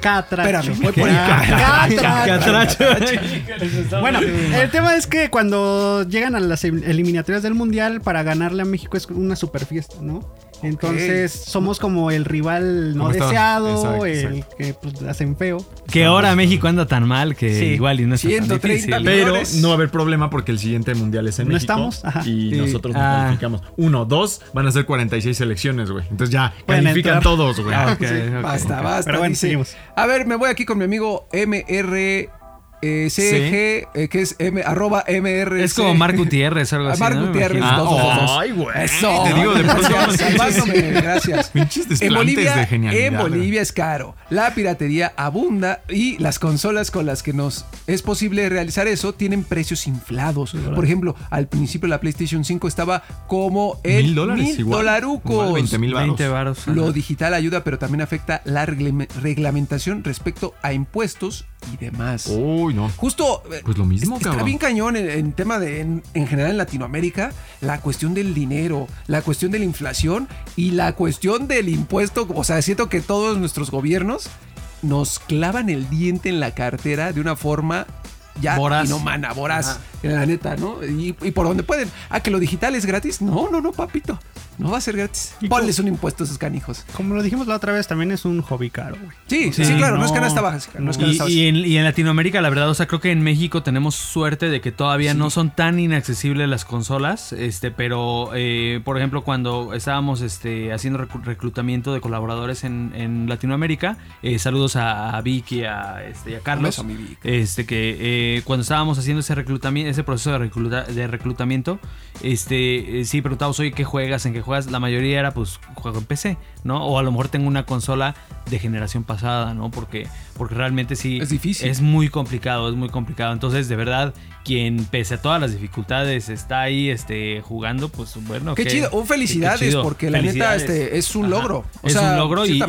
Speaker 3: Catracho.
Speaker 2: Espérame, ahí.
Speaker 3: Catracho.
Speaker 4: Catracho.
Speaker 3: Bueno, el tema es que cuando llegan a las eliminatorias del mundial para ganarle a México es una super fiesta, ¿no? Entonces somos como el rival no deseado,
Speaker 1: exacto,
Speaker 3: el
Speaker 1: exacto.
Speaker 3: que pues, hacen feo.
Speaker 4: Que ahora México anda tan mal que
Speaker 3: Sí.
Speaker 4: igual y no tan
Speaker 2: 130
Speaker 4: difícil.
Speaker 2: mil.
Speaker 1: Pero no va a haber problema porque el siguiente mundial es en
Speaker 3: No
Speaker 1: México.
Speaker 3: estamos, ajá.
Speaker 1: Y
Speaker 2: Sí.
Speaker 1: nosotros nos
Speaker 4: Ah.
Speaker 1: calificamos. Uno, dos, van a ser 46 selecciones, güey. Entonces ya
Speaker 3: Pueden
Speaker 1: califican
Speaker 3: entrar.
Speaker 1: todos, güey.
Speaker 4: Ah, (laughs)
Speaker 2: Sí, basta, basta.
Speaker 3: Pero bueno,
Speaker 2: dice.
Speaker 3: seguimos.
Speaker 2: A ver, me voy aquí con mi amigo MR. eh, CG, eh, que es M, arroba MR.
Speaker 4: Es como Marc Gutiérrez algo
Speaker 2: Ah,
Speaker 4: así.
Speaker 2: Marc Gutiérrez, dos, dos.
Speaker 1: Ay, güey.
Speaker 2: Eso.
Speaker 1: Te digo, de pronto.
Speaker 2: Gracias, salvándome, gracias.
Speaker 1: Pinches
Speaker 2: En Bolivia,
Speaker 1: de genialidad.
Speaker 2: en Bolivia es caro. La piratería abunda y las consolas con las que nos es posible realizar eso tienen precios inflados. Por ejemplo, al principio la PlayStation 5 estaba como en
Speaker 1: Mil dólares,
Speaker 2: mil
Speaker 1: igual.
Speaker 2: dolarucos.
Speaker 1: Igual, 20 mil varos.
Speaker 4: 20 varos.
Speaker 2: Lo digital ayuda, pero también afecta la reglame- reglamentación respecto a impuestos y demás.
Speaker 1: Uy, no.
Speaker 2: Justo. eh,
Speaker 1: Pues lo mismo,
Speaker 2: Está
Speaker 1: cabrón.
Speaker 2: bien cañón en, en tema de, en, en general en Latinoamérica, la cuestión del dinero, la cuestión de la inflación y la cuestión del impuesto. O sea, siento que todos nuestros gobiernos nos clavan el diente en la cartera de una forma ya
Speaker 4: Voraz.
Speaker 2: y no mana, voraz, la neta, ¿no? Y, y por donde pueden. Ah, que lo digital es gratis. No, no, no, papito. No va a ser gratis.
Speaker 3: ¿Y
Speaker 2: Ponles un impuesto a esos canijos.
Speaker 3: Como lo dijimos la otra vez, también es un hobby caro, güey.
Speaker 2: Sí, sí,
Speaker 4: Sí,
Speaker 2: claro, no, es
Speaker 4: no.
Speaker 2: canasta básica. No es
Speaker 4: Y,
Speaker 2: canasta
Speaker 4: y
Speaker 2: básica.
Speaker 4: en, y en Latinoamérica, la verdad, o sea, creo que en México tenemos suerte de que todavía no son tan inaccesibles las consolas. Este, pero, eh, por ejemplo, cuando estábamos este, haciendo reclu- reclutamiento de colaboradores en, en Latinoamérica, eh, saludos a, a Vicky a, este, y a Carlos.
Speaker 2: Vic.
Speaker 4: Este, que eh, cuando estábamos haciendo ese reclutamiento, ese proceso de, recluta- de reclutamiento, este, sí preguntábamos, oye, ¿qué juegas? ¿En qué juegas? La mayoría era, pues, juego en PC, ¿no? O a lo mejor tengo una consola de generación pasada, ¿no? Porque, porque realmente sí.
Speaker 2: Es difícil.
Speaker 4: Es muy complicado, es muy complicado. Entonces, de verdad, quien pese a todas las dificultades está ahí este, jugando, pues bueno.
Speaker 2: Qué chido. Oh, felicidades,
Speaker 4: qué chido.
Speaker 2: porque la neta, este, es un
Speaker 4: Ajá.
Speaker 2: logro. O
Speaker 4: es
Speaker 2: sea,
Speaker 4: un logro y,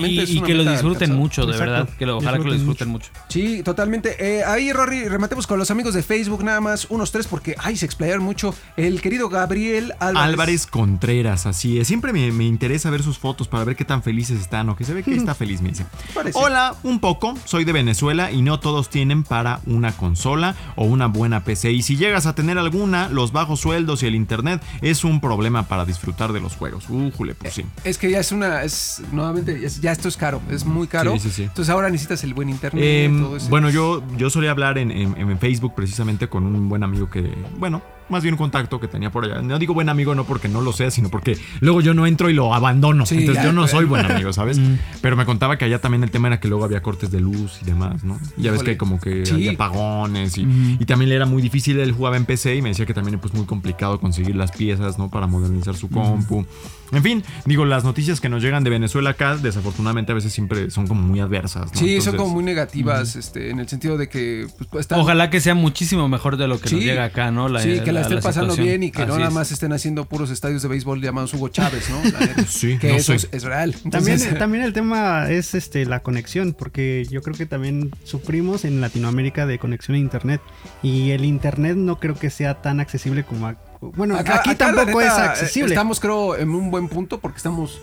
Speaker 4: que lo disfruten mucho, de
Speaker 3: Exacto.
Speaker 4: verdad. Que lo, ojalá que lo
Speaker 3: Disfruten
Speaker 4: mucho.
Speaker 2: Sí, totalmente. Eh, ahí, Rory, rematemos con los amigos de Facebook, nada más, unos tres, porque, ay, se explayaron mucho. El querido Gabriel Álvarez.
Speaker 1: Álvarez Contreras, así es. Siempre me, me interesa ver sus fotos para ver qué tan felices están o que se ve que (laughs) está feliz, me dice.
Speaker 2: Parece.
Speaker 1: Hola, un poco. Soy de Venezuela y no todos tienen para una consola o una buena PC. Y si llegas a tener alguna, los bajos sueldos y el internet es un problema para disfrutar de los juegos. Újule, pues sí.
Speaker 2: Es que ya es una, es, nuevamente, es- ya esto es caro, es muy caro.
Speaker 1: Sí, sí, sí.
Speaker 2: Entonces ahora necesitas el buen internet.
Speaker 1: Eh,
Speaker 2: todo ese-
Speaker 1: bueno, yo, yo solía hablar en, en- en Facebook precisamente con un buen amigo que, bueno, más bien un contacto que tenía por allá. No digo buen amigo no porque no lo sea, sino porque luego yo no entro y lo abandono.
Speaker 2: Sí,
Speaker 1: Entonces
Speaker 2: ya,
Speaker 1: yo no soy buen amigo, ¿sabes? (laughs) Pero me contaba que allá también el tema era que luego había cortes de luz y demás, ¿no? Ya ves
Speaker 2: Híjole.
Speaker 1: que como que
Speaker 2: Sí.
Speaker 1: había apagones y, y también le era muy difícil. Él jugaba en PC y me decía que también pues muy complicado conseguir las piezas, ¿no? Para modernizar su compu. En fin, digo, las noticias que nos llegan de Venezuela acá, desafortunadamente a veces siempre son como muy adversas, ¿no?
Speaker 2: sí, son como muy negativas, este, en el sentido de que pues, están-
Speaker 4: Ojalá que sea muchísimo mejor de lo que
Speaker 2: Sí.
Speaker 4: nos llega acá, ¿no?
Speaker 2: sí, que la, estén pasando
Speaker 4: situación.
Speaker 2: bien y que no nada más estén haciendo puros estadios de béisbol llamados Hugo Chávez, ¿no? La neta. (laughs)
Speaker 1: Sí,
Speaker 2: que
Speaker 1: no
Speaker 2: eso es, es real.
Speaker 3: También,
Speaker 2: Entonces,
Speaker 3: también el tema es este la conexión, porque yo creo que también sufrimos en Latinoamérica de conexión a internet y el internet no creo que sea tan accesible como a- bueno,
Speaker 2: Acá-
Speaker 3: aquí
Speaker 2: acá,
Speaker 3: tampoco es
Speaker 2: neta,
Speaker 3: accesible.
Speaker 2: Estamos, creo, en un buen punto porque estamos.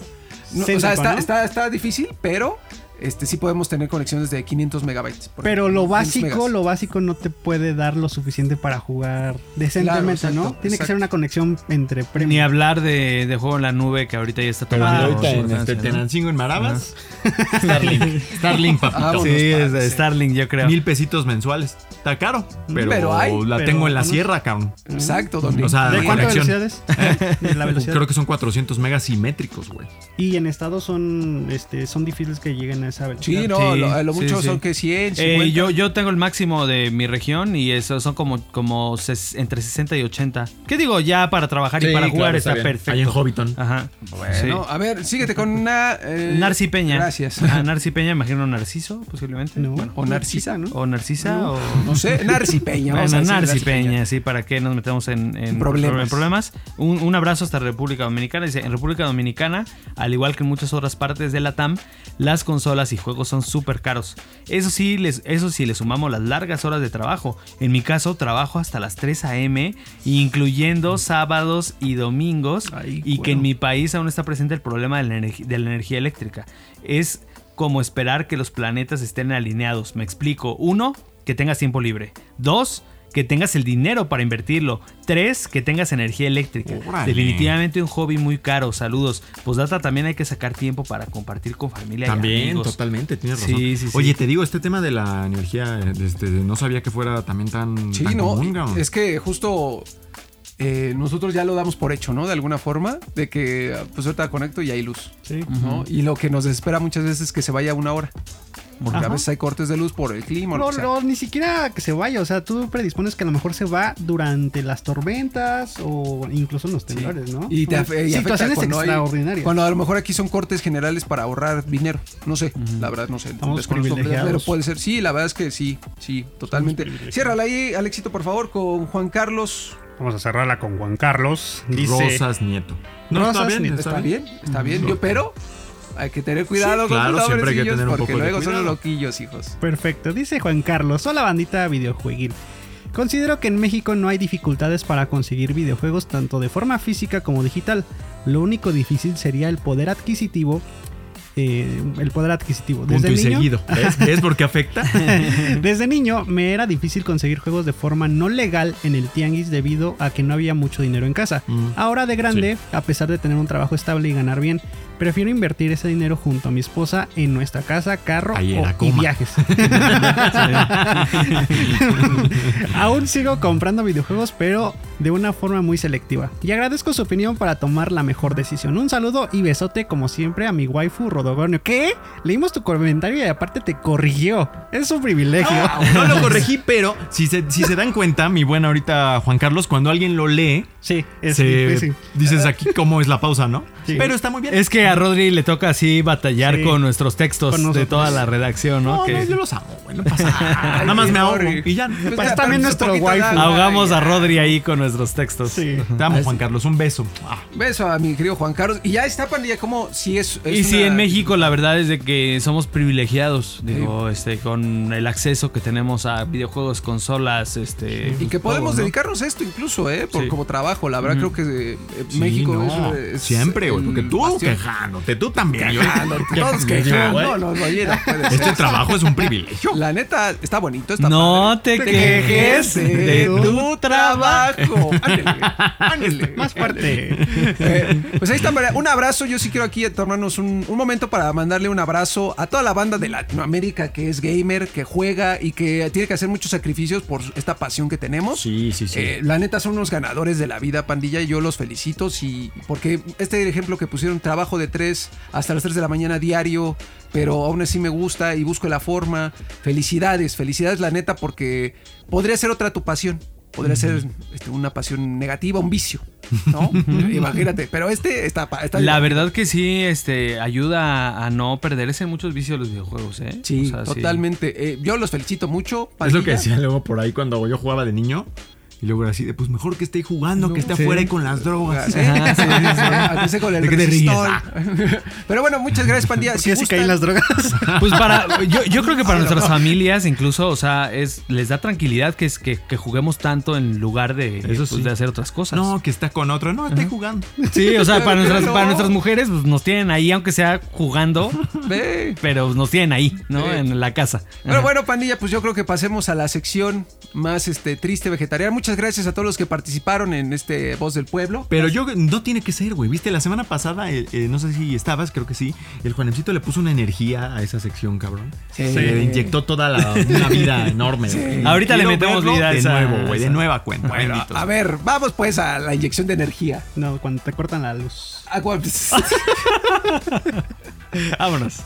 Speaker 2: no, o sea, está,
Speaker 3: ¿no?
Speaker 2: está, está difícil, pero este sí podemos tener conexiones de 500 megabytes. por
Speaker 3: Pero
Speaker 2: ejemplo,
Speaker 3: lo
Speaker 2: 500
Speaker 3: básico, lo básico no te puede dar lo suficiente para jugar decentemente,
Speaker 2: Claro,
Speaker 3: ¿no?
Speaker 2: exacto,
Speaker 3: Tiene que ser una conexión entre
Speaker 4: Ni
Speaker 3: premios.
Speaker 4: hablar de, de juego en la nube que ahorita ya está tomando
Speaker 1: ahorita en este
Speaker 4: ¿no?
Speaker 1: Tenancingo en Marabas, Starlink. Starlink, papito.
Speaker 2: Vámonos,
Speaker 4: Sí, es de
Speaker 2: sí.
Speaker 4: Starlink, yo creo.
Speaker 1: Mil pesitos mensuales. Está caro, pero,
Speaker 2: Pero hay,
Speaker 1: la
Speaker 3: pero
Speaker 1: tengo en la sierra, cabrón.
Speaker 2: Exacto, donde.
Speaker 1: O sea,
Speaker 3: ¿De cuántas velocidades? (laughs) De la velocidad.
Speaker 1: Creo que son 400 megas simétricos, güey.
Speaker 3: Y en estados son este son difíciles que lleguen a velocidad.
Speaker 2: Sí, no,
Speaker 4: Sí,
Speaker 2: lo, lo mucho
Speaker 4: sí.
Speaker 2: son que 100, 50.
Speaker 4: Eh, yo, yo tengo el máximo de mi región y eso son como, como ses- entre 60 y 80. ¿Qué digo? Ya para trabajar y para
Speaker 1: claro,
Speaker 4: jugar
Speaker 1: está
Speaker 4: está, perfecto.
Speaker 1: Ahí en Hobbiton.
Speaker 4: Ajá.
Speaker 2: Bueno, a ver, síguete con una. eh,
Speaker 4: Narci Peña.
Speaker 2: Gracias.
Speaker 4: Ah, Narci Peña, imagino Narciso, posiblemente.
Speaker 3: No,
Speaker 4: Bueno,
Speaker 2: o Narcisa,
Speaker 3: ¿no?
Speaker 4: o Narcisa o...
Speaker 2: No sé, Narci Peña.
Speaker 4: Bueno, Narci Peña, sí, para que nos metemos en, en
Speaker 2: Problemas.
Speaker 4: en problemas. Un, un abrazo hasta República Dominicana. Dice, en República Dominicana, al igual que en muchas otras partes de la TAM, las consolas y juegos son súper caros. Eso sí, les, eso sí, le sumamos las largas horas de trabajo. En mi caso, trabajo hasta las 3 a.m., incluyendo sábados y domingos,
Speaker 2: Ay,
Speaker 4: y que en mi país aún está presente el problema de la, de la energía eléctrica. Es como esperar que los planetas estén alineados. Me explico. Uno, que tengas tiempo libre. Dos, que tengas el dinero para invertirlo. Tres, que tengas energía eléctrica.
Speaker 1: Órale.
Speaker 4: Definitivamente un hobby muy caro. Saludos. Postdata también hay que sacar tiempo para compartir con familia y
Speaker 1: También,
Speaker 4: amigos.
Speaker 1: totalmente, tienes
Speaker 4: Sí,
Speaker 1: razón.
Speaker 4: sí, sí.
Speaker 1: Oye, te digo, este tema de la energía, este, no sabía que fuera también tan,
Speaker 2: Sí,
Speaker 1: tan
Speaker 2: no,
Speaker 1: común,
Speaker 2: es que justo eh, nosotros ya lo damos por hecho, ¿no? De alguna forma, de que pues ahorita conecto y hay luz,
Speaker 3: Sí.
Speaker 2: ¿no? Y lo que nos desespera muchas veces es que se vaya una hora. Porque
Speaker 3: Ajá.
Speaker 2: a veces hay cortes de luz por el clima.
Speaker 3: No,
Speaker 2: sea.
Speaker 3: no, ni siquiera que se vaya. O sea, tú predispones que a lo mejor se va durante las tormentas o incluso en los temblores, ¿no?
Speaker 2: Y te
Speaker 3: Son
Speaker 2: afe- y afecta
Speaker 3: situaciones
Speaker 2: cuando hay-
Speaker 3: extraordinarias.
Speaker 2: cuando a lo mejor aquí son cortes generales para ahorrar dinero. No sé, la verdad no sé. Pero puede ser. Sí, la verdad es que sí, sí, totalmente. Ciérrala ahí, Alexito, por favor, con Juan Carlos.
Speaker 8: Vamos a cerrarla con Juan Carlos. Dice,
Speaker 1: Rosas Nieto. No,
Speaker 3: Rosas
Speaker 1: está bien,
Speaker 3: Nieto,
Speaker 2: Está bien, está bien. Yo, pero hay que tener cuidado
Speaker 1: Sí,
Speaker 2: con
Speaker 1: claro,
Speaker 2: los
Speaker 1: siempre hay que tener un
Speaker 2: porque
Speaker 1: poco de
Speaker 2: luego son los loquillos, hijos.
Speaker 3: Perfecto, dice Juan Carlos. Hola bandita videojueguil. Considero que en México no hay dificultades para conseguir videojuegos tanto de forma física como digital. Lo único difícil sería el poder adquisitivo eh, el poder adquisitivo.
Speaker 1: Punto
Speaker 3: Desde
Speaker 1: y
Speaker 3: niño,
Speaker 1: seguido. ¿Ves? ¿Ves por qué afecta? (laughs)
Speaker 3: Desde niño me era difícil conseguir juegos de forma no legal en el tianguis debido a que no había mucho dinero en casa.
Speaker 1: Mm.
Speaker 3: Ahora de grande, a pesar de tener un trabajo estable y ganar bien, prefiero invertir ese dinero junto a mi esposa en nuestra casa, carro o- y viajes. (laughs) (laughs) Aún sigo comprando videojuegos, pero de una forma muy selectiva. Y agradezco su opinión para tomar la mejor decisión. Un saludo y besote como siempre a mi waifu Rodogonio. ¿Qué? Leímos tu comentario y aparte te corrigió. Es un privilegio.
Speaker 1: No lo (laughs) corregí, pero si se, si se dan cuenta, mi buen ahorita Juan Carlos, cuando alguien lo lee,
Speaker 3: Sí, es
Speaker 1: se- dices aquí cómo es la pausa, ¿no?
Speaker 3: Sí.
Speaker 1: Pero está muy bien.
Speaker 4: Es que a Rodri le toca así batallar
Speaker 3: Sí.
Speaker 4: con nuestros textos
Speaker 3: Con
Speaker 4: de toda la redacción, ¿no?
Speaker 1: no,
Speaker 4: Que
Speaker 1: no, yo los amo, güey, no pasa nada. (laughs) Nada más me ahogo y ya.
Speaker 2: Pues
Speaker 3: Es
Speaker 2: ya,
Speaker 3: también nuestro
Speaker 2: agua
Speaker 4: ahogamos a. Rodri ahí con nuestros textos.
Speaker 3: Sí.
Speaker 1: Te amo, Juan Carlos, un beso. Ah,
Speaker 2: Beso a mi querido Juan Carlos. Y ya está, pandilla, como si es. es
Speaker 4: Y sí, en México la verdad es de que somos privilegiados, digo, este, con el acceso que tenemos a videojuegos, consolas, este...
Speaker 2: Y que podemos
Speaker 4: todo, ¿no?
Speaker 2: dedicarnos a esto incluso, ¿eh? Por,
Speaker 4: Sí.
Speaker 2: como trabajo. La verdad, creo que eh,
Speaker 1: sí,
Speaker 2: México
Speaker 1: no,
Speaker 2: es
Speaker 1: Siempre, güey, porque tú
Speaker 2: bastión.
Speaker 1: quejándote, tú también.
Speaker 2: Quejándote, Todos quejando. No, no, no, oye, no puede ser.
Speaker 1: Este trabajo es un privilegio.
Speaker 2: La neta, está bonito, está
Speaker 4: No
Speaker 2: padre.
Speaker 4: te quejes de tu
Speaker 2: trabajo. Ándele, ándele. (laughs)
Speaker 3: Más fuerte.
Speaker 2: Eh, pues ahí está, un abrazo. Yo sí quiero aquí tomarnos un, un momento para mandarle un abrazo a toda la banda de Latinoamérica que es gamer, que juega y que tiene que hacer muchos sacrificios por esta pasión que tenemos.
Speaker 1: Sí, sí, sí.
Speaker 2: Eh, la neta son unos ganadores de la vida, pandilla, y yo los felicito. Sí, porque este ejemplo que pusieron, trabajo de 3 hasta las 3 de la mañana diario, pero aún así me gusta y busco la forma. Felicidades, felicidades, la neta, porque podría ser otra tu pasión. Podría ser este, una pasión negativa, un vicio, ¿no? (laughs) Imagínate, pero este está,
Speaker 4: La verdad que sí, este, ayuda a no perderse en muchos vicios los videojuegos, ¿eh?
Speaker 2: Sí,
Speaker 4: O sea,
Speaker 2: totalmente. Eh, yo los felicito mucho.
Speaker 1: Es lo que decía luego por ahí cuando yo jugaba de niño. Y luego era así de, pues mejor que esté jugando, que esté
Speaker 4: Sí.
Speaker 1: afuera y con las drogas.
Speaker 2: Sí, sí, sí, sí. Empecé con el. (laughs) Pero bueno, muchas gracias, pandilla.
Speaker 3: Porque así caen las drogas. (laughs)
Speaker 4: Pues para, yo, yo creo que para nuestras familias incluso, o sea, es les da tranquilidad que es que, que juguemos tanto en lugar de,
Speaker 1: Eso
Speaker 4: pues,
Speaker 1: sí.
Speaker 4: de hacer otras cosas.
Speaker 1: No, que está con otro. No, estoy jugando.
Speaker 4: Sí, o sea, para (laughs) nuestras, para nuestras mujeres pues, nos tienen ahí, aunque sea jugando,
Speaker 2: Ve.
Speaker 4: pero nos tienen ahí, ¿no? En la casa.
Speaker 2: Pero bueno, pandilla, pues yo creo que pasemos a la sección más este, triste vegetariana. Muchas gracias a todos los que participaron en este Voz del Pueblo.
Speaker 1: Pero yo no tiene que ser, güey. Viste, la semana pasada, eh, eh, no sé si estabas, creo que sí. El Juanemcito le puso una energía a esa sección, cabrón.
Speaker 2: Sí.
Speaker 1: Le inyectó toda la, una vida enorme.
Speaker 4: Ahorita le metemos vida
Speaker 1: de
Speaker 4: esa-
Speaker 1: nuevo, güey. De nueva cuenta.
Speaker 2: Bueno, a ver, vamos pues a la inyección de energía.
Speaker 3: No, cuando te cortan la luz. (laughs)
Speaker 4: Vámonos.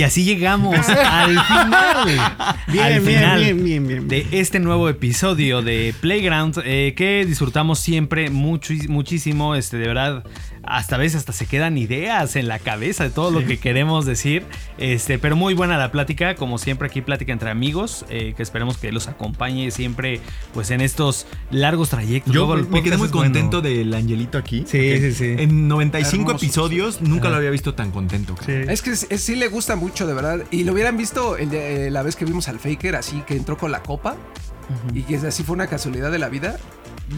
Speaker 4: Y así llegamos al final. (laughs)
Speaker 3: Bien,
Speaker 4: al
Speaker 3: bien,
Speaker 4: final
Speaker 3: bien, bien, bien.
Speaker 4: de este nuevo episodio de Playground eh, que disfrutamos siempre mucho, muchísimo. Este, de verdad, hasta a veces hasta se quedan ideas en la cabeza de todo lo que queremos decir. Este, pero muy buena la plática, como siempre aquí plática entre amigos, eh, que esperemos que los acompañe siempre, pues en estos largos trayectos.
Speaker 1: Yo
Speaker 4: Luego
Speaker 1: me quedé muy
Speaker 4: bueno.
Speaker 1: contento del Angelito aquí.
Speaker 4: Sí, sí, sí.
Speaker 1: En 95
Speaker 2: Hermoso.
Speaker 1: episodios nunca lo había visto tan contento. cabrón.
Speaker 2: Es que es- es- sí le gusta mucho, de verdad. Y lo hubieran visto el de- eh, la vez que vimos al Faker, así que entró con la copa. Y que así fue una casualidad de la vida.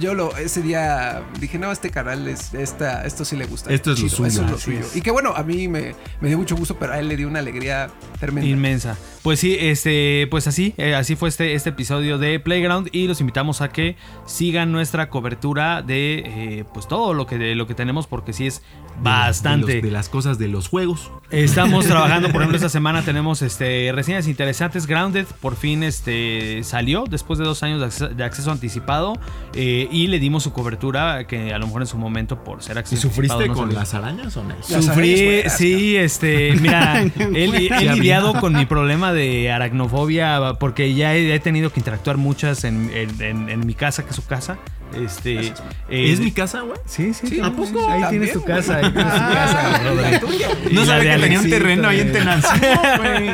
Speaker 2: Yo lo, ese día dije, no, este canal es, esta, esto sí le gusta.
Speaker 1: Esto es lo suyo,
Speaker 2: Eso es lo suyo.
Speaker 1: es.
Speaker 2: Y que bueno, a mí me, me dio mucho gusto, pero a él le dio una alegría tremenda.
Speaker 4: Inmensa. Pues sí, este, pues así, eh, así fue este, este episodio de Playground y los invitamos a que sigan nuestra cobertura de eh, pues todo lo que, de lo que tenemos porque sí es
Speaker 1: De
Speaker 4: bastante.
Speaker 1: los- De, las cosas de los juegos.
Speaker 4: Estamos (laughs) trabajando, por ejemplo, esta semana tenemos este, reseñas interesantes. Grounded por fin este, salió después de dos años de acceso, de acceso anticipado eh, y le dimos su cobertura que a lo mejor en su momento por ser
Speaker 1: ¿Y
Speaker 4: acceso
Speaker 1: sufriste
Speaker 4: anticipado no
Speaker 1: con
Speaker 4: salió.
Speaker 1: las arañas o no?
Speaker 4: Sufrí, sí, este, (laughs) mira, he, he lidiado con mi problema de aracnofobia porque ya he, he tenido que interactuar muchas en, en- en- en mi casa, que es su casa, Este, eh,
Speaker 1: ¿Es mi casa, güey?
Speaker 4: Sí, sí.
Speaker 2: Sí,
Speaker 4: ¿A
Speaker 2: sí,
Speaker 4: poco?
Speaker 2: sí,
Speaker 4: Ahí
Speaker 2: también,
Speaker 4: tienes tu casa. Ahí tienes tu
Speaker 2: Ah,
Speaker 4: casa, brother.
Speaker 1: No sabía que tenía un terreno ahí en. Tenancingo, güey.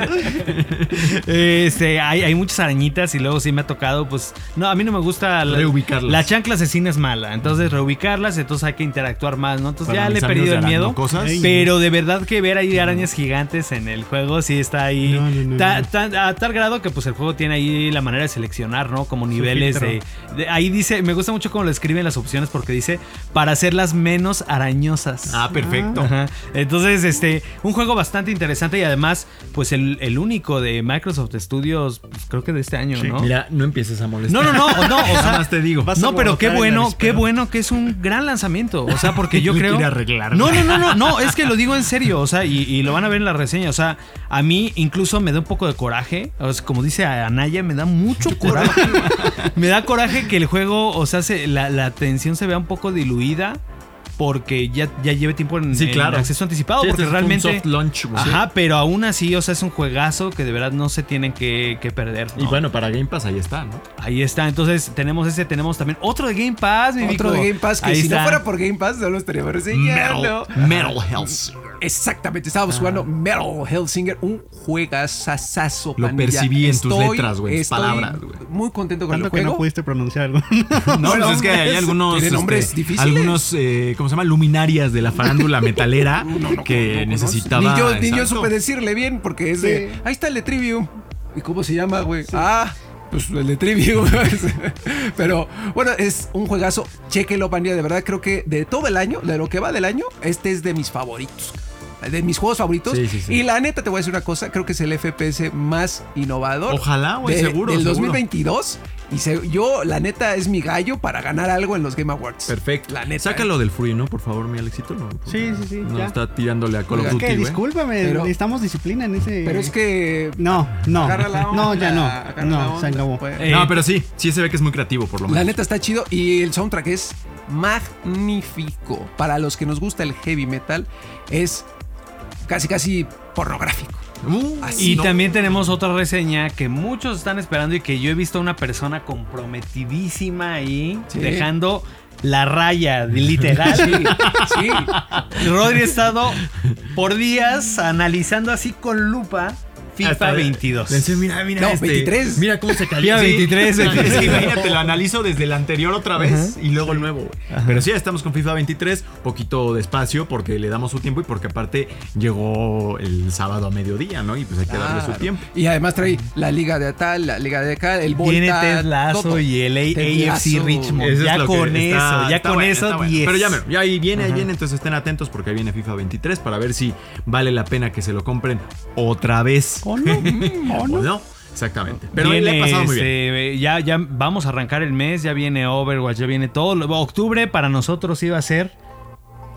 Speaker 4: Este, hay, hay muchas arañitas y luego sí me ha tocado, pues, no, a mí no me gusta la,
Speaker 1: Reubicarlas.
Speaker 4: La chancla asesina es mala, entonces reubicarlas, entonces hay que interactuar más, ¿no? Entonces
Speaker 1: Para
Speaker 4: ya le he perdido el miedo.
Speaker 3: Ey.
Speaker 4: Pero de verdad que ver ahí arañas gigantes en el juego sí está ahí.
Speaker 3: No, no, no,
Speaker 4: Ta-
Speaker 3: no.
Speaker 4: ta- a tal grado que pues el juego tiene ahí la manera de seleccionar, ¿no? Como niveles de, de- Ahí dice, me gusta mucho cómo lo escriben las opciones porque dice para hacerlas menos arañosas.
Speaker 1: Ah, perfecto.
Speaker 4: Ajá. Entonces, este, un juego bastante interesante y además, pues el, el único de Microsoft Studios, pues, creo que de este año, ¿no?
Speaker 1: Mira, no empieces a molestar.
Speaker 4: No, no, no, (laughs) no, o sea,
Speaker 1: Nada más te digo.
Speaker 4: No, pero qué bueno, qué bueno que es un gran lanzamiento. O sea, porque yo (laughs) creo.
Speaker 1: arreglar.
Speaker 4: No, no, no, no, no, es que lo digo en serio. O sea, y, y lo van a ver en la reseña. O sea, a mí incluso me da un poco de coraje. O sea, como dice Anaya, me da mucho (laughs) coraje. me da coraje que el juego, o sea, se- la, la tensión se vea un poco diluida. Porque ya, ya lleve tiempo en,
Speaker 1: Sí,
Speaker 4: en acceso anticipado.
Speaker 1: Sí,
Speaker 4: porque
Speaker 1: este un
Speaker 4: realmente.
Speaker 1: soft launch, güey.
Speaker 4: Ajá, pero aún así, o sea, es un juegazo que de verdad no se tienen que, que perder.
Speaker 1: Y
Speaker 4: ¿no?
Speaker 1: bueno, para Game Pass ahí está, ¿no?
Speaker 4: Ahí está, entonces tenemos ese, tenemos también otro de Game Pass, mi
Speaker 2: Otro
Speaker 4: Vico.
Speaker 2: de Game Pass que
Speaker 4: Ahí
Speaker 2: si
Speaker 4: está.
Speaker 2: no fuera por Game Pass no lo estaríamos reseñando.
Speaker 1: Metal Hellsinger.
Speaker 2: Exactamente, estábamos jugando Metal Hellsinger, un juegazazazo.
Speaker 1: Lo percibí en tus letras, güey, en palabras, güey.
Speaker 2: Muy contento con
Speaker 3: Tanto
Speaker 2: el
Speaker 3: que no
Speaker 2: juego.
Speaker 3: pudiste pronunciar algo. (laughs) (laughs)
Speaker 1: No, pues es que hay algunos.
Speaker 2: tiene nombres
Speaker 1: este,
Speaker 2: difíciles.
Speaker 1: Algunos, eh, ¿cómo se llama? Luminarias de la farándula metalera (laughs) que
Speaker 2: No,
Speaker 1: necesitaba.
Speaker 2: Ni yo, ni yo supe decirle bien porque es de. Ahí está el de Trivium. ¿Y cómo se llama, güey? Ah. Pues el de Trivium. Pero bueno, es un juegazo. Chequenlo, pandilla. De verdad, creo que de todo el año, de lo que va del año, este es de mis favoritos. De mis juegos favoritos.
Speaker 1: Sí, sí, sí.
Speaker 2: Y la neta, te voy a decir una cosa. Creo que es el FPS más innovador.
Speaker 1: Ojalá, güey,
Speaker 2: de-
Speaker 1: seguro,
Speaker 2: Del
Speaker 1: seguro.
Speaker 2: 2022. Y se- yo, la neta, es mi gallo para ganar algo en los Game Awards.
Speaker 1: Perfecto.
Speaker 2: La neta.
Speaker 1: Sácalo del free, ¿no? Por favor, mi Alexito. No,
Speaker 3: Sí, sí, sí,
Speaker 1: No
Speaker 3: ya.
Speaker 1: está tirándole a Call of Duty,
Speaker 3: que
Speaker 1: güey.
Speaker 3: discúlpame,
Speaker 2: Pero-
Speaker 3: necesitamos disciplina en ese.
Speaker 2: Pero es que.
Speaker 3: No, no.
Speaker 2: Agarra la onda,
Speaker 3: no, ya no. No, se acabó.
Speaker 2: pues.
Speaker 4: Eh,
Speaker 1: No, pero sí, sí se ve que es muy creativo, por lo menos.
Speaker 2: La neta está chido y el soundtrack es magnífico. Para los que nos gusta el heavy metal, es casi casi pornográfico.
Speaker 1: Uh,
Speaker 2: Así
Speaker 4: Y
Speaker 2: no.
Speaker 4: también tenemos otra reseña que muchos están esperando y que yo he visto a una persona comprometidísima ahí,
Speaker 2: Sí.
Speaker 4: dejando la raya, literal. (laughs)
Speaker 2: Sí, sí.
Speaker 4: Rodri ha estado por días analizando así con lupa FIFA
Speaker 1: Hasta-
Speaker 4: 22.
Speaker 1: Le decía, mira, mira,
Speaker 2: No,
Speaker 1: este,
Speaker 2: 23.
Speaker 1: Mira cómo se calienta.
Speaker 4: FIFA 23, 23.
Speaker 1: Es que imagínate, lo analizo desde el anterior otra vez y luego el nuevo, güey. Pero sí, estamos con FIFA 23, poquito despacio porque le damos su tiempo y porque aparte llegó el sábado a mediodía, ¿no? Y pues hay que darle su tiempo.
Speaker 2: Y además trae la liga de tal, la liga de acá, el Volta,
Speaker 4: Viene Ted Lasso
Speaker 2: todo.
Speaker 4: y el A- AFC. Richmond.
Speaker 1: Eso es
Speaker 4: ya con
Speaker 1: está-
Speaker 4: eso, ya
Speaker 1: está
Speaker 4: con
Speaker 1: bueno,
Speaker 4: eso,
Speaker 1: está bueno.
Speaker 4: 10.
Speaker 1: Pero ya, mero, ya ahí viene, ahí
Speaker 4: Ajá.
Speaker 1: viene, entonces estén atentos porque ahí viene FIFA 23 para ver si vale la pena que se lo compren otra vez.
Speaker 3: ¿O no? (laughs) ¿O no?
Speaker 1: ¿O no? Exactamente. Pero
Speaker 4: Viene,
Speaker 1: le ha pasado muy bien.
Speaker 4: este, Ya, ya vamos a arrancar el mes, ya viene Overwatch, ya viene todo. Octubre para nosotros iba a ser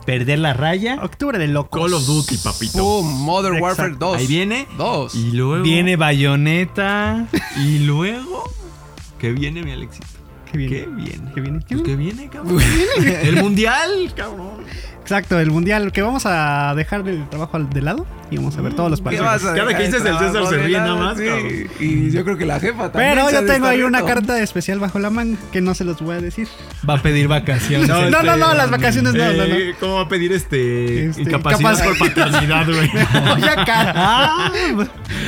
Speaker 4: perder la raya.
Speaker 3: Octubre de locos.
Speaker 1: Call of Duty, papito.
Speaker 2: Pum, Modern
Speaker 3: Exacto.
Speaker 2: Warfare 2.
Speaker 1: Ahí viene.
Speaker 2: Dos.
Speaker 1: Y luego.
Speaker 4: Viene Bayonetta. (laughs)
Speaker 1: Y luego. ¿Qué viene, mi Alexito?
Speaker 3: ¿Qué viene?
Speaker 1: ¿Qué viene?
Speaker 3: ¿Qué viene? ¿Qué
Speaker 1: Pues,
Speaker 3: viene?
Speaker 1: ¿Qué viene, cabrón? (laughs) El mundial, cabrón. (laughs)
Speaker 3: Exacto, el mundial. Que vamos a dejar el trabajo al- de lado y vamos a ver todos los
Speaker 2: ¿Qué
Speaker 3: partidos.
Speaker 2: vas a
Speaker 1: Cada que dices el César se ríe nada más,
Speaker 2: Sí,
Speaker 1: cabrón.
Speaker 2: Y yo creo que la jefa también.
Speaker 3: Pero yo tengo ahí una carta especial bajo la manga que no se los voy a decir.
Speaker 4: Va a pedir vacaciones.
Speaker 3: No, no, no, no, las vacaciones no, no, no.
Speaker 1: Eh, ¿Cómo va a pedir este,
Speaker 3: Este,
Speaker 1: incapacidad
Speaker 3: incapaz-
Speaker 1: por paternidad, güey? (laughs)
Speaker 3: Oye, acá. Ah,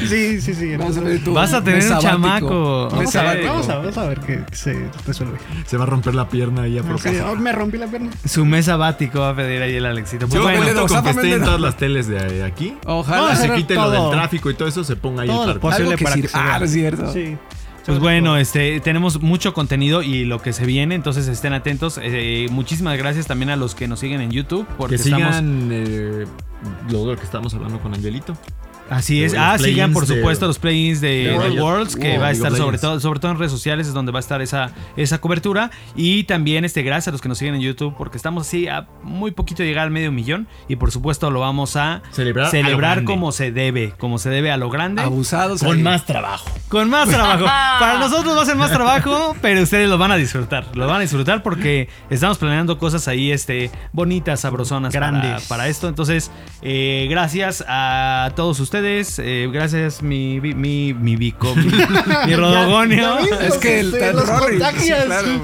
Speaker 3: sí, sí, sí.
Speaker 2: Vas a, ver tu
Speaker 4: Vas a tener un chamaco.
Speaker 3: Vamos a, ver,
Speaker 2: sabático.
Speaker 3: vamos, a, vamos a ver qué se resuelve.
Speaker 1: Se va a romper la pierna ahí a
Speaker 3: Sí,
Speaker 1: propósito.
Speaker 3: oh, me rompí la pierna.
Speaker 4: Su mes sabático va a pedir ahí el Alexito. Pues
Speaker 1: Yo
Speaker 4: bueno,
Speaker 1: con que esté en todas las teles de aquí.
Speaker 2: Ojalá.
Speaker 3: A
Speaker 1: se quite lo
Speaker 3: todo.
Speaker 1: del tráfico y todo eso, se ponga ahí
Speaker 3: Todo
Speaker 1: el
Speaker 3: lo posible para que
Speaker 2: Ah, no es cierto.
Speaker 3: Sí.
Speaker 4: Pues bueno, este, tenemos mucho contenido y lo que se viene, entonces estén atentos. Eh, muchísimas gracias también a los que nos siguen en YouTube, porque
Speaker 1: Que
Speaker 4: estamos.
Speaker 1: sigan eh, lo de lo que estamos hablando con Angelito.
Speaker 4: Así es. Ah, sigan por
Speaker 1: de-
Speaker 4: supuesto los plugins de,
Speaker 1: de
Speaker 4: de
Speaker 1: Riot.
Speaker 4: Worlds, que
Speaker 1: Wow,
Speaker 4: va a estar sobre todo, sobre todo en redes sociales, es donde va a estar esa, esa cobertura. Y también este, gracias a los que nos siguen en YouTube, porque estamos así a muy poquito de llegar al medio millón. Y por supuesto lo vamos a
Speaker 1: Celebrar
Speaker 4: celebrar como se debe, como se debe a lo grande.
Speaker 2: Abusados.
Speaker 1: Con
Speaker 2: ahí.
Speaker 1: más trabajo.
Speaker 4: Con más trabajo. (laughs) Para nosotros va a ser más trabajo, pero ustedes lo van a disfrutar. Lo van a disfrutar porque estamos planeando cosas ahí este, bonitas, sabrosonas para-
Speaker 3: Grandes.
Speaker 4: Para, esto. Entonces, eh, gracias a todos ustedes. Ustedes. eh, gracias, mi, mi, mi Vico, (laughs) mi, mi Rodogonio.
Speaker 2: Es que el sí, claro,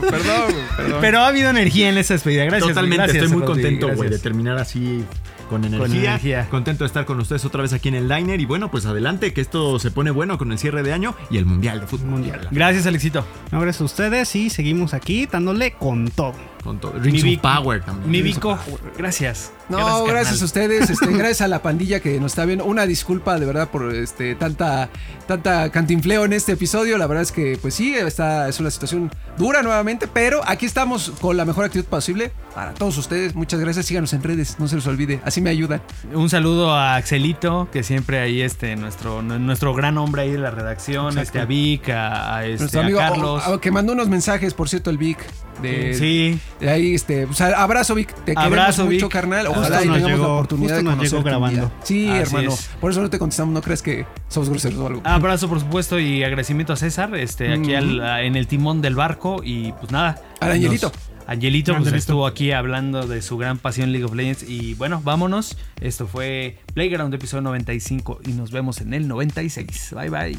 Speaker 2: perdón, perdón.
Speaker 4: Pero ha habido energía en esa despedida. Gracias.
Speaker 1: Totalmente,
Speaker 4: gracias,
Speaker 1: estoy muy contento, güey, de terminar así con energía.
Speaker 4: energía.
Speaker 1: Contento de estar con ustedes otra vez aquí en el Diner. Y bueno, pues adelante, que esto se pone bueno con el cierre de año y el Mundial de Fútbol.
Speaker 3: Mundial.
Speaker 4: Gracias, Alexito.
Speaker 3: No, gracias a ustedes y seguimos aquí dándole con todo.
Speaker 1: Con todo. Rings
Speaker 4: Mi
Speaker 1: of
Speaker 4: Vic-
Speaker 1: Power también.
Speaker 4: Mi Vico, gracias.
Speaker 2: No, gracias, a ustedes, este, (laughs) gracias a la pandilla que nos está viendo. Una disculpa de verdad por este tanta tanta cantinfleo en este episodio. La verdad es que pues sí, está es una situación dura nuevamente, pero aquí estamos con la mejor actitud posible para todos ustedes. Muchas gracias, síganos en redes, no se los olvide, así me ayudan.
Speaker 4: Un saludo a Axelito, que siempre ahí este nuestro nuestro gran hombre ahí de la redacción,
Speaker 2: Exacto.
Speaker 4: este a Vic, a, a, este,
Speaker 2: Nuestro
Speaker 4: a
Speaker 2: amigo
Speaker 4: Carlos.
Speaker 2: que mandó unos mensajes, por cierto, el Vic de,
Speaker 4: sí.
Speaker 2: Ahí este, pues, abrazo Vic, te
Speaker 4: Abrazo,
Speaker 2: queremos mucho,
Speaker 4: Vic.
Speaker 2: carnal.
Speaker 3: Justo
Speaker 2: Ojalá y tengamos la
Speaker 3: llegó-
Speaker 2: oportunidad
Speaker 3: justo
Speaker 2: de
Speaker 3: nos llegó
Speaker 2: conocerte un día.
Speaker 3: grabando.
Speaker 2: Sí,
Speaker 4: Así
Speaker 2: hermano.
Speaker 4: es.
Speaker 2: Por eso no te contestamos, no crees que somos groseros o algo.
Speaker 4: Abrazo, por supuesto, y agradecimiento a César, este, aquí al- en el timón del barco. Y pues nada.
Speaker 2: Al Angelito.
Speaker 4: Angelito, pues
Speaker 3: Angelito.
Speaker 4: estuvo aquí hablando de su gran pasión League of Legends. Y bueno, vámonos. Esto fue Playground, episodio 95. Y nos vemos en el 96. Bye bye.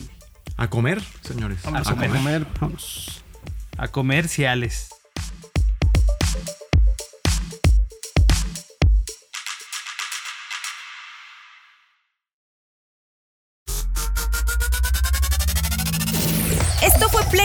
Speaker 1: A comer, señores.
Speaker 4: Vamos
Speaker 2: a comer.
Speaker 3: Vamos.
Speaker 4: A comerciales.